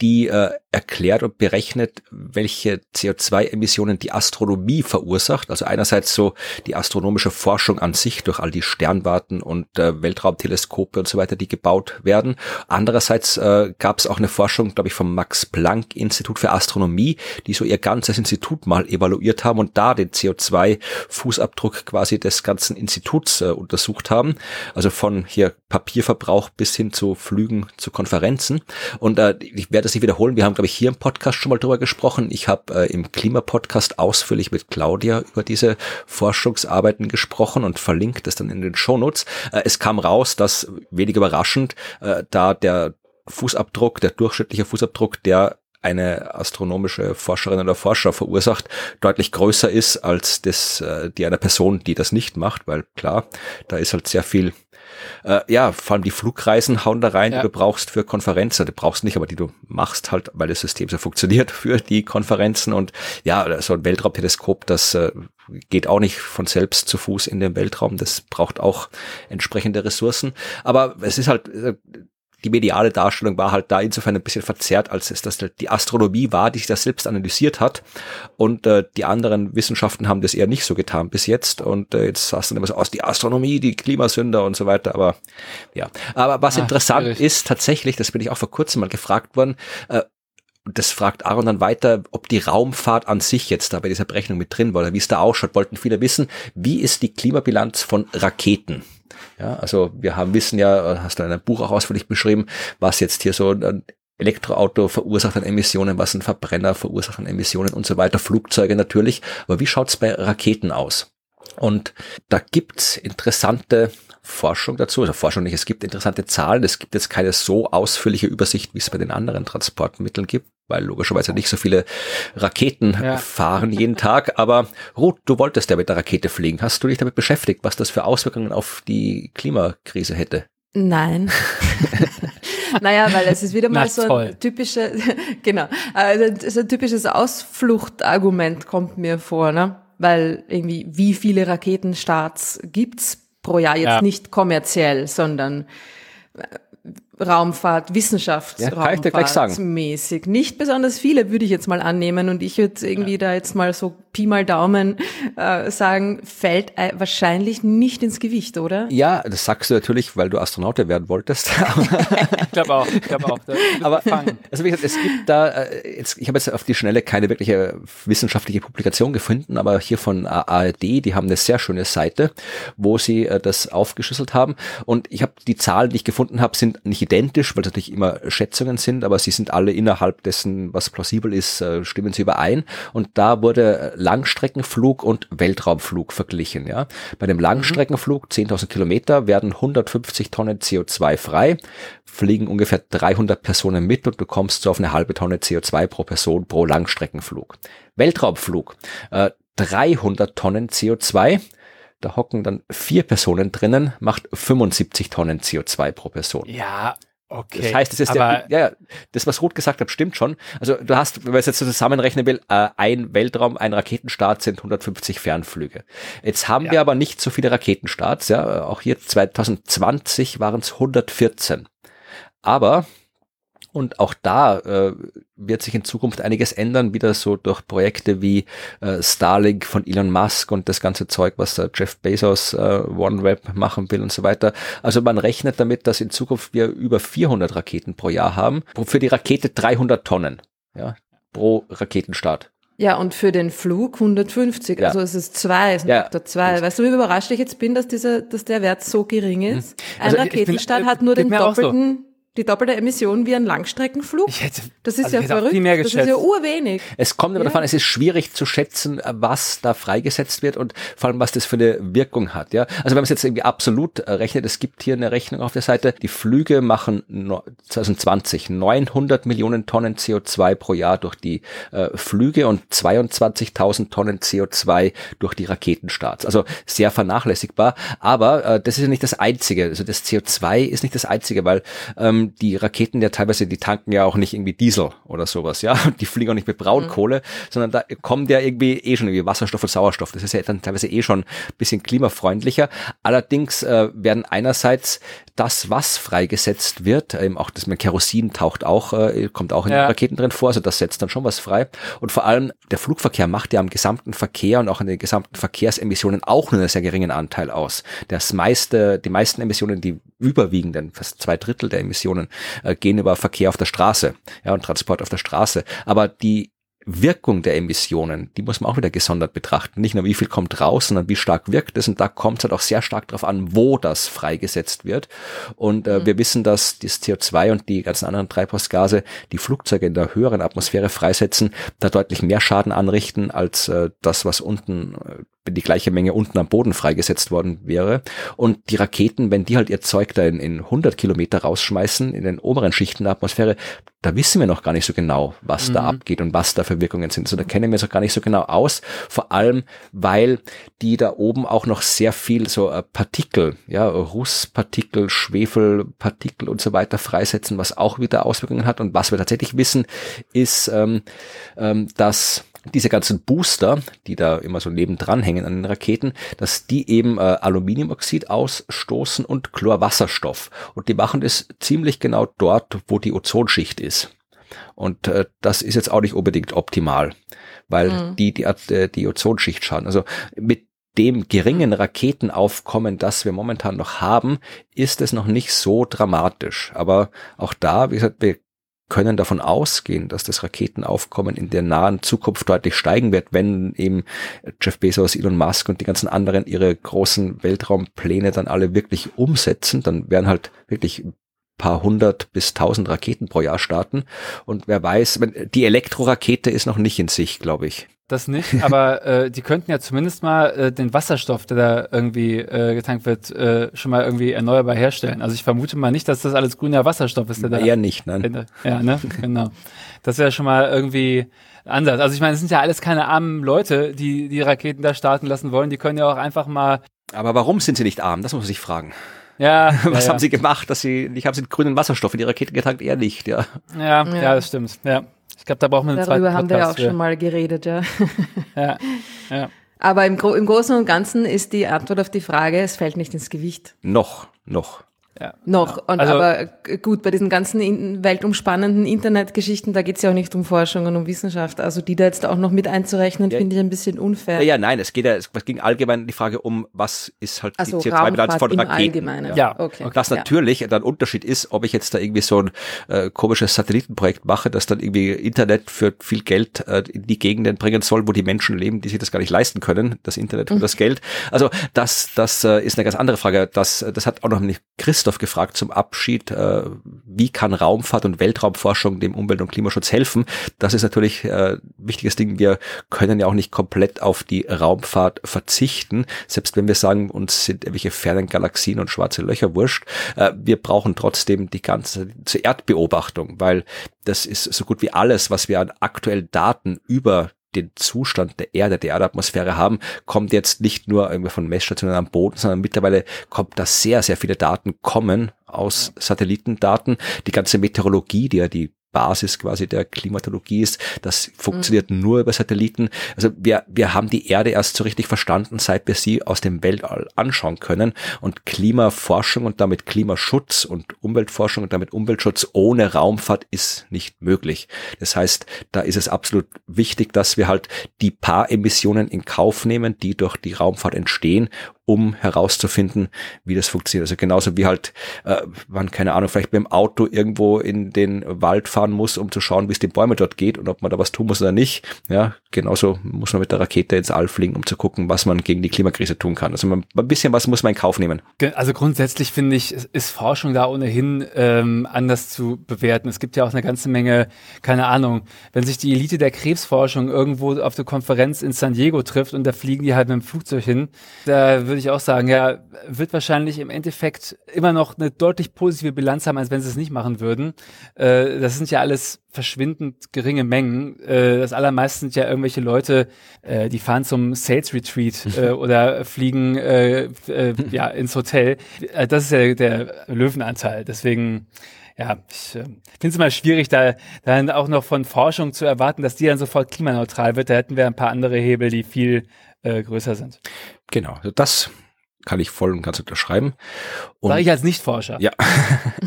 die erklärt und berechnet, welche CO2-Emissionen die Astronomie verursacht. Also einerseits so die astronomische Forschung an sich durch all die Sternwarten und äh, Weltraumteleskope und so weiter, die gebaut werden. Andererseits äh, gab es auch eine Forschung, glaube ich, vom Max-Planck-Institut für Astronomie, die so ihr ganzes Institut mal evaluiert haben und da den CO2-Fußabdruck quasi des ganzen Instituts äh, untersucht haben. Also von hier Papierverbrauch bis hin zu Flügen zu Konferenzen. Und äh, ich werde das nicht wiederholen. Wir haben, glaube glaube ich, hier im Podcast schon mal drüber gesprochen. Ich habe äh, im Klimapodcast ausführlich mit Claudia über diese Forschungsarbeiten gesprochen und verlinkt es dann in den Shownotes. Äh, es kam raus, dass wenig überraschend, äh, da der Fußabdruck, der durchschnittliche Fußabdruck, der eine astronomische Forscherin oder Forscher verursacht, deutlich größer ist als das, äh, die einer Person, die das nicht macht, weil klar, da ist halt sehr viel äh, ja, vor allem die Flugreisen hauen da rein, ja. die du brauchst für Konferenzen. Du brauchst nicht, aber die du machst halt, weil das System so funktioniert für die Konferenzen. Und ja, so ein Weltraumteleskop, das äh, geht auch nicht von selbst zu Fuß in den Weltraum. Das braucht auch entsprechende Ressourcen. Aber es ist halt, äh, die mediale Darstellung war halt da insofern ein bisschen verzerrt, als es das die Astronomie war, die sich das selbst analysiert hat. Und äh, die anderen Wissenschaften haben das eher nicht so getan bis jetzt. Und äh, jetzt hast du dann immer so aus, die Astronomie, die Klimasünder und so weiter. Aber ja. Aber was Ach, interessant schwierig. ist tatsächlich, das bin ich auch vor kurzem mal gefragt worden, äh, das fragt Aaron dann weiter, ob die Raumfahrt an sich jetzt da bei dieser Berechnung mit drin war, oder wie es da ausschaut, wollten viele wissen, wie ist die Klimabilanz von Raketen? Ja, also wir haben wissen ja, hast du in einem Buch auch ausführlich beschrieben, was jetzt hier so ein Elektroauto verursacht an Emissionen, was ein Verbrenner verursacht an Emissionen und so weiter, Flugzeuge natürlich. Aber wie schaut's bei Raketen aus? Und da gibt's interessante Forschung dazu, also Forschung nicht, es gibt interessante Zahlen, es gibt jetzt keine so ausführliche Übersicht, wie es bei den anderen Transportmitteln gibt, weil logischerweise nicht so viele Raketen ja. fahren jeden Tag. Aber Ruth, du wolltest ja mit der Rakete fliegen. Hast du dich damit beschäftigt, was das für Auswirkungen auf die Klimakrise hätte? Nein. naja, weil es ist wieder mal so ein typischer, genau, also so ein typisches Ausfluchtargument kommt mir vor, ne? Weil irgendwie, wie viele Raketenstarts gibt's pro Jahr jetzt ja. nicht kommerziell, sondern Raumfahrt, Wissenschaftsraumfahrtmäßig. Ja, nicht besonders viele, würde ich jetzt mal annehmen. Und ich würde irgendwie ja. da jetzt mal so Pi mal Daumen äh, sagen, fällt wahrscheinlich nicht ins Gewicht, oder? Ja, das sagst du natürlich, weil du Astronautin werden wolltest. ich glaube auch, ich glaube auch. Aber also wie gesagt, es gibt da, äh, jetzt, ich habe jetzt auf die Schnelle keine wirkliche wissenschaftliche Publikation gefunden, aber hier von ARD, die haben eine sehr schöne Seite, wo sie äh, das aufgeschlüsselt haben. Und ich habe die Zahlen, die ich gefunden habe, sind nicht identisch, weil es natürlich immer Schätzungen sind, aber sie sind alle innerhalb dessen, was plausibel ist, äh, stimmen sie überein. Und da wurde Langstreckenflug und Weltraumflug verglichen. Ja, bei dem Langstreckenflug 10.000 Kilometer werden 150 Tonnen CO2 frei, fliegen ungefähr 300 Personen mit und du kommst so auf eine halbe Tonne CO2 pro Person pro Langstreckenflug. Weltraumflug äh, 300 Tonnen CO2 da hocken dann vier Personen drinnen, macht 75 Tonnen CO2 pro Person. Ja, Okay. Das heißt, das ist der, ja, ja, das, was Ruth gesagt hat, stimmt schon. Also du hast, wenn man es jetzt so zusammenrechnen will, äh, ein Weltraum, ein Raketenstart sind 150 Fernflüge. Jetzt haben ja. wir aber nicht so viele Raketenstarts, ja. Auch hier 2020 waren es 114. Aber und auch da äh, wird sich in Zukunft einiges ändern, wieder so durch Projekte wie äh, Starlink von Elon Musk und das ganze Zeug, was äh, Jeff Bezos äh, OneWeb machen will und so weiter. Also man rechnet damit, dass in Zukunft wir über 400 Raketen pro Jahr haben. Für die Rakete 300 Tonnen ja, pro Raketenstart. Ja, und für den Flug 150. Ja. Also es ist zwei, es ist ja. Faktor zwei. Weißt du, wie überrascht ich jetzt bin, dass dieser, dass der Wert so gering ist? Hm. Also Ein Raketenstart bin, hat nur den doppelten die doppelte Emission wie ein Langstreckenflug? Hätte, das ist also ja verrückt. Das ist ja urwenig. Es kommt aber ja. davon, es ist schwierig zu schätzen, was da freigesetzt wird und vor allem, was das für eine Wirkung hat. Ja, Also wenn man es jetzt irgendwie absolut äh, rechnet, es gibt hier eine Rechnung auf der Seite, die Flüge machen 2020 900 Millionen Tonnen CO2 pro Jahr durch die äh, Flüge und 22.000 Tonnen CO2 durch die Raketenstarts. Also sehr vernachlässigbar. Aber äh, das ist ja nicht das Einzige. Also das CO2 ist nicht das Einzige, weil ähm, die Raketen ja teilweise, die tanken ja auch nicht irgendwie Diesel oder sowas, ja. Die fliegen auch nicht mit Braunkohle, mhm. sondern da kommt ja irgendwie eh schon irgendwie Wasserstoff und Sauerstoff. Das ist ja dann teilweise eh schon ein bisschen klimafreundlicher. Allerdings äh, werden einerseits das, was freigesetzt wird, eben auch das mit Kerosin taucht auch, äh, kommt auch in ja. den Raketen drin vor, also das setzt dann schon was frei. Und vor allem der Flugverkehr macht ja am gesamten Verkehr und auch an den gesamten Verkehrsemissionen auch nur einen sehr geringen Anteil aus. Das meiste, die meisten Emissionen, die überwiegenden, fast zwei Drittel der Emissionen, äh, gehen über Verkehr auf der Straße, ja, und Transport auf der Straße. Aber die Wirkung der Emissionen, die muss man auch wieder gesondert betrachten. Nicht nur wie viel kommt raus, sondern wie stark wirkt es. Und da kommt es halt auch sehr stark darauf an, wo das freigesetzt wird. Und äh, mhm. wir wissen, dass das CO2 und die ganzen anderen Treibhausgase, die Flugzeuge in der höheren Atmosphäre freisetzen, da deutlich mehr Schaden anrichten als äh, das, was unten äh, wenn die gleiche Menge unten am Boden freigesetzt worden wäre. Und die Raketen, wenn die halt ihr Zeug da in, in 100 Kilometer rausschmeißen, in den oberen Schichten der Atmosphäre, da wissen wir noch gar nicht so genau, was mhm. da abgeht und was da für Wirkungen sind. So, da kennen wir es auch gar nicht so genau aus. Vor allem, weil die da oben auch noch sehr viel so äh, Partikel, ja, Rußpartikel, Schwefelpartikel und so weiter freisetzen, was auch wieder Auswirkungen hat. Und was wir tatsächlich wissen, ist, ähm, ähm, dass diese ganzen Booster, die da immer so nebendran hängen an den Raketen, dass die eben äh, Aluminiumoxid ausstoßen und Chlorwasserstoff. Und die machen das ziemlich genau dort, wo die Ozonschicht ist. Und äh, das ist jetzt auch nicht unbedingt optimal, weil mhm. die, die äh, die Ozonschicht schaden. Also mit dem geringen Raketenaufkommen, das wir momentan noch haben, ist es noch nicht so dramatisch. Aber auch da, wie gesagt, wir können davon ausgehen, dass das Raketenaufkommen in der nahen Zukunft deutlich steigen wird, wenn eben Jeff Bezos, Elon Musk und die ganzen anderen ihre großen Weltraumpläne dann alle wirklich umsetzen. Dann werden halt wirklich paar hundert bis tausend Raketen pro Jahr starten. Und wer weiß, die Elektrorakete ist noch nicht in sich, glaube ich. Das nicht, aber äh, die könnten ja zumindest mal äh, den Wasserstoff, der da irgendwie äh, getankt wird, äh, schon mal irgendwie erneuerbar herstellen. Also ich vermute mal nicht, dass das alles grüner Wasserstoff ist, der da. Eher nicht, nein. Ja, ne? genau. Das wäre schon mal irgendwie anders. Also ich meine, es sind ja alles keine armen Leute, die die Raketen da starten lassen wollen. Die können ja auch einfach mal. Aber warum sind sie nicht arm? Das muss man sich fragen. Ja. Was ja, haben sie gemacht, dass sie, ich habe sie grünen Wasserstoff in die Raketen getankt? Eher nicht, ja. Ja, ja, ja das stimmt, ja. Ich glaube, da brauchen wir einen Darüber haben wir ja auch für. schon mal geredet, ja. ja, ja. Aber im, Gro im Großen und Ganzen ist die Antwort auf die Frage, es fällt nicht ins Gewicht. Noch, noch. Ja. Noch. Und also, aber gut, bei diesen ganzen in, weltumspannenden Internetgeschichten, da geht es ja auch nicht um Forschung und um Wissenschaft. Also die da jetzt auch noch mit einzurechnen, ja, finde ich ein bisschen unfair. Ja, ja, nein, es geht ja, es ging allgemein die Frage um, was ist halt also die CO2-Bilanz von Raketen. Allgemeinen. Ja, ja. okay. Und das natürlich ja. dann Unterschied ist, ob ich jetzt da irgendwie so ein äh, komisches Satellitenprojekt mache, das dann irgendwie Internet für viel Geld äh, in die Gegenden bringen soll, wo die Menschen leben, die sich das gar nicht leisten können, das Internet und mhm. das Geld. Also das, das äh, ist eine ganz andere Frage. Das, das hat auch noch nicht Christ Christoph gefragt zum Abschied, äh, wie kann Raumfahrt und Weltraumforschung dem Umwelt- und Klimaschutz helfen? Das ist natürlich äh, wichtiges Ding. Wir können ja auch nicht komplett auf die Raumfahrt verzichten, selbst wenn wir sagen, uns sind irgendwelche fernen Galaxien und schwarze Löcher wurscht. Äh, wir brauchen trotzdem die ganze zur Erdbeobachtung, weil das ist so gut wie alles, was wir an aktuellen Daten über den Zustand der Erde, der Erdatmosphäre haben, kommt jetzt nicht nur von Messstationen am Boden, sondern mittlerweile kommt da sehr, sehr viele Daten kommen aus Satellitendaten. Die ganze Meteorologie, die ja die Basis quasi der Klimatologie ist. Das funktioniert mhm. nur über Satelliten. Also wir, wir haben die Erde erst so richtig verstanden, seit wir sie aus dem Weltall anschauen können. Und Klimaforschung und damit Klimaschutz und Umweltforschung und damit Umweltschutz ohne Raumfahrt ist nicht möglich. Das heißt, da ist es absolut wichtig, dass wir halt die paar Emissionen in Kauf nehmen, die durch die Raumfahrt entstehen um herauszufinden, wie das funktioniert. Also genauso wie halt, äh, man, keine Ahnung, vielleicht dem Auto irgendwo in den Wald fahren muss, um zu schauen, wie es den Bäumen dort geht und ob man da was tun muss oder nicht. Ja, genauso muss man mit der Rakete ins All fliegen, um zu gucken, was man gegen die Klimakrise tun kann. Also man, ein bisschen was muss man in Kauf nehmen. Also grundsätzlich finde ich, ist Forschung da ohnehin ähm, anders zu bewerten. Es gibt ja auch eine ganze Menge, keine Ahnung, wenn sich die Elite der Krebsforschung irgendwo auf der Konferenz in San Diego trifft und da fliegen die halt mit dem Flugzeug hin, da würde ich auch sagen, ja, wird wahrscheinlich im Endeffekt immer noch eine deutlich positive Bilanz haben, als wenn sie es nicht machen würden. Äh, das sind ja alles verschwindend geringe Mengen. Äh, das allermeiste sind ja irgendwelche Leute, äh, die fahren zum Sales Retreat äh, oder fliegen äh, äh, ja ins Hotel. Äh, das ist ja der Löwenanteil. Deswegen ja, ich äh, finde es immer schwierig, da dann auch noch von Forschung zu erwarten, dass die dann sofort klimaneutral wird. Da hätten wir ein paar andere Hebel, die viel äh, größer sind. Genau, das kann ich voll und ganz unterschreiben. Und Sag ich als Nichtforscher. Ja.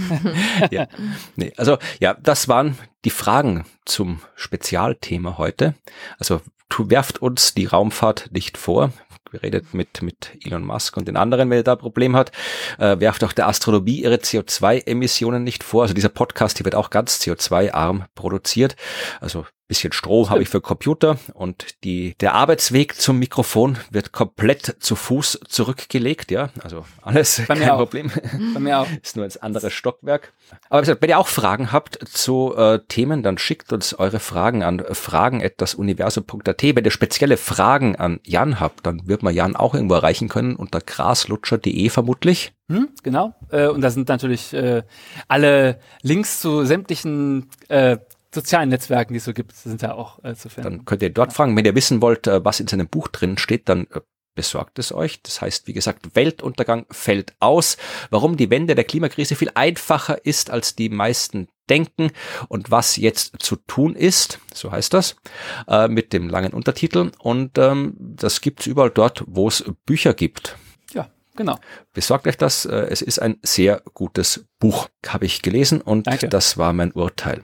ja. Nee, also ja, das waren die Fragen zum Spezialthema heute. Also tu, werft uns die Raumfahrt nicht vor. Redet mit, mit Elon Musk und den anderen, wenn ihr da ein Problem hat. Äh, werft auch der Astronomie ihre CO2-Emissionen nicht vor. Also dieser Podcast hier wird auch ganz CO2-arm produziert. Also bisschen Strom habe ich für Computer und die, der Arbeitsweg zum Mikrofon wird komplett zu Fuß zurückgelegt, ja. Also alles Bei mir kein. Problem. Bei mir auch. Ist nur ins andere Stockwerk. Aber wie gesagt, wenn ihr auch Fragen habt zu äh, Themen, dann schickt uns eure Fragen an fragen.universum.at. Wenn ihr spezielle Fragen an Jan habt, dann wird man Jan auch irgendwo erreichen können unter graslutscher.de vermutlich. Hm, genau. Äh, und da sind natürlich äh, alle Links zu sämtlichen äh, sozialen Netzwerken, die es so gibt, sind da auch äh, zu finden. Dann könnt ihr dort fragen. Wenn ihr wissen wollt, äh, was in seinem Buch drin steht, dann äh, besorgt es euch. Das heißt, wie gesagt, Weltuntergang fällt aus. Warum die Wende der Klimakrise viel einfacher ist, als die meisten denken und was jetzt zu tun ist, so heißt das, äh, mit dem langen Untertitel. Und ähm, das gibt's überall dort, wo es Bücher gibt. ja, genau. Besorgt euch das. Äh, es ist ein sehr gutes Buch, habe ich gelesen und Danke. das war mein Urteil.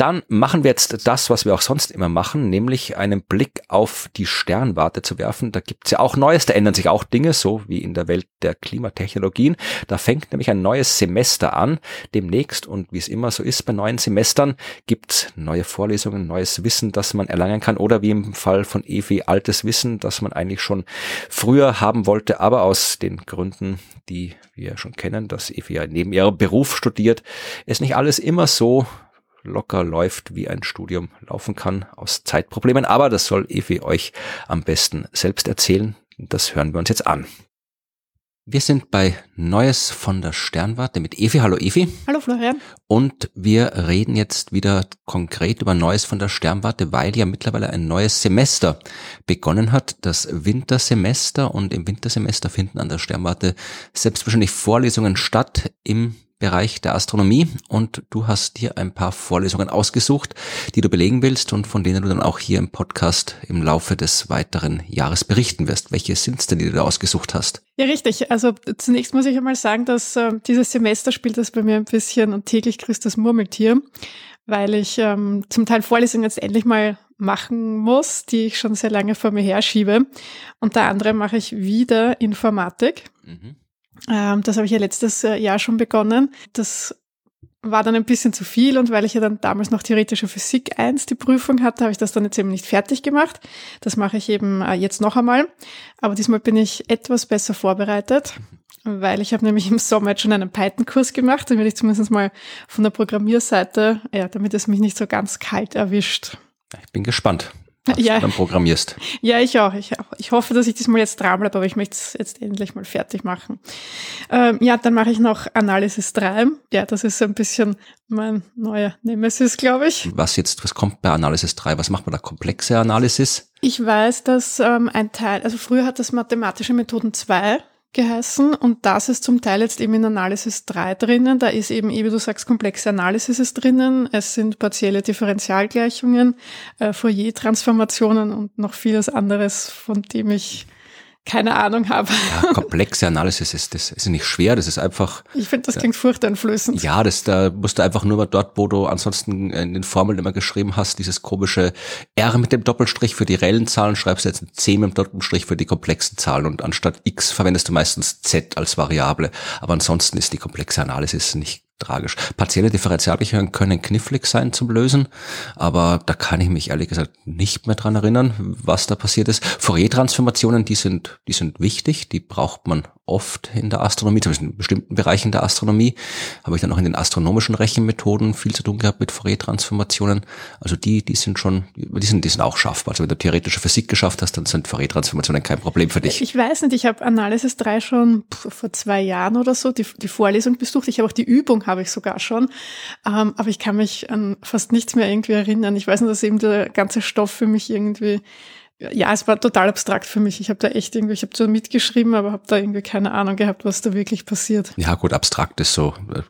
Dann machen wir jetzt das, was wir auch sonst immer machen, nämlich einen Blick auf die Sternwarte zu werfen. Da gibt's ja auch Neues, da ändern sich auch Dinge, so wie in der Welt der Klimatechnologien. Da fängt nämlich ein neues Semester an demnächst und wie es immer so ist bei neuen Semestern, gibt's neue Vorlesungen, neues Wissen, das man erlangen kann oder wie im Fall von Evi altes Wissen, das man eigentlich schon früher haben wollte, aber aus den Gründen, die wir schon kennen, dass Evi ja neben ihrem Beruf studiert, es nicht alles immer so locker läuft, wie ein Studium laufen kann, aus Zeitproblemen. Aber das soll Evi euch am besten selbst erzählen. Das hören wir uns jetzt an. Wir sind bei Neues von der Sternwarte mit Evi. Hallo Evi. Hallo Florian. Und wir reden jetzt wieder konkret über Neues von der Sternwarte, weil ja mittlerweile ein neues Semester begonnen hat, das Wintersemester. Und im Wintersemester finden an der Sternwarte selbstverständlich Vorlesungen statt im Bereich der Astronomie. Und du hast dir ein paar Vorlesungen ausgesucht, die du belegen willst und von denen du dann auch hier im Podcast im Laufe des weiteren Jahres berichten wirst. Welche sind es denn, die du da ausgesucht hast? Ja, richtig. Also zunächst muss ich einmal sagen, dass äh, dieses Semester spielt das bei mir ein bisschen und täglich grüßt das Murmeltier, weil ich ähm, zum Teil Vorlesungen jetzt endlich mal machen muss, die ich schon sehr lange vor mir herschiebe. Unter anderem mache ich wieder Informatik. Mhm. Ähm, das habe ich ja letztes äh, Jahr schon begonnen. Das war dann ein bisschen zu viel und weil ich ja dann damals noch theoretische Physik 1 die Prüfung hatte, habe ich das dann jetzt eben nicht fertig gemacht. Das mache ich eben äh, jetzt noch einmal. Aber diesmal bin ich etwas besser vorbereitet, weil ich habe nämlich im Sommer jetzt schon einen Python-Kurs gemacht, damit ich zumindest mal von der Programmierseite, ja, damit es mich nicht so ganz kalt erwischt. Ich bin gespannt, Ja. dann programmierst. Ja, ich auch. Ich, auch. ich hoffe, dass ich diesmal jetzt dranbleibe, aber ich möchte es jetzt endlich mal fertig machen. Ähm, ja, dann mache ich noch Analysis 3. Ja, das ist so ein bisschen mein neuer Nemesis, glaube ich. Was jetzt, was kommt bei Analysis 3? Was macht man da? Komplexe Analysis? Ich weiß, dass ähm, ein Teil, also früher hat das mathematische Methoden 2 geheißen und das ist zum Teil jetzt eben in Analysis 3 drinnen. Da ist eben, eh wie du sagst, komplexe Analysis ist drinnen. Es sind partielle Differentialgleichungen, äh, Fourier-Transformationen und noch vieles anderes, von dem ich keine Ahnung habe. Ja, komplexe Analysis ist, das ist nicht schwer, das ist einfach, Ich finde, das klingt furchteinflößend. ja, das, da musst du einfach nur mal dort, wo du ansonsten in den Formeln immer geschrieben hast, dieses komische R mit dem Doppelstrich für die reellen Zahlen, schreibst du jetzt ein C mit dem Doppelstrich für die komplexen Zahlen und anstatt X verwendest du meistens Z als Variable. Aber ansonsten ist die komplexe Analysis nicht tragisch. Partielle Differentialgleichungen können knifflig sein zum Lösen, aber da kann ich mich ehrlich gesagt nicht mehr dran erinnern, was da passiert ist. Fourier-Transformationen, die sind, die sind wichtig, die braucht man oft in der Astronomie, zumindest in bestimmten Bereichen der Astronomie. Habe ich dann auch in den astronomischen Rechenmethoden viel zu tun gehabt mit Fourier-Transformationen. Also die, die sind schon, die sind, die sind auch schaffbar. Also wenn du theoretische Physik geschafft hast, dann sind Fourier-Transformationen kein Problem für dich. Ich weiß nicht, ich habe Analysis 3 schon vor zwei Jahren oder so die, die Vorlesung besucht. Ich habe auch die Übung, habe ich sogar schon. Ähm, aber ich kann mich an fast nichts mehr irgendwie erinnern. Ich weiß nur, dass eben der ganze Stoff für mich irgendwie, ja, es war total abstrakt für mich. Ich habe da echt irgendwie, ich habe zwar mitgeschrieben, aber habe da irgendwie keine Ahnung gehabt, was da wirklich passiert. Ja, gut, abstrakt ist so äh,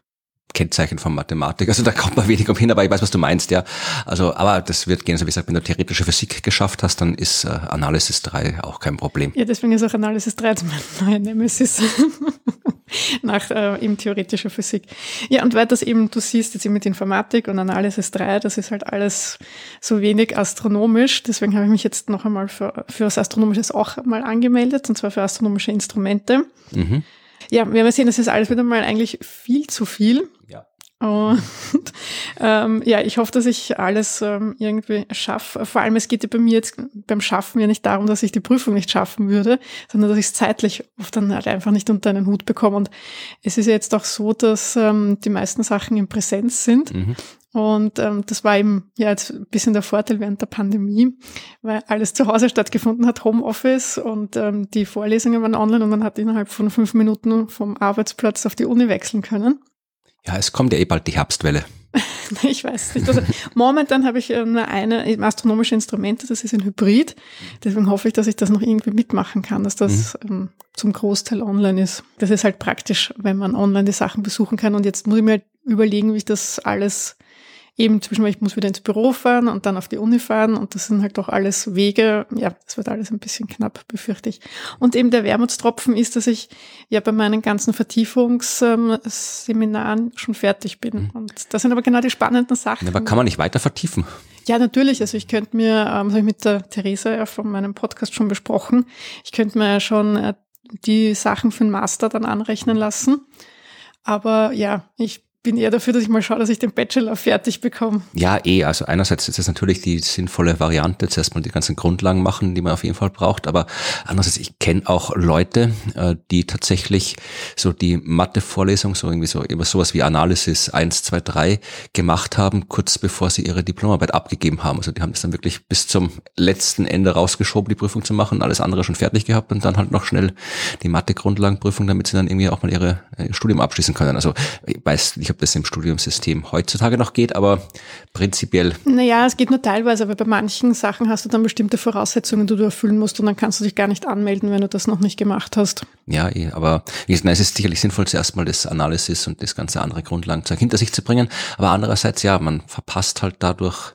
Kennzeichen von Mathematik. Also da kommt man wenig umhin, aber ich weiß, was du meinst, ja. Also, aber das wird gehen. Also wie gesagt, wenn du theoretische Physik geschafft hast, dann ist äh, Analysis 3 auch kein Problem. Ja, deswegen ist auch Analysis 3 jetzt mein neuer Nemesis. nach äh, eben theoretischer Physik. Ja, und weil das eben, du siehst jetzt eben mit Informatik und Analysis 3, das ist halt alles so wenig astronomisch. Deswegen habe ich mich jetzt noch einmal für, für das Astronomisches auch mal angemeldet, und zwar für astronomische Instrumente. Mhm. Ja, wir werden sehen, das ist alles wieder mal eigentlich viel zu viel. Und ähm, ja, ich hoffe, dass ich alles ähm, irgendwie schaffe. Vor allem, es geht ja bei mir jetzt beim Schaffen ja nicht darum, dass ich die Prüfung nicht schaffen würde, sondern dass ich es zeitlich oft dann halt einfach nicht unter einen Hut bekomme. Und es ist ja jetzt auch so, dass ähm, die meisten Sachen in Präsenz sind. Mhm. Und ähm, das war eben ja jetzt ein bisschen der Vorteil während der Pandemie, weil alles zu Hause stattgefunden hat, Homeoffice und ähm, die Vorlesungen waren online und man hat innerhalb von fünf Minuten vom Arbeitsplatz auf die Uni wechseln können. Ja, es kommt ja eh bald die Herbstwelle. ich weiß nicht. Also momentan habe ich äh, nur eine astronomische Instrumente, das ist ein Hybrid. Deswegen hoffe ich, dass ich das noch irgendwie mitmachen kann, dass das mhm. ähm, zum Großteil online ist. Das ist halt praktisch, wenn man online die Sachen besuchen kann. Und jetzt muss ich mir halt überlegen, wie ich das alles eben zwischen, ich muss wieder ins Büro fahren und dann auf die Uni fahren und das sind halt doch alles Wege. Ja, das wird alles ein bisschen knapp, befürchte ich. Und eben der Wermutstropfen ist, dass ich ja bei meinen ganzen Vertiefungsseminaren schon fertig bin. Mhm. Und das sind aber genau die spannenden Sachen. aber kann man nicht weiter vertiefen? Ja, natürlich. Also ich könnte mir, ähm, das habe ich mit der Theresa ja von meinem Podcast schon besprochen, ich könnte mir ja schon äh, die Sachen für den Master dann anrechnen lassen. Aber ja, ich bin eher dafür, dass ich mal schaue, dass ich den Bachelor fertig bekomme. Ja, eh. Also einerseits ist es natürlich die sinnvolle Variante, zuerst mal die ganzen Grundlagen machen, die man auf jeden Fall braucht. Aber andererseits, ich kenne auch Leute, äh, die tatsächlich so die Mathe-Vorlesung, so irgendwie so über sowas wie Analysis 1, 2, 3 gemacht haben, kurz bevor sie ihre Diplomarbeit abgegeben haben. Also die haben das dann wirklich bis zum letzten Ende rausgeschoben, die Prüfung zu machen, alles andere schon fertig gehabt und dann halt noch schnell die Mathe-Grundlagenprüfung, damit sie dann irgendwie auch mal ihre, ihr Studium abschließen können. Also ich weiß nicht, ob das im Studiumssystem heutzutage noch geht, aber prinzipiell. Naja, es geht nur teilweise, aber bei manchen Sachen hast du dann bestimmte Voraussetzungen, die du erfüllen musst und dann kannst du dich gar nicht anmelden, wenn du das noch nicht gemacht hast. Ja, eh, aber es ist sicherlich sinnvoll, zuerst mal das Analysis und das ganze andere Grundlagenzeug hinter sich zu bringen. Aber andererseits, ja, man verpasst halt dadurch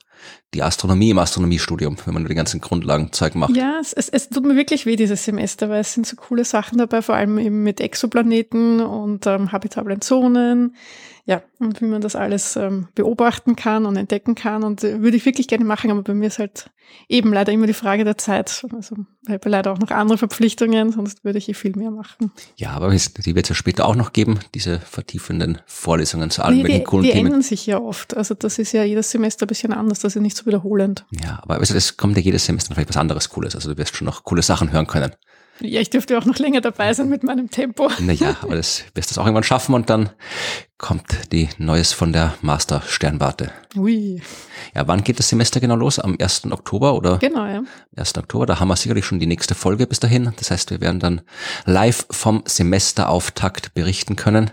die Astronomie im Astronomiestudium, wenn man nur die ganzen Grundlagenzeug macht. Ja, es, es, es, tut mir wirklich weh dieses Semester, weil es sind so coole Sachen dabei, vor allem eben mit Exoplaneten und ähm, habitablen Zonen ja, und wie man das alles ähm, beobachten kann und entdecken kann. Und äh, würde ich wirklich gerne machen, aber bei mir ist halt eben leider immer die Frage der Zeit. Also ich habe leider auch noch andere Verpflichtungen, sonst würde ich hier viel mehr machen. Ja, aber die wird es ja später auch noch geben, diese vertiefenden Vorlesungen zu allen nee, möglichen coolen die Themen. Die ändern sich ja oft. Also das ist ja jedes Semester ein bisschen anders, das ist nicht so wiederholend. Ja, aber also es kommt ja jedes Semester vielleicht was anderes Cooles. Also du wirst schon noch coole Sachen hören können. Ja, ich dürfte auch noch länger dabei sein mit meinem Tempo. Naja, aber das wirst du auch irgendwann schaffen und dann kommt die Neues von der Master Sternwarte. Ui. Ja, wann geht das Semester genau los? Am 1. Oktober oder? Genau, ja. 1. Oktober, da haben wir sicherlich schon die nächste Folge bis dahin. Das heißt, wir werden dann live vom Semesterauftakt berichten können.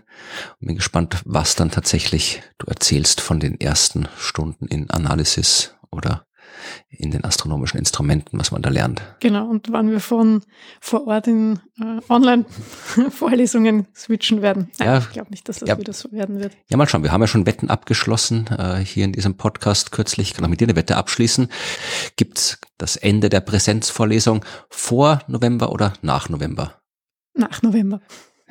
Und bin gespannt, was dann tatsächlich du erzählst von den ersten Stunden in Analysis oder in den astronomischen Instrumenten, was man da lernt. Genau, und wann wir von vor Ort in äh, Online-Vorlesungen switchen werden. Nein, ja, ich glaube nicht, dass das ja, wieder so werden wird. Ja, mal schauen. Wir haben ja schon Wetten abgeschlossen, äh, hier in diesem Podcast kürzlich. Ich kann auch mit dir eine Wette abschließen. Gibt's das Ende der Präsenzvorlesung vor November oder nach November? Nach November.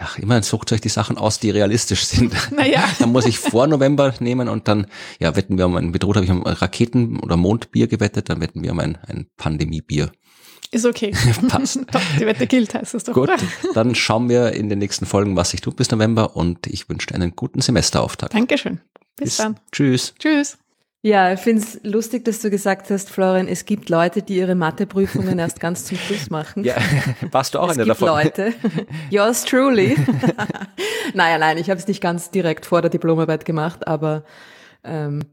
Ach, immerhin sucht euch die Sachen aus, die realistisch sind. Naja. dann muss ich vor November nehmen und dann, ja, wetten wir um ein, bedroht habe ich um Raketen- oder Mondbier gewettet, dann wetten wir um ein, ein Pandemiebier. Ist okay. Passt. die Wette gilt, heißt das doch. Gut, dann schauen wir in den nächsten Folgen, was sich tut bis November und ich wünsche dir einen guten Semesterauftakt. Dankeschön. Bis, bis dann. Tschüss. Tschüss. Ja, ich finde es lustig, dass du gesagt hast, Florian, es gibt Leute, die ihre Matheprüfungen erst ganz zum Schluss machen. Ja, warst du auch es einer davon? Es gibt Leute, yours truly. naja, nein, ich habe es nicht ganz direkt vor der Diplomarbeit gemacht, aber ähm,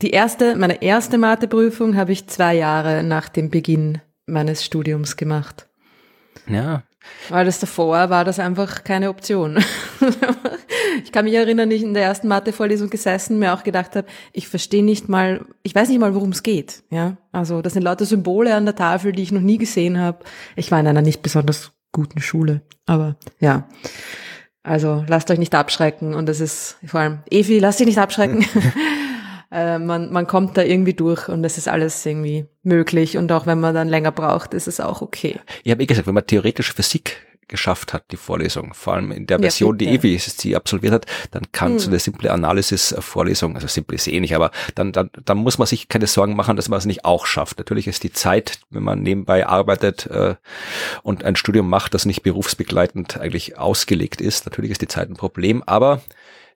die erste, meine erste Matheprüfung habe ich zwei Jahre nach dem Beginn meines Studiums gemacht. Ja. Weil das davor war das einfach keine Option. Ich kann mich erinnern, ich in der ersten Mathe-Vorlesung gesessen, mir auch gedacht habe, ich verstehe nicht mal, ich weiß nicht mal, worum es geht. Ja, also das sind lauter Symbole an der Tafel, die ich noch nie gesehen habe. Ich war in einer nicht besonders guten Schule, aber ja. Also lasst euch nicht abschrecken und das ist vor allem Evi, lasst dich nicht abschrecken. äh, man, man kommt da irgendwie durch und es ist alles irgendwie möglich und auch wenn man dann länger braucht, ist es auch okay. Ich habe eh gesagt, wenn man theoretische Physik geschafft hat, die Vorlesung. Vor allem in der Version, ja, die Evi sie absolviert hat, dann kann hm. so eine simple Analysis-Vorlesung, also simple ist eh nicht, aber dann, dann, dann muss man sich keine Sorgen machen, dass man es nicht auch schafft. Natürlich ist die Zeit, wenn man nebenbei arbeitet äh, und ein Studium macht, das nicht berufsbegleitend eigentlich ausgelegt ist, natürlich ist die Zeit ein Problem, aber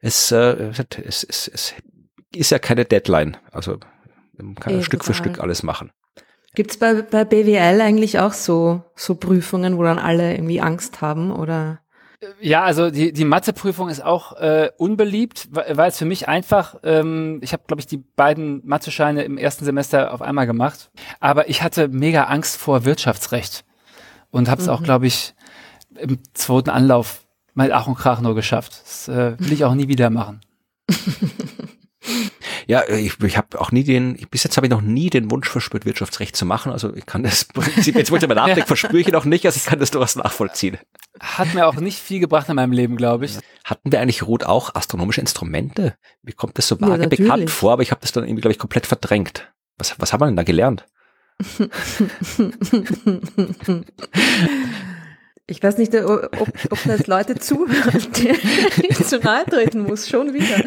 es, äh, es, es, es ist ja keine Deadline. Also man kann ja, Stück für Stück alles machen. Gibt's bei, bei BWL eigentlich auch so, so Prüfungen, wo dann alle irgendwie Angst haben oder? Ja, also die, die Matheprüfung ist auch äh, unbeliebt, weil es für mich einfach, ähm, ich habe, glaube ich, die beiden Mathescheine im ersten Semester auf einmal gemacht, aber ich hatte mega Angst vor Wirtschaftsrecht und habe es mhm. auch, glaube ich, im zweiten Anlauf mal Ach und Krach nur geschafft. Das äh, will ich auch nie wieder machen. Ja, äh, ich, ich habe auch nie den, bis jetzt habe ich noch nie den Wunsch verspürt, Wirtschaftsrecht zu machen. Also ich kann das Prinzip, jetzt wo ich darüber nachdenke, verspüre ich ihn auch nicht, also ich kann das durchaus nachvollziehen. Hat mir auch nicht viel gebracht in meinem Leben, glaube ich. Hatten wir eigentlich Ruth auch astronomische Instrumente? Mir kommt das so vage ja, bekannt vor, aber ich habe das dann irgendwie, glaube ich, komplett verdrängt. Was, was haben wir denn da gelernt? Ich weiß nicht, ob, ob das Leute zuhören, die ich zu nahe treten muss, schon wieder.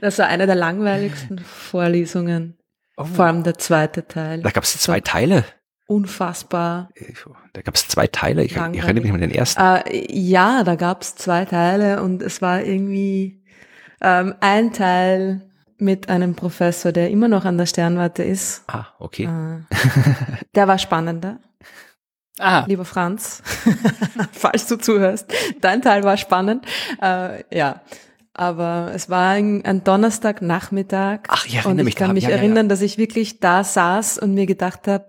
Das war eine der langweiligsten Vorlesungen. Oh. Vor allem der zweite Teil. Da gab es zwei Teile. Unfassbar. Da gab es zwei Teile. Ich, ich erinnere mich an den ersten. Äh, ja, da gab es zwei Teile und es war irgendwie ähm, ein Teil mit einem Professor, der immer noch an der Sternwarte ist. Ah, okay. Äh, der war spannender. Ah. Lieber Franz, falls du zuhörst, dein Teil war spannend. Äh, ja, aber es war ein, ein Donnerstagnachmittag Ach, ja, und ich kann da, mich ja, erinnern, ja, dass ich wirklich da saß und mir gedacht habe,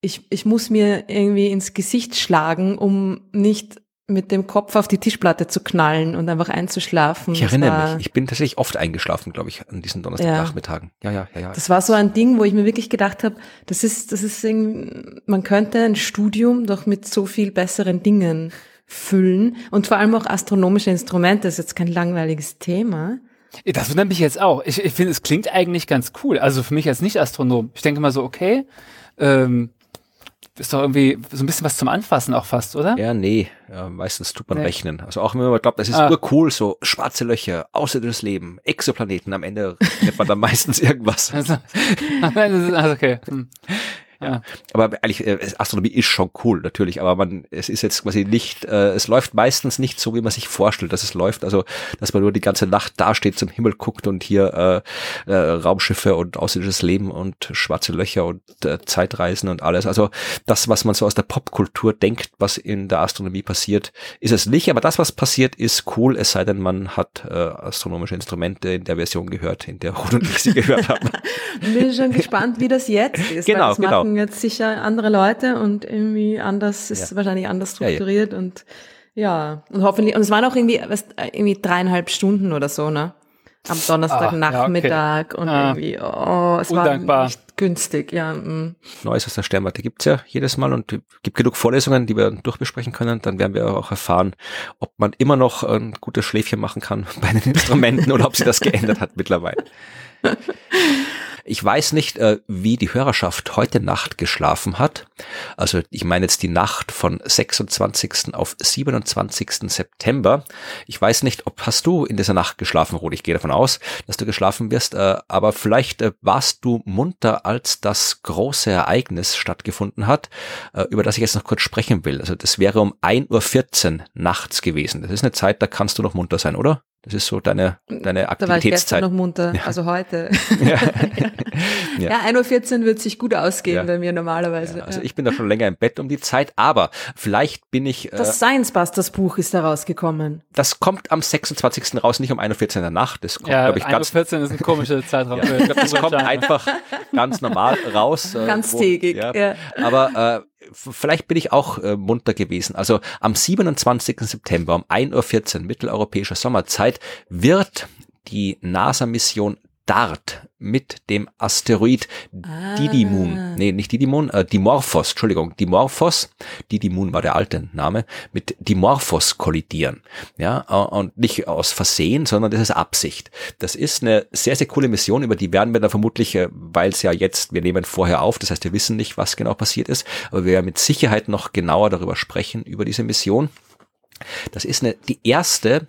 ich, ich muss mir irgendwie ins Gesicht schlagen, um nicht mit dem Kopf auf die Tischplatte zu knallen und einfach einzuschlafen. Ich erinnere mich, ich bin tatsächlich oft eingeschlafen, glaube ich, an diesen Donnerstagnachmittagen. Ja. ja, ja, ja, Das war so ein Ding, wo ich mir wirklich gedacht habe, das ist, das ist, man könnte ein Studium doch mit so viel besseren Dingen füllen und vor allem auch astronomische Instrumente, das ist jetzt kein langweiliges Thema. Das wundert mich jetzt auch. Ich, ich finde, es klingt eigentlich ganz cool. Also für mich als Nicht-Astronom. Ich denke mal so, okay, ähm, ist doch irgendwie so ein bisschen was zum Anfassen auch fast, oder? Ja, nee. Ja, meistens tut man nee. rechnen. Also auch wenn man glaubt, das ist ah. cool, so schwarze Löcher, außerirdisches Leben, Exoplaneten, am Ende nennt man dann meistens irgendwas. Also, also okay. Hm. Ja. Aber eigentlich, äh, Astronomie ist schon cool, natürlich, aber man, es ist jetzt quasi nicht, äh, es läuft meistens nicht so, wie man sich vorstellt, dass es läuft. Also, dass man nur die ganze Nacht dasteht, zum Himmel guckt und hier äh, äh, Raumschiffe und außerirdisches Leben und schwarze Löcher und äh, Zeitreisen und alles. Also das, was man so aus der Popkultur denkt, was in der Astronomie passiert, ist es nicht. Aber das, was passiert, ist cool, es sei denn, man hat äh, astronomische Instrumente in der Version gehört, in der und ich sie gehört haben. Bin schon gespannt, wie das jetzt ist. Genau, genau jetzt sicher andere Leute und irgendwie anders, ist ja. wahrscheinlich anders strukturiert ja, ja. und ja, und hoffentlich, und es waren auch irgendwie, was, irgendwie dreieinhalb Stunden oder so, ne? Am Donnerstagnachmittag ah, okay. und ah, irgendwie, oh, es undankbar. war nicht günstig, ja. Mm. Neues aus der Sternwarte gibt's ja jedes Mal und gibt genug Vorlesungen, die wir durchbesprechen können. Dann werden wir auch erfahren, ob man immer noch ein gutes Schläfchen machen kann bei den Instrumenten oder ob sich das geändert hat mittlerweile. Ich weiß nicht, äh, wie die Hörerschaft heute Nacht geschlafen hat. Also ich meine jetzt die Nacht von 26. auf 27. September. Ich weiß nicht, ob hast du in dieser Nacht geschlafen, Ruth? Ich gehe davon aus, dass du geschlafen wirst. Äh, aber vielleicht äh, warst du munter, als das große Ereignis stattgefunden hat, über das ich jetzt noch kurz sprechen will. Also das wäre um 1.14 Uhr nachts gewesen. Das ist eine Zeit, da kannst du noch munter sein, oder? Das ist so deine, deine Aktivitätszeit. Da war ich gestern noch munter, ja. also heute. Ja, ja. ja 1.14 Uhr wird sich gut ausgehen ja. bei mir normalerweise. Ja, also ich bin da schon länger im Bett um die Zeit, aber vielleicht bin ich... Das äh, Science Busters Buch ist da rausgekommen. Das kommt am 26. raus, nicht um 1.14 Uhr in der Nacht. Das kommt, ja, glaube ich, ganz... 1.14 Uhr ist ein komischer Zeitraum. ja, ich glaube, das kommt einfach ganz normal raus. Äh, ganz tägig, ja. Aber äh, vielleicht bin ich auch äh, munter gewesen. Also am 27. September um 1.14 Uhr mitteleuropäischer Sommerzeit wird die NASA-Mission DART mit dem Asteroid ah. Didymoon, nee, nicht Didymoon, äh, Dimorphos, Entschuldigung, Dimorphos, Didymoon war der alte Name, mit Dimorphos kollidieren. Ja, äh, und nicht aus Versehen, sondern das ist Absicht. Das ist eine sehr, sehr coole Mission, über die werden wir dann vermutlich, äh, weil es ja jetzt, wir nehmen vorher auf, das heißt, wir wissen nicht, was genau passiert ist, aber wir werden mit Sicherheit noch genauer darüber sprechen, über diese Mission. Das ist eine, die erste,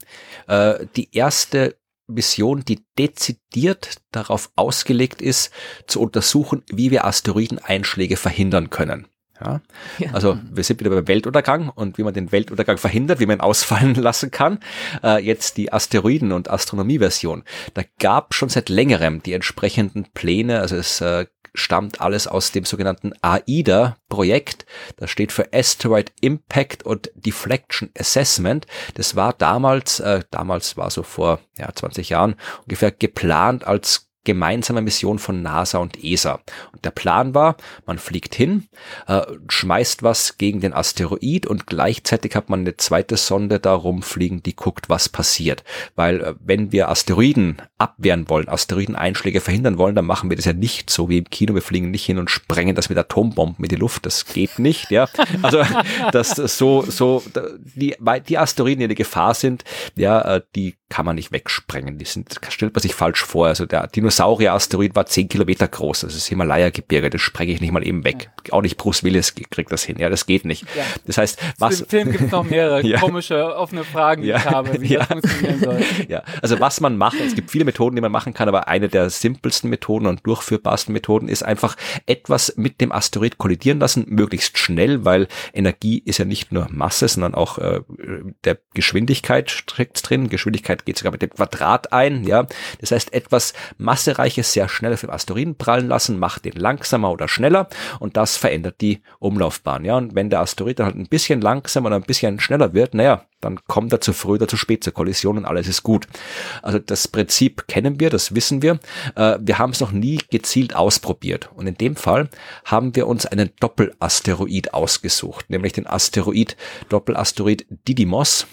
äh, die erste Mission, die dezidiert darauf ausgelegt ist, zu untersuchen, wie wir Asteroideneinschläge verhindern können. Ja? ja? Also wir sind wieder beim Weltuntergang und wie man den Weltuntergang verhindert, wie man ihn ausfallen lassen kann. Äh, jetzt die Asteroiden- und Astronomie-Version. Da gab schon seit längerem die entsprechenden Pläne. Also es äh, stammt alles aus dem sogenannten AIDA-Projekt. Das steht für Asteroid Impact und Deflection Assessment. Das war damals, äh, damals war so vor ja, 20 Jahren ungefähr geplant als gemeinsame Mission von NASA und ESA. Und der Plan war, man fliegt hin, äh, schmeißt was gegen den Asteroid und gleichzeitig hat man eine zweite Sonde da rumfliegen, die guckt, was passiert. Weil äh, wenn wir Asteroiden abwehren wollen, Asteroideneinschläge verhindern wollen, dann machen wir das ja nicht so wie im Kino. Wir fliegen nicht hin und sprengen das mit Atombomben in die Luft. Das geht nicht, ja. Also, dass so, so, die, die Asteroiden, die in Gefahr sind, ja, äh, die kann man nicht wegsprengen. Die sind, stellt man sich falsch vor. Also der Dinosaurier-Asteroid war zehn Kilometer groß. Das ist Himalaya-Gebirge. Das sprenge ich nicht mal eben weg. Ja. Auch nicht Bruce Willis kriegt das hin. Ja, das geht nicht. Ja. Das heißt, was. Im Film gibt es noch mehrere ja. komische, offene Fragen, die ich habe, wie das funktionieren soll. Ja, also was man macht, es gibt viele Methoden, die man machen kann, aber eine der simpelsten Methoden und durchführbarsten Methoden ist einfach etwas mit dem Asteroid kollidieren lassen, möglichst schnell, weil Energie ist ja nicht nur Masse, sondern auch äh, der Geschwindigkeit steckt drin. Geschwindigkeit geht sogar mit dem Quadrat ein, ja. Das heißt, etwas Massereiches sehr schnell auf dem Asteroiden prallen lassen, macht den langsamer oder schneller und das verändert die Umlaufbahn, ja. Und wenn der Asteroid dann halt ein bisschen langsamer oder ein bisschen schneller wird, naja, dann kommt er zu früh oder zu spät zur Kollision und alles ist gut. Also das Prinzip kennen wir, das wissen wir. Äh, wir haben es noch nie gezielt ausprobiert. Und in dem Fall haben wir uns einen Doppelasteroid ausgesucht, nämlich den Asteroid, Doppelasteroid Didymos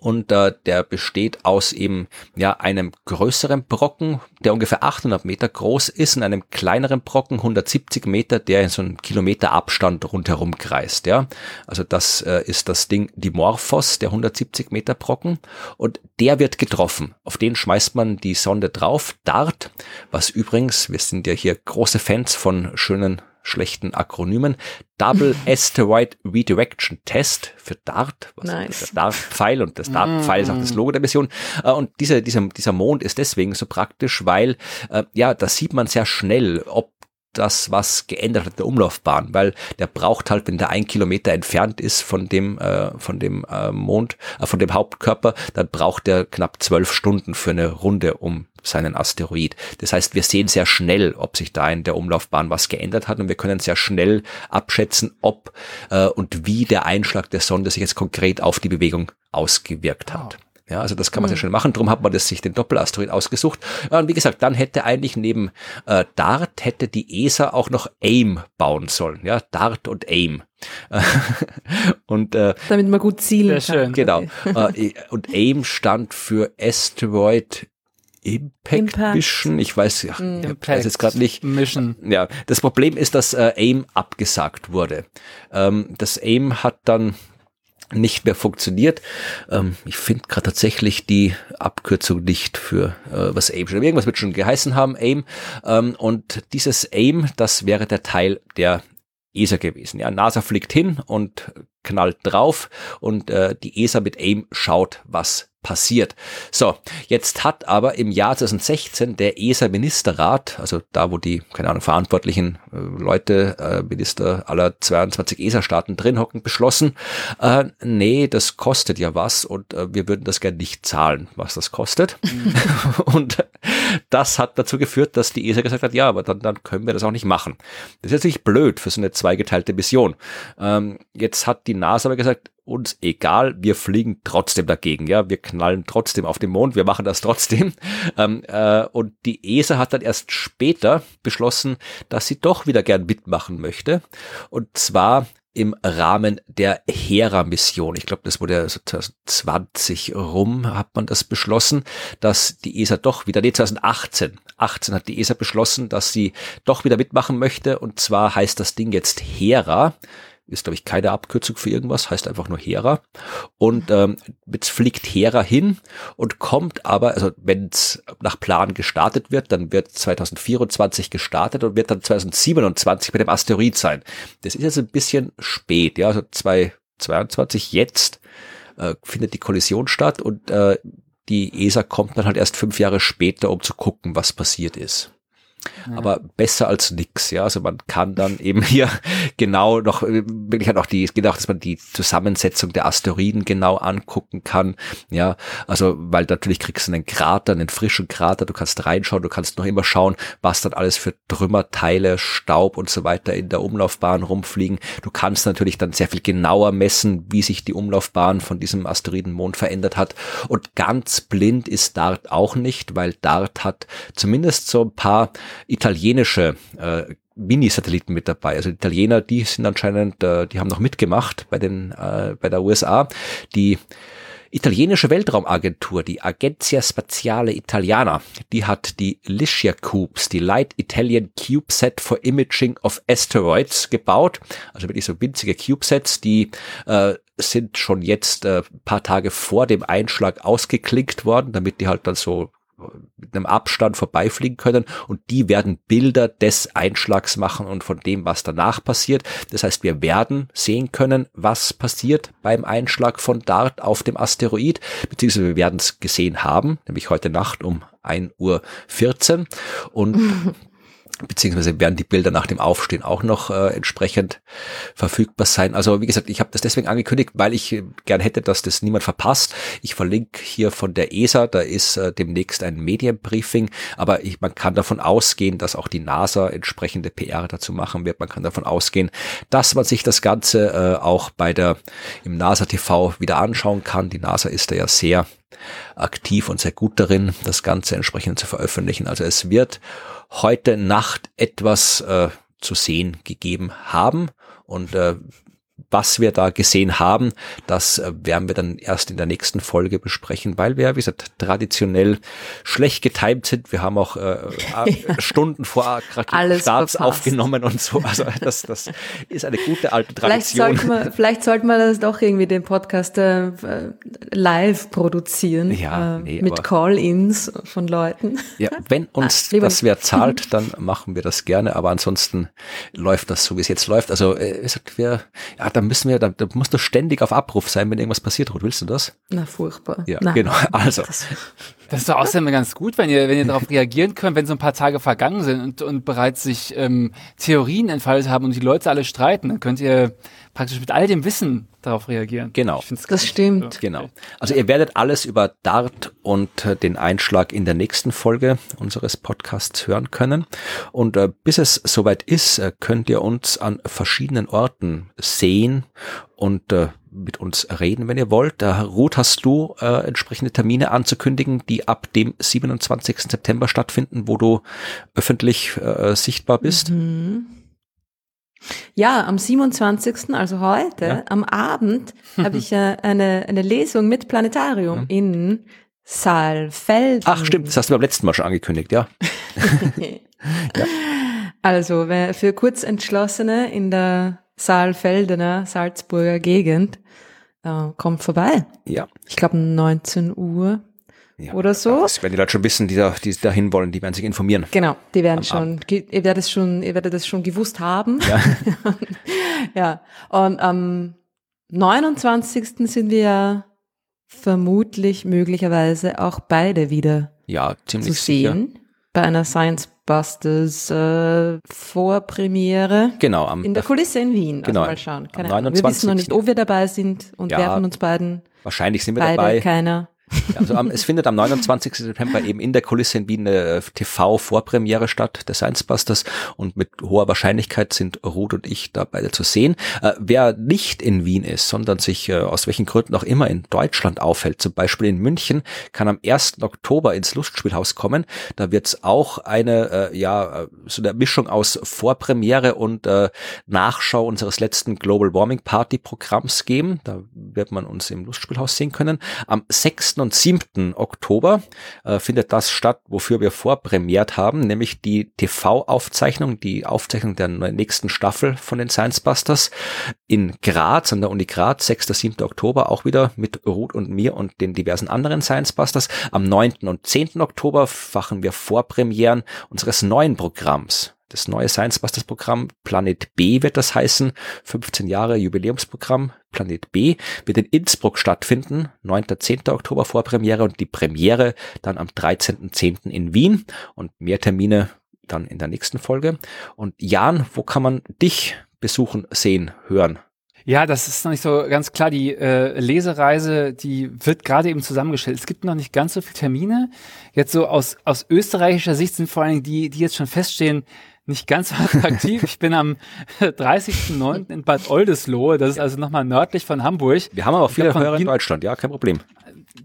und äh, der besteht aus eben ja einem größeren Brocken, der ungefähr 800 Meter groß ist, und einem kleineren Brocken 170 Meter, der in so einem Kilometer Abstand rundherum kreist. Ja, also das äh, ist das Ding Dimorphos, der 170 Meter Brocken, und der wird getroffen. Auf den schmeißt man die Sonde drauf, DART, was übrigens, wir sind ja hier große Fans von schönen schlechten Akronymen. Double Asteroid Redirection Test für DART, was nice. der DART-Pfeil und das DART-Pfeil ist auch das Logo der Mission. Äh, und dieser, dieser, dieser Mond ist deswegen so praktisch, weil, äh, ja, da sieht man sehr schnell, ob das was geändert hat der Umlaufbahn, weil der braucht halt, wenn der ein Kilometer entfernt ist von dem äh, von dem äh, Mond, äh, von dem Hauptkörper, dann braucht er knapp zwölf Stunden für eine Runde um seinen Asteroid. Das heißt, wir sehen sehr schnell, ob sich da in der Umlaufbahn was geändert hat und wir können sehr schnell abschätzen, ob äh, und wie der Einschlag der Sonde sich jetzt konkret auf die Bewegung ausgewirkt hat. Ja, also das kann man mhm. sehr schnell machen. Darum hat man das sich den Doppelasteroid ausgesucht. Ja, und wie gesagt, dann hätte eigentlich neben äh, DART hätte die ESA auch noch AIM bauen sollen. Ja, DART und AIM. und äh, damit man gut zielen kann. Schön. Genau. äh, und AIM stand für Asteroid Impact, Impact. Mission. Ich weiß, ja, ich weiß jetzt gerade nicht. Mission. Ja, das Problem ist, dass äh, AIM abgesagt wurde. Ähm, das AIM hat dann nicht mehr funktioniert. Ähm, ich finde gerade tatsächlich die Abkürzung nicht für äh, was AIM schon. Irgendwas wird schon geheißen haben, AIM. Ähm, und dieses AIM, das wäre der Teil der ESA gewesen. Ja, NASA fliegt hin und knallt drauf und äh, die ESA mit AIM schaut, was passiert. So, jetzt hat aber im Jahr 2016 der ESA-Ministerrat, also da, wo die, keine Ahnung, verantwortlichen äh, Leute, äh, Minister aller 22 ESA-Staaten drin hocken, beschlossen, äh, nee, das kostet ja was und äh, wir würden das gerne nicht zahlen, was das kostet. Mhm. und das hat dazu geführt, dass die ESA gesagt hat, ja, aber dann, dann können wir das auch nicht machen. Das ist natürlich blöd für so eine zweigeteilte Mission. Ähm, jetzt hat die NASA aber gesagt, uns egal, wir fliegen trotzdem dagegen, ja, wir knallen trotzdem auf den Mond, wir machen das trotzdem. Ähm, äh, und die ESA hat dann erst später beschlossen, dass sie doch wieder gern mitmachen möchte. Und zwar im Rahmen der Hera-Mission. Ich glaube, das wurde 2020 rum, hat man das beschlossen, dass die ESA doch wieder, nee, 2018, 18 hat die ESA beschlossen, dass sie doch wieder mitmachen möchte. Und zwar heißt das Ding jetzt Hera ist, glaube ich, keine Abkürzung für irgendwas, heißt einfach nur Hera. Und ähm, jetzt fliegt Hera hin und kommt aber, also wenn es nach Plan gestartet wird, dann wird 2024 gestartet und wird dann 2027 mit dem Asteroid sein. Das ist jetzt ein bisschen spät, ja, also 2022 jetzt äh, findet die Kollision statt und äh, die ESA kommt dann halt erst fünf Jahre später, um zu gucken, was passiert ist. Aber besser als nix, ja. Also man kann dann eben hier genau noch, wirklich halt auch die, geht auch, dass man die Zusammensetzung der Asteroiden genau angucken kann, ja. Also, weil natürlich kriegst du einen Krater, einen frischen Krater, du kannst reinschauen, du kannst noch immer schauen, was dann alles für Trümmerteile, Staub und so weiter in der Umlaufbahn rumfliegen. Du kannst natürlich dann sehr viel genauer messen, wie sich die Umlaufbahn von diesem Asteroidenmond verändert hat. Und ganz blind ist DART auch nicht, weil DART hat zumindest so ein paar italienische äh, Mini-Satelliten mit dabei. Also die Italiener, die sind anscheinend, äh, die haben noch mitgemacht bei den äh, bei der USA. Die italienische Weltraumagentur, die Agenzia Spaziale Italiana, die hat die Licia Cubes, die Light Italian CubeSat for Imaging of Asteroids gebaut. Also wirklich so winzige CubeSats, die äh, sind schon jetzt äh, paar Tage vor dem Einschlag ausgeklinkt worden, damit die halt dann so mit einem Abstand vorbeifliegen können und die werden Bilder des Einschlags machen und von dem, was danach passiert. Das heißt, wir werden sehen können, was passiert beim Einschlag von DART auf dem Asteroid, beziehungsweise wir werden es gesehen haben, nämlich heute Nacht um 1.14 Uhr und beziehungsweise werden die Bilder nach dem Aufstehen auch noch äh, entsprechend verfügbar sein. Also wie gesagt, ich habe das deswegen angekündigt, weil ich äh, gern hätte, dass das niemand verpasst. Ich verlinke hier von der ESA, da ist äh, demnächst ein Medienbriefing, aber ich, man kann davon ausgehen, dass auch die NASA entsprechende PR dazu machen wird. Man kann davon ausgehen, dass man sich das Ganze äh, auch bei der im NASA TV wieder anschauen kann. Die NASA ist da ja sehr aktiv und sehr gut darin, das Ganze entsprechend zu veröffentlichen. Also es wird heute Nacht etwas äh, zu sehen gegeben haben. Und äh, was wir da gesehen haben, das äh, werden wir dann erst in der nächsten Folge besprechen, weil wir, wie gesagt, traditionell schlecht getimt sind. Wir haben auch äh, ja. Stunden vor Starts aufgenommen und so. Also das, das ist eine gute alte Tradition. Vielleicht sollte man, vielleicht sollte man das doch irgendwie den Podcast äh, live produzieren. Ja, äh, nee, mit Call-ins von Leuten. Ja, wenn uns ah, das wer zahlt, dann machen wir das gerne. Aber ansonsten läuft das so, wie es jetzt läuft. Also äh, wir, ja, da müssen wir, da, da musst du ständig auf Abruf sein, wenn irgendwas passiert. Ruth, willst du das? Na, furchtbar. Ja, Nein. genau. Also. Das ist doch außerdem ganz gut, wenn ihr, wenn ihr darauf reagieren könnt, wenn so ein paar Tage vergangen sind und, und bereits sich ähm, Theorien entfaltet haben und die Leute alle streiten, dann könnt ihr praktisch mit all dem Wissen darauf reagieren. Genau. Das stimmt. So. Genau. Also ihr werdet alles über Dart und äh, den Einschlag in der nächsten Folge unseres Podcasts hören können. Und äh, bis es soweit ist, äh, könnt ihr uns an verschiedenen Orten sehen und äh, mit uns reden, wenn ihr wollt. Da, Ruth, hast du äh, entsprechende Termine anzukündigen, die ab dem 27. September stattfinden, wo du öffentlich äh, sichtbar bist? Mhm. Ja, am 27., also heute, ja. am Abend, habe ich äh, eine, eine Lesung mit Planetarium mhm. in Saalfelden. Ach stimmt, das hast du beim letzten Mal schon angekündigt, ja. ja. Also für Kurzentschlossene in der Saalfeldener, Salzburger Gegend, äh, kommt vorbei. Ja. Ich glaube 19 Uhr ja, oder so. Das werden die Leute schon wissen, die da, die dahin wollen, die werden sich informieren. Genau, die werden schon, ihr werdet es schon, ihr werdet es schon gewusst haben. Ja. ja. Und am 29. sind wir vermutlich möglicherweise auch beide wieder ja, ziemlich zu sehen. Sicher. Bei einer Science Busters äh, Vorpremiere. Genau. Am, in der Kulisse in Wien. Also genau. Also mal schauen. Keine Ahnung. Wir wissen noch nicht, ob wir dabei sind und ja, wer von uns beiden. Wahrscheinlich sind wir beide, dabei. Keiner. Also am, es findet am 29. September eben in der Kulisse in Wien eine äh, TV-Vorpremiere statt, der Science Busters und mit hoher Wahrscheinlichkeit sind Ruth und ich da beide zu sehen. Äh, wer nicht in Wien ist, sondern sich äh, aus welchen Gründen auch immer in Deutschland aufhält, zum Beispiel in München, kann am 1. Oktober ins Lustspielhaus kommen. Da wird es auch eine, äh, ja, äh, so eine Mischung aus Vorpremiere und äh, Nachschau unseres letzten Global Warming Party Programms geben. Da wird man uns im Lustspielhaus sehen können. Am 6 und 7. Oktober äh, findet das statt, wofür wir vorpremiert haben, nämlich die TV-Aufzeichnung, die Aufzeichnung der nächsten Staffel von den Science Busters in Graz, an der Uni Graz, 6. 7. Oktober, auch wieder mit Ruth und mir und den diversen anderen Science Busters. Am 9. und 10. Oktober fachen wir Vorpremieren unseres neuen Programms das neue Science Busters Programm. Planet B wird das heißen. 15 Jahre Jubiläumsprogramm. Planet B wird in Innsbruck stattfinden. 9. 10. Oktober Vorpremiere und die Premiere dann am 13.10. in Wien und mehr Termine dann in der nächsten Folge. Und Jan, wo kann man dich besuchen, sehen, hören? Ja, das ist noch nicht so ganz klar. Die äh, Lesereise, die wird gerade eben zusammengestellt. Es gibt noch nicht ganz so viele Termine. Jetzt so aus, aus österreichischer Sicht sind vor allem die, die jetzt schon feststehen, nicht ganz so attraktiv. ich bin am 30.09. in Bad Oldesloe. Das ist also nochmal nördlich von Hamburg. Wir haben aber auch viele Hörer in Deutschland. Ja, kein Problem.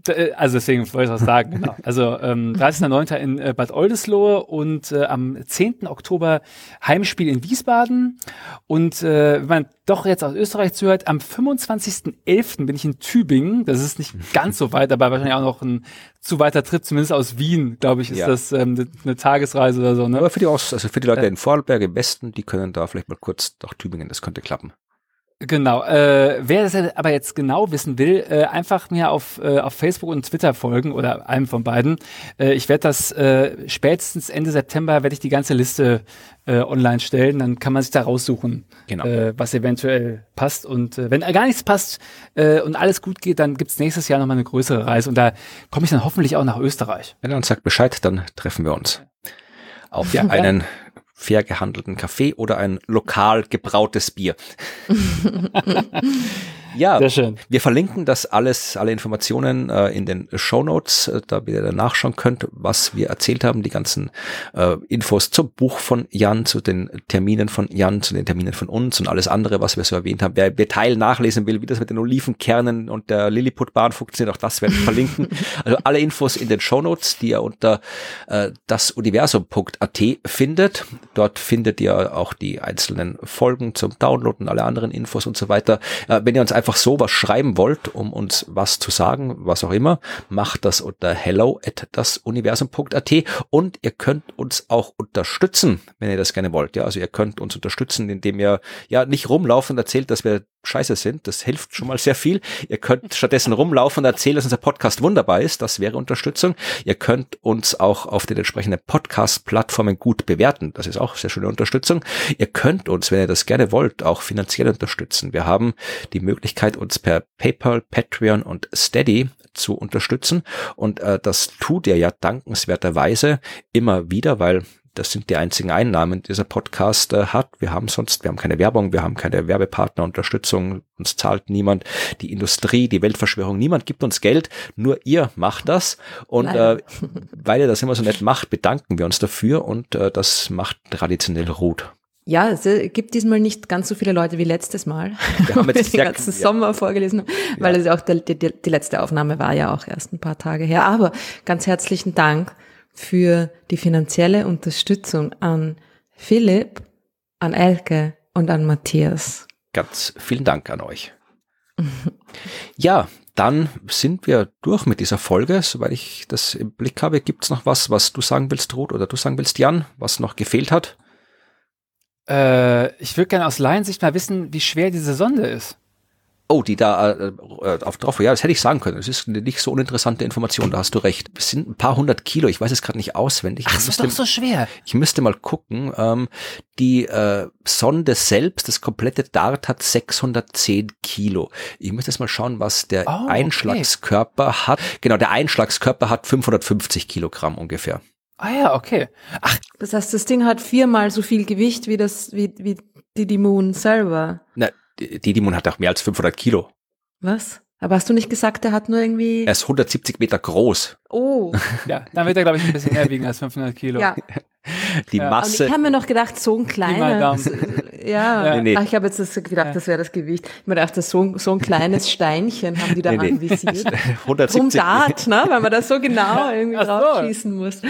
Äh, also deswegen wollte ich was sagen, genau. Also ähm, 30.09. in äh, Bad Oldesloe und äh, am 10. Oktober Heimspiel in Wiesbaden. Und äh, wenn man doch jetzt aus Österreich zuhört, am 25.11. bin ich in Tübingen. Das ist nicht ganz so weit, aber wahrscheinlich auch noch ein zu weiter Trip, zumindest aus Wien, glaube ich, ist ja. das ähm, eine Tagesreise oder so. Ne? Aber für die, Aus also für die Leute äh, in Vorarlberg im Westen, die können da vielleicht mal kurz nach Tübingen, das könnte klappen. Genau. Äh, wer das aber jetzt genau wissen will, äh, einfach mir auf, äh, auf Facebook und Twitter folgen oder einem von beiden. Äh, ich werde das äh, spätestens Ende September werde ich die ganze Liste äh, online stellen. Dann kann man sich da raussuchen, genau. äh, was eventuell passt. Und äh, wenn gar nichts passt äh, und alles gut geht, dann gibt's nächstes Jahr nochmal eine größere Reise. Und da komme ich dann hoffentlich auch nach Österreich. Wenn er uns sagt Bescheid, dann treffen wir uns auf ja, einen fair gehandelten Kaffee oder ein lokal gebrautes Bier. Ja, Sehr schön. wir verlinken das alles, alle Informationen äh, in den Show Notes, äh, da ihr dann nachschauen könnt, was wir erzählt haben, die ganzen äh, Infos zum Buch von Jan, zu den Terminen von Jan, zu den Terminen von uns und alles andere, was wir so erwähnt haben. Wer Detail nachlesen will, wie das mit den Olivenkernen und der Lilliputbahn funktioniert, auch das werden wir verlinken. Also alle Infos in den Show Notes, die ihr unter äh, dasuniversum.at findet. Dort findet ihr auch die einzelnen Folgen zum Downloaden, alle anderen Infos und so weiter. Äh, wenn ihr uns einfach so was schreiben wollt, um uns was zu sagen, was auch immer, macht das unter hello at dasuniversum.at und ihr könnt uns auch unterstützen, wenn ihr das gerne wollt. Ja, also ihr könnt uns unterstützen, indem ihr ja nicht rumlaufen und erzählt, dass wir scheiße sind. Das hilft schon mal sehr viel. Ihr könnt stattdessen rumlaufen und erzählen, dass unser Podcast wunderbar ist. Das wäre Unterstützung. Ihr könnt uns auch auf den entsprechenden Podcast-Plattformen gut bewerten. Das ist auch sehr schöne Unterstützung. Ihr könnt uns, wenn ihr das gerne wollt, auch finanziell unterstützen. Wir haben die Möglichkeit, uns per PayPal, Patreon und Steady zu unterstützen. Und äh, das tut ihr ja dankenswerterweise immer wieder, weil das sind die einzigen Einnahmen, die dieser Podcast äh, hat. Wir haben sonst, wir haben keine Werbung, wir haben keine Werbepartnerunterstützung, uns zahlt niemand, die Industrie, die Weltverschwörung, niemand gibt uns Geld, nur ihr macht das. Und äh, weil ihr das immer so nett macht, bedanken wir uns dafür und äh, das macht traditionell Ruth. Ja, es gibt diesmal nicht ganz so viele Leute wie letztes Mal, wir haben jetzt den ganzen ja. Sommer vorgelesen haben, weil ja. es auch der, die, die letzte Aufnahme war ja auch erst ein paar Tage her. Aber ganz herzlichen Dank für die finanzielle Unterstützung an Philipp, an Elke und an Matthias. Ganz vielen Dank an euch. ja, dann sind wir durch mit dieser Folge. Soweit ich das im Blick habe, gibt es noch was, was du sagen willst, Ruth, oder du sagen willst, Jan, was noch gefehlt hat? Äh, ich würde gerne aus Laiensicht mal wissen, wie schwer diese Sonde ist. Oh, die da äh, äh, auf drauf. Ja, das hätte ich sagen können. Das ist eine nicht so uninteressante Information, da hast du recht. Es sind ein paar hundert Kilo, ich weiß es gerade nicht auswendig. Ach, das ist doch so schwer. Ich müsste mal gucken. Ähm, die äh, Sonde selbst, das komplette Dart hat 610 Kilo. Ich müsste jetzt mal schauen, was der oh, Einschlagskörper okay. hat. Genau, der Einschlagskörper hat 550 Kilogramm ungefähr. Ah ja, okay. Ach, das heißt, das Ding hat viermal so viel Gewicht wie das, wie, wie die, die Moon selber. Na, Didimon hat auch mehr als 500 Kilo. Was? Aber hast du nicht gesagt, er hat nur irgendwie... Er ist 170 Meter groß. Oh. ja, dann wird er, glaube ich, ein bisschen mehr wiegen als 500 Kilo. Ja. Die ja. Masse. Und ich habe mir noch gedacht, so ein kleiner. Ja, ja. Nee, nee. Ach, ich habe jetzt das gedacht, ja. das wäre das Gewicht. Ich mir dachte, so, so ein kleines Steinchen haben die da nee, anvisiert. 170. Zum Dart, ne? weil man das so genau irgendwie Ach drauf so. schießen muss.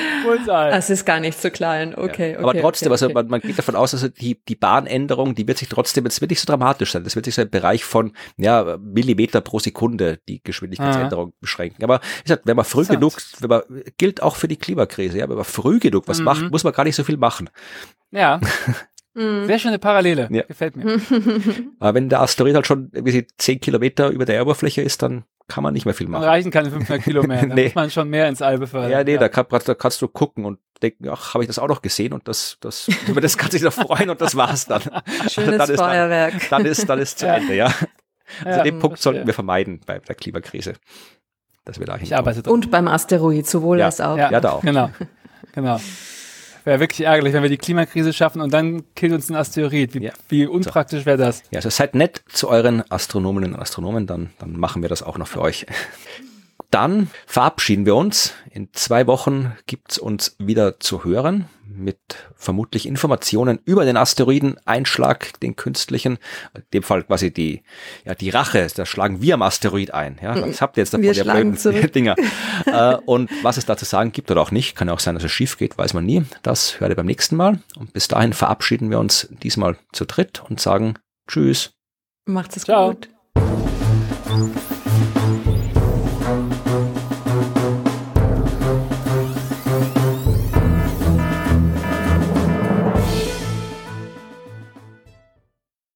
Das ist gar nicht so klein. Okay, okay Aber trotzdem, okay, also man, man, geht davon aus, also die, die Bahnänderung, die wird sich trotzdem, es wird nicht so dramatisch sein. Das wird sich so im Bereich von ja, Millimeter pro Sekunde die Geschwindigkeitsänderung Aha. beschränken. Aber wie gesagt, wenn man früh genug, wenn man, gilt auch für die Klimakrise, ja, wenn man früh genug was mhm. macht, muss man gar nicht so viel machen. Ja. Mhm. Sehr schöne Parallele. Ja. Gefällt mir. Aber wenn der Asteroid halt schon irgendwie 10 Kilometer über der Oberfläche ist, dann kann man nicht mehr viel machen. Dann reichen keine 500 Kilo mehr. Da nee. muss man schon mehr ins All befördern. Ja, nee, ja. Da, kann, da kannst du gucken und denken, ach, habe ich das auch noch gesehen und das, das, über das kann sich noch freuen und das war's dann. Schönes dann ist Feuerwerk. Dann, dann ist, dann ist zu Ja. Ende, ja. Also Ja, den Punkt sollten wir vermeiden bei der Klimakrise. Dass wir da Ich hinkommen. Und beim Asteroid, sowohl Ja. als auch. Ja, da auch. Genau. Genau. Wäre wirklich ärgerlich, wenn wir die Klimakrise schaffen und dann killt uns ein Asteroid. Wie, Ja. wie unpraktisch wäre das? Ja, also seid nett zu euren Astronominnen und Astronomen, dann, dann machen wir das auch noch für euch. Dann verabschieden wir uns. In zwei Wochen gibt's uns wieder zu hören mit vermutlich Informationen über den Asteroideneinschlag, den künstlichen. In dem Fall quasi die, ja, die Rache. Da schlagen wir am Asteroid ein. Ja, was habt ihr jetzt davon, Wir ihr schlagen blöden zurück. Dinger? äh, und was es da zu sagen gibt oder auch nicht, kann ja auch sein, dass es schief geht, weiß man nie. Das hört ihr beim nächsten Mal. Und bis dahin verabschieden wir uns diesmal zu dritt und sagen Tschüss. Macht's es Ciao. gut.